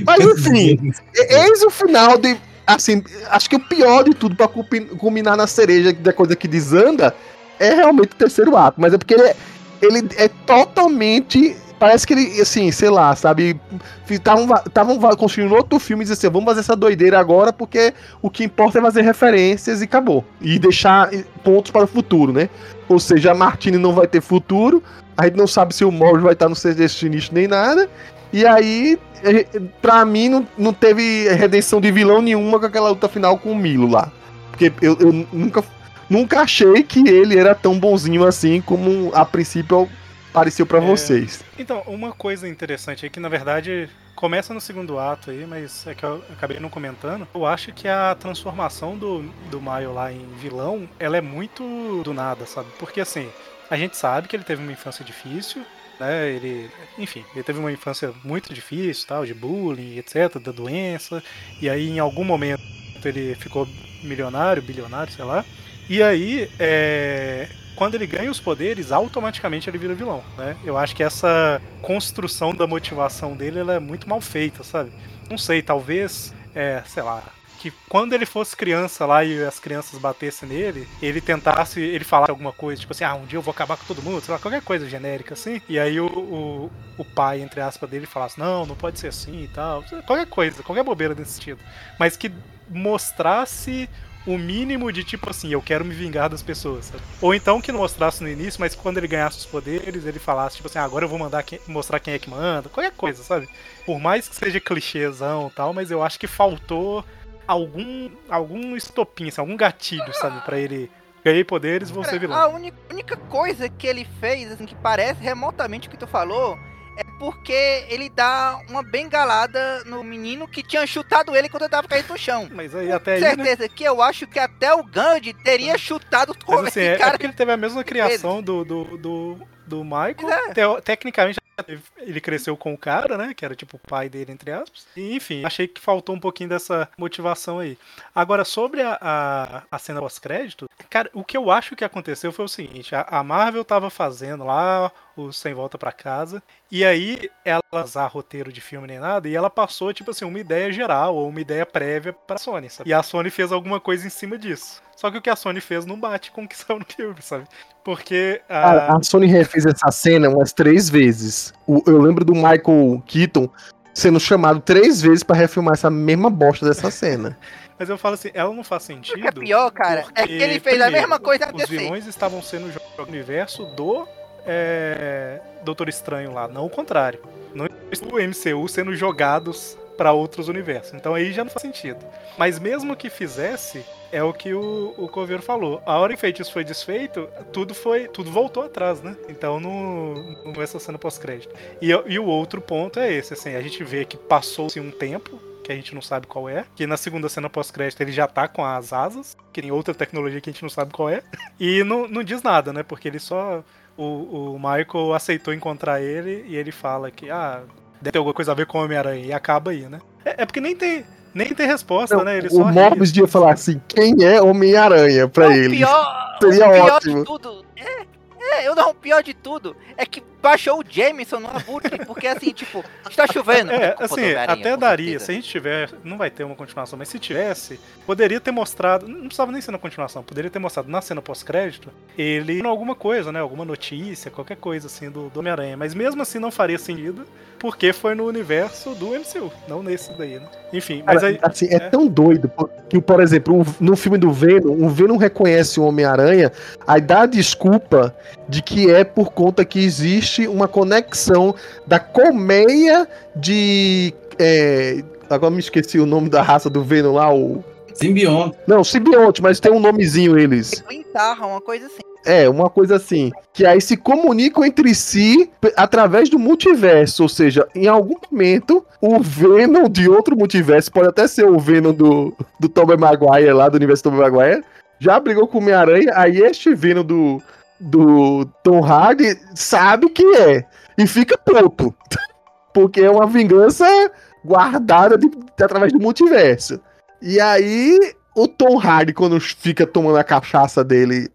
Mas enfim, E- Eis o final de. Assim, acho que o pior de tudo pra culpi- culminar na cereja da coisa que desanda é realmente o terceiro ato. Mas é porque ele é, ele é totalmente. Parece que ele, assim, sei lá, sabe? Estavam construindo outro filme e dizer assim: vamos fazer essa doideira agora porque o que importa é fazer referências e acabou. E deixar pontos para o futuro, né? Ou seja, a Martini não vai ter futuro, a gente não sabe se o Morris vai estar no seu destino nem nada. E aí, eh, pra mim, não, não teve redenção de vilão nenhuma com aquela luta final com o Milo lá. Porque eu, eu nunca, nunca achei que ele era tão bonzinho assim como a princípio pareceu pra É. vocês. Então, uma coisa interessante aí que na verdade começa no segundo ato aí, mas é que eu acabei não comentando. Eu acho que a transformação do, do Maio lá em vilão, ela é muito do nada, sabe? Porque assim, a gente sabe que ele teve uma infância difícil, né? Ele, enfim, ele teve uma infância muito difícil, tal, de bullying, etc, da doença. E aí em algum momento ele ficou milionário, bilionário, sei lá. E aí, é, quando ele ganha os poderes, automaticamente ele vira vilão, né? Eu acho que essa construção da motivação dele é muito mal feita, sabe? Não sei, talvez, é, sei lá, que quando ele fosse criança lá e as crianças batessem nele, ele tentasse, ele falasse alguma coisa, tipo assim, ah, um dia eu vou acabar com todo mundo, sei lá, qualquer coisa genérica assim. E aí o, o, o pai, entre aspas, dele falasse, não, não pode ser assim e tal. Qualquer coisa, qualquer bobeira nesse sentido. Mas que mostrasse o mínimo de tipo assim, eu quero me vingar das pessoas, sabe? Ou então que não mostrasse no início, mas quando ele ganhasse os poderes, ele falasse, tipo assim, ah, agora eu vou mandar quem- mostrar quem é que manda, qualquer coisa, sabe? Por mais que seja clichêzão e tal, mas eu acho que faltou algum algum estopim, assim, algum gatilho, sabe, Pra ele ganhei poderes, vou ser vilão. a única, coisa que ele fez, assim, que parece remotamente o que tu falou, é porque ele dá uma bengalada no menino que tinha chutado ele quando ele tava caído no chão. Mas aí Com até aí, né? certeza que eu acho que até o Gandhi teria chutado Mas esse assim, é, é cara. porque ele teve a mesma criação do, do, do, do Michael. É. Teo- tecnicamente, ele cresceu com o cara, né? Que era tipo o pai dele, entre aspas. E, enfim, achei que faltou um pouquinho dessa motivação aí. Agora, sobre a, a, a cena pós-crédito, cara, o que eu acho que aconteceu foi o seguinte: a, a Marvel tava fazendo lá o Sem Volta para Casa, e aí ela usar roteiro de filme nem nada, e ela passou, tipo assim, uma ideia geral ou uma ideia prévia pra Sony, sabe? E a Sony fez alguma coisa em cima disso. Só que o que a Sony fez não bate com o que [LAUGHS] saiu no filme, sabe? Porque. A, a Sony refez essa cena umas três vezes. O, eu lembro do Michael Keaton sendo chamado três vezes para refilmar essa mesma bosta dessa cena. [LAUGHS] Mas eu falo assim, ela não faz sentido. O que é pior, cara, é que ele fez a mesma coisa Os vilões estavam sendo jogados no universo do é, Doutor Estranho lá, não o contrário. Não o MCU sendo jogados para outros universos. Então aí já não faz sentido. Mas mesmo que fizesse, é o que o, o Coveiro falou. A hora que o feitiço foi desfeito, tudo foi. Tudo voltou atrás, né? Então não, não essa cena pós-crédito. E, e o outro ponto é esse, assim, a gente vê que passou-se um tempo, que a gente não sabe qual é. Que na segunda cena pós-crédito ele já tá com as asas, que tem outra tecnologia que a gente não sabe qual é. [LAUGHS] E não, não diz nada, né? Porque ele só. O, o Michael aceitou encontrar ele e ele fala que, ah, deve ter alguma coisa a ver com o Homem-Aranha. E acaba aí, né? É, é, porque nem tem. Nem tem resposta, Não, né? Ele o Morbius ia falar assim: quem é Homem-Aranha pra Não, ele? Pior, Seria o pior ótimo. de tudo. É, é, eu não, o pior de tudo é que baixou o Jameson no abutre, porque assim, tipo, está chovendo. É, assim, até daria. certeza. Se a gente tiver. Não vai ter uma continuação, mas se tivesse, poderia ter mostrado. Não precisava nem ser na continuação, poderia ter mostrado na cena pós-crédito ele alguma coisa, né? Alguma notícia, qualquer coisa assim do, do Homem-Aranha. Mas mesmo assim não faria sentido, porque foi no universo do MCU, não nesse daí, né? Enfim, mas Cara, aí. assim, é, é. tão doido que, por exemplo, no filme do Venom, o Venom reconhece o Homem-Aranha, aí dá a desculpa de que é por conta que existe uma conexão da colmeia de. é, agora me esqueci o nome da raça do Venom lá, o. Simbionte. Não, simbionte, mas tem um nomezinho eles. Tipo, entarra, uma coisa assim. É, uma coisa assim. Que aí se comunicam entre si através do multiverso. Ou seja, em algum momento, o Venom de outro multiverso, pode até ser o Venom do, do Tobey Maguire lá, do universo Tobey Maguire, já brigou com o Homem-Aranha, aí este Venom do, do Tom Hardy sabe que é. E fica puto. [LAUGHS] Porque é uma vingança guardada de- através do multiverso. E aí, o Tom Hardy, quando fica tomando a cachaça dele,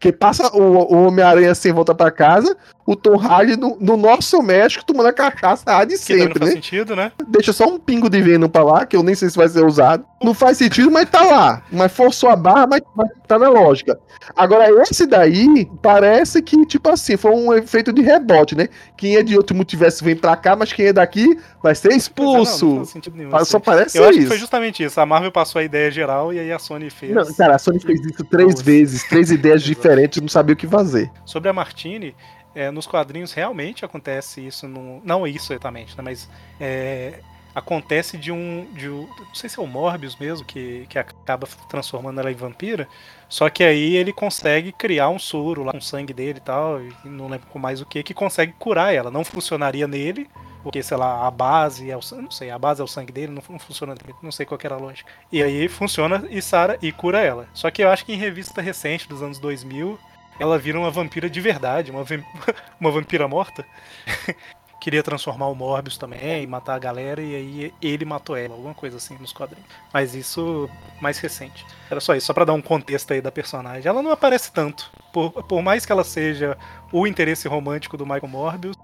que passa o, o Homem-Aranha sem volta pra casa, o Tom Hardy no, no nosso México tomando a cachaça lá de Que também não sempre, faz né? sentido, né? Deixa só um pingo de Venom pra lá, que eu nem sei se vai ser usado. Não faz sentido, mas tá lá. Mas forçou a barra, mas, mas tá na lógica. Agora, esse daí, parece que, tipo assim, foi um efeito de rebote, né? Quem é de outro multiverso vem pra cá, mas quem é daqui vai ser expulso. não, não faz sentido nenhum. Só assim. parece Eu acho isso. que foi justamente isso. A Marvel passou a ideia geral e aí a Sony fez. Não, cara, a Sony fez isso três Nossa. vezes, três ideias [LAUGHS] diferentes, não sabia o que fazer. Sobre a Martini, é, nos quadrinhos realmente acontece isso, num- não isso exatamente, né, mas é, acontece de um, de um- Não sei se é o Morbius mesmo, que, que acaba transformando ela em vampira. Só que aí ele consegue criar um soro lá com o sangue dele e tal, e não lembro mais o que, que consegue curar ela. Não funcionaria nele, porque, sei lá, a base é o sangue. Não sei, a base é o sangue dele, não, funciona nele, não sei qual era a lógica. E aí funciona e Sara e cura ela. Só que eu acho que em revista recente dos anos 2000, ela vira uma vampira de verdade, uma, [LAUGHS] uma vampira morta. [LAUGHS] Queria transformar o Morbius também, matar a galera, e aí ele matou ela, alguma coisa assim nos quadrinhos. Mas isso mais recente. Era só isso, só pra dar um contexto aí da personagem. Ela não aparece tanto. Por, por mais que ela seja o interesse romântico do Michael Morbius,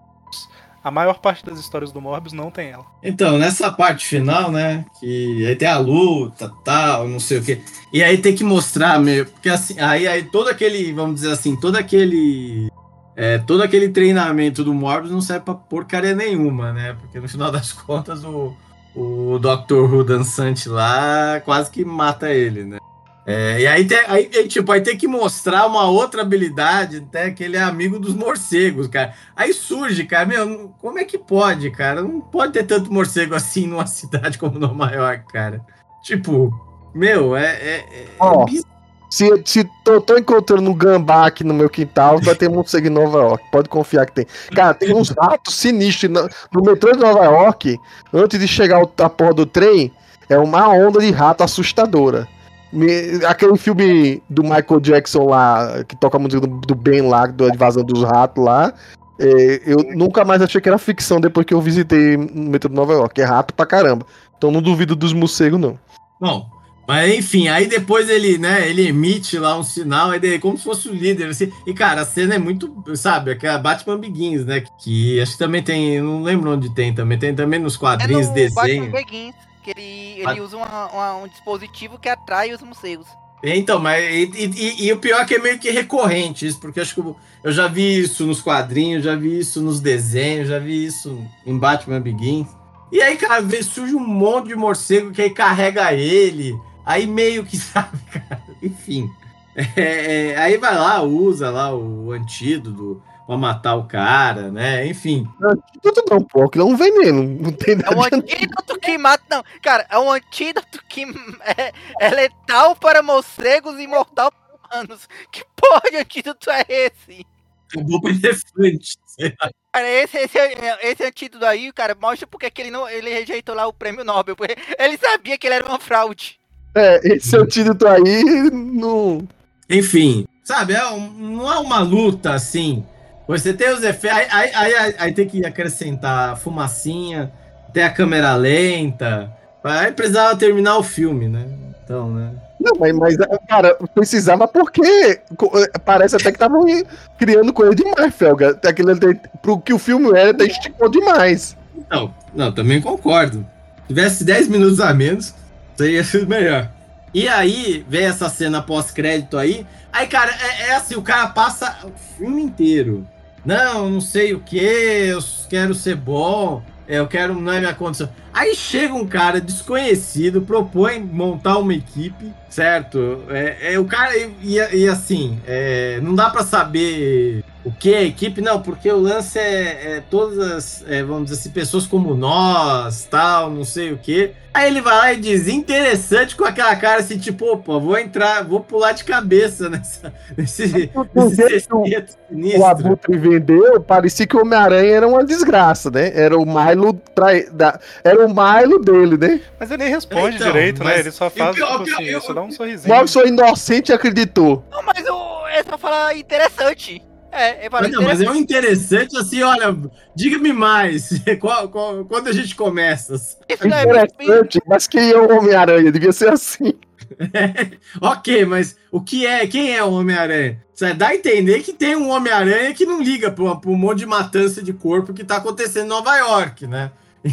a maior parte das histórias do Morbius não tem ela. Então, nessa parte final, né? Que aí tem a luta, tal, não sei o quê. E aí tem que mostrar, meio. Porque assim, aí, aí todo aquele, vamos dizer assim, todo aquele. é, todo aquele treinamento do Morbius não serve pra porcaria nenhuma, né? Porque no final das contas o, o Dr. Who dançante lá quase que mata ele, né? É, e aí, tem, aí, aí, tipo, aí tem que mostrar uma outra habilidade, até que ele é amigo dos morcegos, cara. Aí surge, cara, meu, como é que pode, cara? Não pode ter tanto morcego assim numa [LAUGHS] cidade como Nova York, cara. Tipo, meu, é. é, é bizarro. Se, se tô, tô encontrando um gambá aqui no meu quintal, vai ter morcego em Nova York. Pode confiar que tem. Cara, tem uns ratos sinistros no metrô de Nova York. Antes de chegar a porra do trem, é uma onda de rato assustadora. Me- aquele filme do Michael Jackson lá, que toca a música do, do Ben lá, da invasão dos ratos lá. É, eu nunca mais achei que era ficção depois que eu visitei no metrô de Nova York. É rato pra caramba. Então não duvido dos morcegos, não. Bom, mas enfim, aí depois ele, né, ele emite lá um sinal, aí ele, como se fosse o líder, assim. E cara, a cena é muito, sabe, aquela Batman Begins, né? Que acho que também tem, não lembro onde tem também, tem também nos É quadrinhos, no desenho. Batman Begins, que ele, ele usa uma- uma- um dispositivo que atrai os morcegos. Então, mas e, e- e- o pior é que é meio que recorrente isso, porque acho que eu, eu já vi isso nos quadrinhos, já vi isso nos desenhos, já vi isso em Batman Begins. E aí, cara, surge um monte de morcego que aí carrega ele. Aí meio que, [LAUGHS] sabe, cara, enfim. É, é, aí vai lá, usa lá o antídoto pra matar o cara, né? Enfim. Tudo não, pô. Aquilo é um veneno. Não tem É um nada. antídoto que mata. Não, cara, é um antídoto que [LAUGHS] é, é letal para morcegos e mortal para humanos. Que porra de antídoto é esse? Acabou pro elefante. sei lá. Cara, esse, esse, esse antídoto aí, cara, mostra porque que ele, não, ele rejeitou lá o prêmio Nobel. Porque [LAUGHS] ele sabia que ele era uma fraude. É, esse antídoto aí não. Enfim, sabe, é não é uma luta assim. Você tem os efeitos. Aí, aí, aí- aí- tem que acrescentar a fumacinha, tem a câmera lenta. Aí precisava terminar o filme, né? Então, né? Não, mas, cara, precisava porque co- parece até que estavam criando coisa demais, Felga. Aquilo pro que o filme era, até esticou demais. Não, não, também concordo. Se tivesse 10 minutos a menos, seria sido [LAUGHS] melhor. E aí, vem essa cena pós-crédito aí. Aí, cara, é, é assim, o cara passa o filme inteiro. Não, não sei o que, eu quero ser bom, eu quero, não é minha condição. Aí chega um cara desconhecido, propõe montar uma equipe, certo? É, é o cara, e, e- assim, é, não dá pra saber o que é equipe, não, porque o lance é, é todas as, é, vamos dizer assim, pessoas como nós, tal, não sei o que. Aí ele vai lá e diz, interessante, com aquela cara assim, tipo, opa, vou entrar, vou pular de cabeça [LAUGHS] nessa, nesse, [LAUGHS] nesse o-. Abutre vendeu, parecia que o Homem-Aranha era uma desgraça, né? Era o Milo trai... da... Era o Milo dele, né? Mas ele nem responde Então, direito, né? Ele só faz, pior- tipo pior- assim, eu- só dá um sorrisinho. Mal sou inocente e acreditou. Não, mas o, ele só fala interessante. É, fala Mas, não, mas é um interessante. assim, olha, diga-me mais, [LAUGHS] qual- qual- quando a gente começa? Isso não é muito- Interessante, mas quem é o Homem-Aranha? Devia ser assim. [LAUGHS] ok, mas o que é? Quem é o Homem-Aranha? Você dá a entender que tem um Homem-Aranha que não liga para um monte de matança de corpo que tá acontecendo em Nova York, né? [LAUGHS]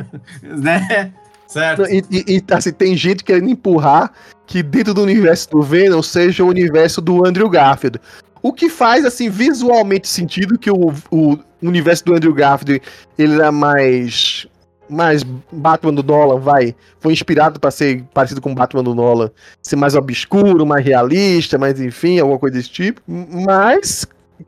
[LAUGHS] né? Certo. E, e- e, assim, tem gente querendo empurrar que dentro do universo do Venom seja o universo do Andrew Garfield. O que faz, assim, visualmente sentido que o, o universo do Andrew Garfield ele era mais. Mais Batman do Nolan, vai. Foi inspirado para ser parecido com Batman do Nolan. Ser mais obscuro, mais realista, mas enfim, alguma coisa desse tipo. Mas.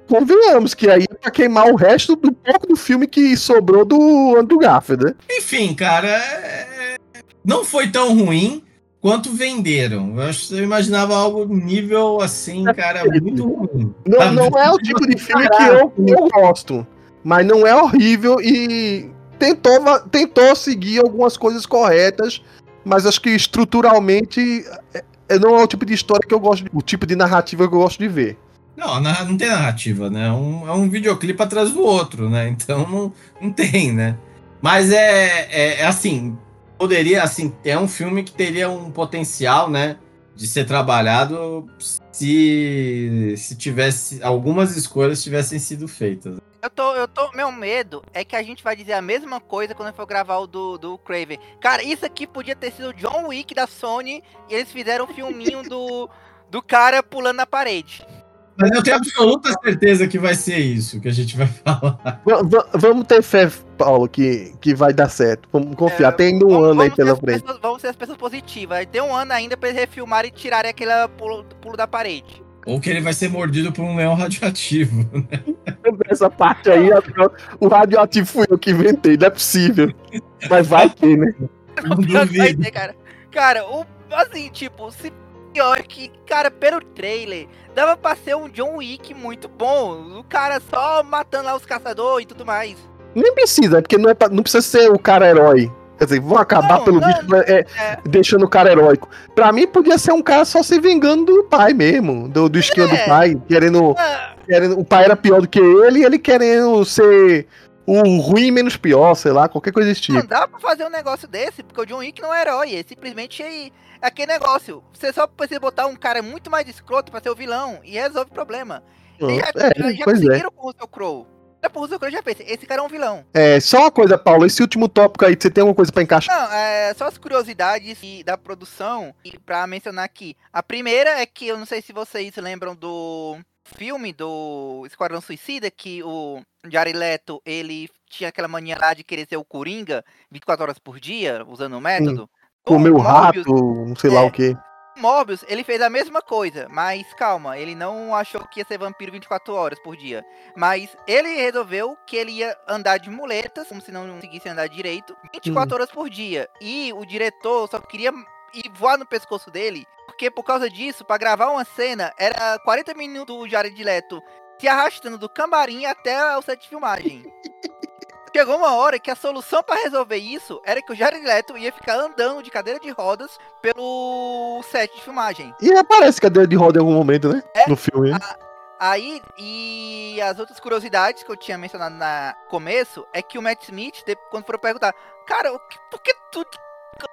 Convenhamos que aí é pra queimar o resto do pouco do filme que sobrou do Andrew Garfield, né? Enfim, cara, é- não foi tão ruim quanto venderam. Eu, imaginava algo nível assim, cara, muito ruim. Não, Sabe? não é o tipo de filme que eu, eu gosto, mas não é horrível e tentou, tentou seguir algumas coisas corretas, mas acho que estruturalmente é- é- não é o tipo de história que eu gosto, de- o tipo de narrativa que eu gosto de ver. Não, não tem narrativa, né? Um, é um videoclipe atrás do outro, né? [LAUGHS] Então não, não tem, né? Mas é, é, é assim, poderia, assim, é um filme que teria um potencial, né? De ser trabalhado se, se tivesse, algumas escolhas tivessem sido feitas. Eu tô, eu tô. Meu medo é que a gente vai dizer a mesma coisa quando for gravar o do, do Craven. Cara, isso aqui podia ter sido o John Wick da Sony e eles fizeram um filminho do, do cara pulando na parede. Mas eu tenho absoluta certeza que vai ser isso que a gente vai [LAUGHS] falar. Va- va- vamos ter fé, Paulo, que, que vai dar certo. Vamos confiar. É, Tem um Vamos- ano aí pela frente. pessoas- vamos ser as pessoas positivas. Ter um ano ainda pra eles refilmarem e tirarem aquele pulo, pulo da parede. Ou que ele vai ser mordido por um leão radioativo. [LAUGHS] [LAUGHS] Essa parte aí, o radioativo fui eu que inventei, não é possível. Mas vai ter, né? Não vai duvido. ter, cara. Cara, o, assim, tipo, se pior que, cara, pelo trailer, dava pra ser um John Wick muito bom. O cara só matando lá os caçadores e tudo mais. Nem precisa, porque não, é pra- não precisa ser o cara herói. Quer dizer, vão acabar Não, pelo não, visto é, é. deixando o cara heróico. Pra mim, podia ser um cara só se vingando do pai mesmo, do, do esquema É. do pai, querendo. Ah, querendo, o pai era pior do que ele e ele querendo ser o ruim menos pior, sei lá, qualquer coisa desse Não tipo. dá pra fazer um negócio desse, porque o John Wick não é herói, ele simplesmente é aquele negócio. Você só precisa botar um cara muito mais escroto pra ser o vilão e resolve o problema. E já, É, já, é. conseguiram com o Russell Crowe. Já pro Russell Crowe já pensa, esse cara é um vilão. É, só uma coisa, Paulo, esse último tópico aí, você tem alguma coisa pra encaixar? Não, é só as curiosidades da produção e pra mencionar aqui. A primeira é que eu não sei se vocês lembram do filme do Esquadrão Suicida que o Jared Leto, ele tinha aquela mania lá de querer ser o Coringa 24 horas por dia, usando o método. Comeu O rato, não sei lá é. o quê. Morbius, ele fez a mesma coisa, mas calma, ele não achou que ia ser vampiro 24 horas por dia. Mas ele resolveu que ele ia andar de muletas, como se não conseguisse andar direito, 24 horas por dia. E o diretor só queria ir voar no pescoço dele, porque por causa disso, pra gravar uma cena, era 40 minutos do Jared Leto se arrastando do camarim até o set de filmagem. [LAUGHS] Chegou uma hora que a solução pra resolver isso era que o Jared Leto ia ficar andando de cadeira de rodas pelo set de filmagem. E aparece cadeira de roda em algum momento, né? É, No filme. né? Aí, e as outras curiosidades que eu tinha mencionado na começo é que o Matt Smith, quando foram perguntar, cara, por que tu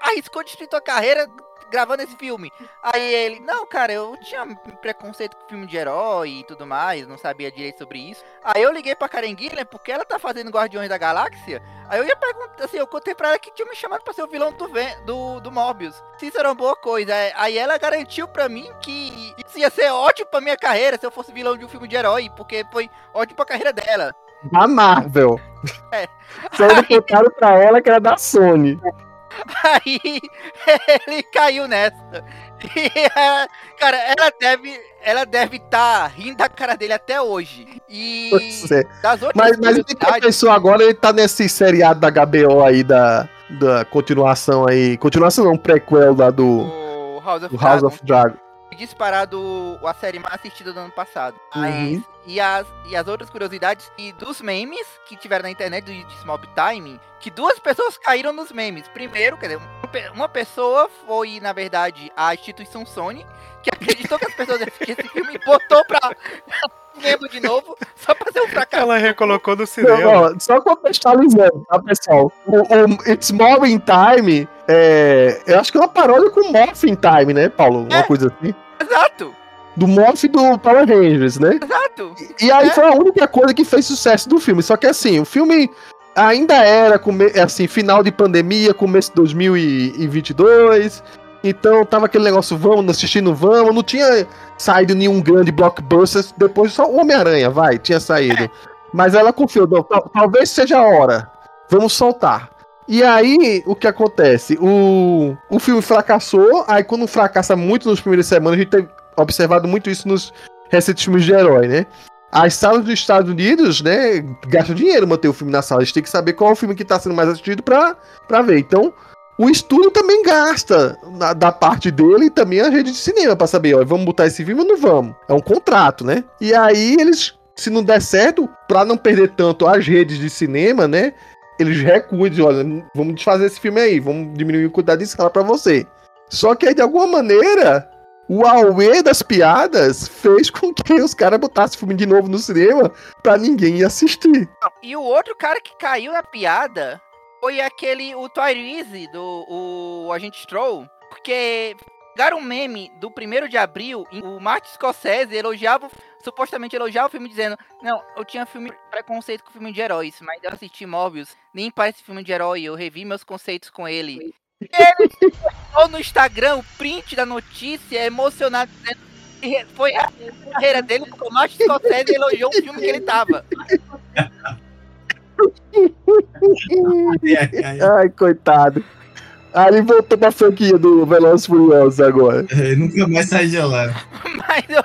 arriscou destruir tua carreira gravando esse filme? Aí ele, não, cara, eu tinha preconceito com filme de herói e tudo mais, não sabia direito sobre isso. Aí eu liguei pra Karen Gillan porque ela tá fazendo Guardiões da Galáxia. Aí eu ia perguntar, assim, eu contei pra ela que tinha me chamado pra ser o vilão do, do, do Morbius. Se isso era uma boa coisa. Aí- Aí ela garantiu pra mim que isso ia ser ótimo pra minha carreira se eu fosse vilão de um filme de herói, porque foi ótimo pra carreira dela. Da Marvel. É. Só não [LAUGHS] contaram pra ela que era da Sony. [LAUGHS] Aí ele caiu nessa. E, é, cara, ela deve ela deve estar rindo da cara dele até hoje. E é. das outras Mas, mas ele pensou agora, ele tá nesse seriado da HBO aí, da, da continuação aí. Continuação não, prequel lá do, o House of do House Dragon, of Dragon. disparado a série mais assistida do ano passado. Uhum. E, as, e as outras curiosidades e dos memes que tiveram na internet do de Mob Time, que duas pessoas caíram nos memes. Primeiro, quer dizer, uma pe- uma pessoa foi, na verdade, a instituição Sony, que acreditou que as pessoas assistiam esse filme e botou pra [LAUGHS] membro de novo, só pra ser um fracasso. Ela recolocou no Não, cinema. ó, só contextualizando, tá, pessoal? O, o It's Time, é, eu acho que é uma paródia com Morph in Time, né, Paulo? Uma É. coisa assim. Exato, Do Morph do Power Rangers, né? exato. E aí É. foi a única coisa que fez sucesso do filme. Só que assim, o filme ainda era assim, final de pandemia, começo de 2022. Então tava aquele negócio, vamos assistir, não vamos. Não tinha saído nenhum grande blockbuster. Depois só o Homem-Aranha, vai, tinha saído. Mas ela confiou, talvez seja a hora. Vamos soltar. E aí, o que acontece? O, o filme fracassou. Aí, quando fracassa muito nas primeiras semanas, a gente tem observado muito isso nos recentes filmes de herói, né? As salas dos Estados Unidos, né, gastam dinheiro manter o filme na sala. Eles têm que saber qual é o filme que tá sendo mais assistido pra, pra ver. Então, o estúdio também gasta na- da parte dele e também a rede de cinema pra saber, ó, vamos botar esse filme ou não vamos? É um contrato, né? E aí eles, se não der certo, pra não perder tanto as redes de cinema, né, eles recuam olha, vamos desfazer esse filme aí, vamos diminuir o cuidado de escala pra você. Só que aí, de alguma maneira, o auê das piadas fez com que os caras botassem o filme de novo no cinema pra ninguém ir assistir. E o outro cara que caiu na piada foi aquele, o Tyrese, do o Agente Stroll, porque pegaram um meme do 1 de abril, o Martin Scorsese elogiava, supostamente elogiava o filme dizendo, não, eu tinha filme preconceito com filme de heróis, mas eu assisti Morbius, nem parece filme de herói, eu revi meus conceitos com ele. Ele postou no Instagram o print da notícia, emocionado, dizendo que foi a carreira dele, porque o Martin Scorsese elogiou o filme que ele tava. Ai, coitado. Aí ele voltou pra franquia do Velozes e Furiosos agora. É, nunca mais sai de lá. Mas eu,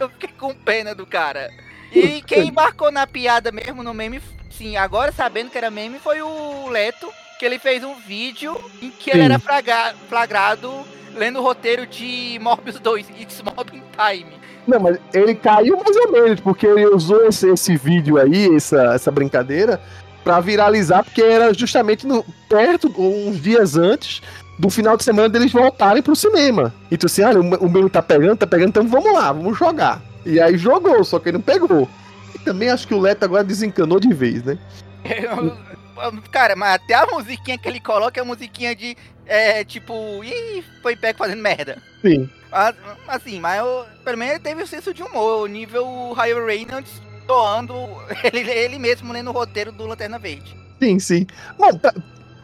eu fiquei com pena do cara. E quem embarcou na piada mesmo no meme, sim, agora sabendo que era meme, foi o Leto, que ele fez um vídeo em que ele Sim. era fraga- flagrado lendo o roteiro de Morbius 2, It's Mob in Time. Não, mas ele caiu mais ou menos, porque ele usou esse, esse vídeo aí, essa, essa brincadeira, pra viralizar, porque era justamente no, perto, uns dias antes do final de semana deles voltarem pro cinema. Então assim, olha, o, o meme tá pegando, tá pegando, então vamos lá, vamos jogar. E aí jogou, só que ele não pegou. E também acho que o Leto agora desencanou de vez, né? [LAUGHS] Cara, mas até a musiquinha que ele coloca é a musiquinha de. É, tipo. Ih, foi pego fazendo merda. Sim. Mas, Assim, mas eu, pelo menos ele teve o senso de humor, o nível Ryan Reynolds doando [LAUGHS] ele, ele mesmo lendo o roteiro do Lanterna Verde. Sim, sim. Bom, tá-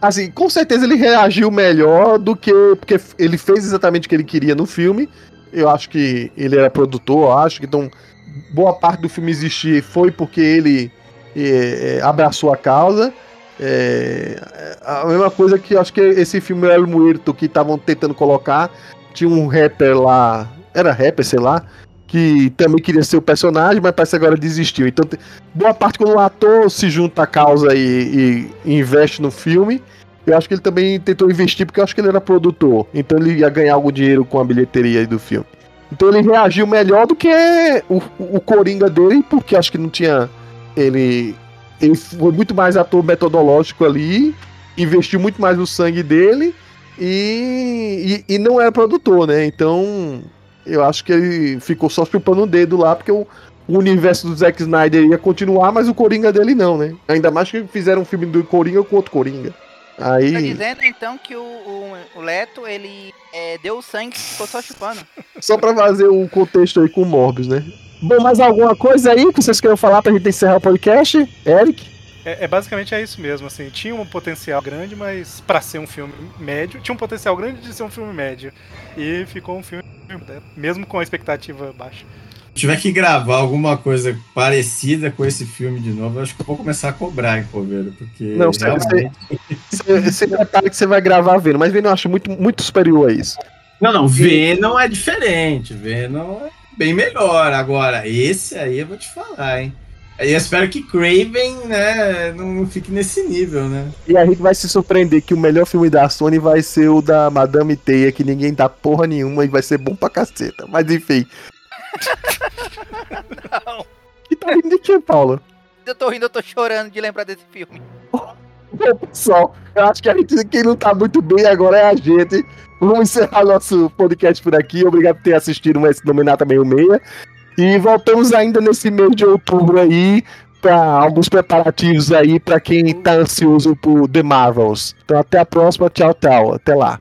assim, com certeza ele reagiu melhor do que. Porque ele fez exatamente o que ele queria no filme. Eu acho que ele era produtor, acho que então. Boa parte do filme existir foi porque ele eh, abraçou a causa. É, a mesma coisa que acho que esse filme El Muerto que estavam tentando colocar. Tinha um rapper lá. Era rapper, sei lá. Que também queria ser o personagem, mas parece que agora desistiu. Então, boa parte quando o ator se junta à causa e, e investe no filme. Eu acho que ele também tentou investir porque eu acho que ele era produtor. Então ele ia ganhar algum dinheiro com a bilheteria do filme. Então ele reagiu melhor do que o, o Coringa dele, porque acho que não tinha. Ele. Ele foi muito mais ator metodológico ali, investiu muito mais no sangue dele e, e, e não era produtor, né? Então eu acho que ele ficou só chupando o dedo lá, porque o, o universo do Zack Snyder ia continuar, mas o Coringa dele não, né? Ainda mais que fizeram um filme do Coringa com outro Coringa. Tá Aí. dizendo então que o, o, o Leto, ele é, deu o sangue e ficou só chupando. Só pra fazer o contexto aí com o Morbius, né? Bom, mais alguma coisa aí que vocês queiram falar pra gente encerrar o podcast? Eric? É, é basicamente é isso mesmo, assim, tinha um potencial grande, mas pra ser um filme médio, tinha um potencial grande de ser um filme médio. E ficou um filme, né, mesmo com a expectativa baixa. Se tiver que gravar alguma coisa parecida com esse filme de novo, eu acho que eu vou começar a cobrar em Coveiro, porque Não, você- realmente... Esse detalhe que você vai gravar vendo, mas vendo eu acho muito, muito superior a isso. Não, não, Venom é diferente, Venom é bem melhor. Agora, esse aí eu vou te falar, hein. Eu espero que Craven, né, não não fique nesse nível, né. E a gente vai se surpreender que o melhor filme da Sony vai ser o da Madame Teia, que ninguém dá porra nenhuma e vai ser bom pra caceta. Mas enfim. [LAUGHS] Não. E tá rindo de quê, Paulo? Eu tô rindo, eu tô chorando de lembrar desse filme. Bom, pessoal, eu acho que a gente, quem não tá muito bem agora é a gente. Vamos encerrar nosso podcast por aqui. Obrigado por ter assistido esse Nominata Meio Meia. E voltamos ainda nesse mês de outubro aí para alguns preparativos aí para quem tá ansioso por The Marvels. Então até a próxima. Tchau, tchau. Até lá.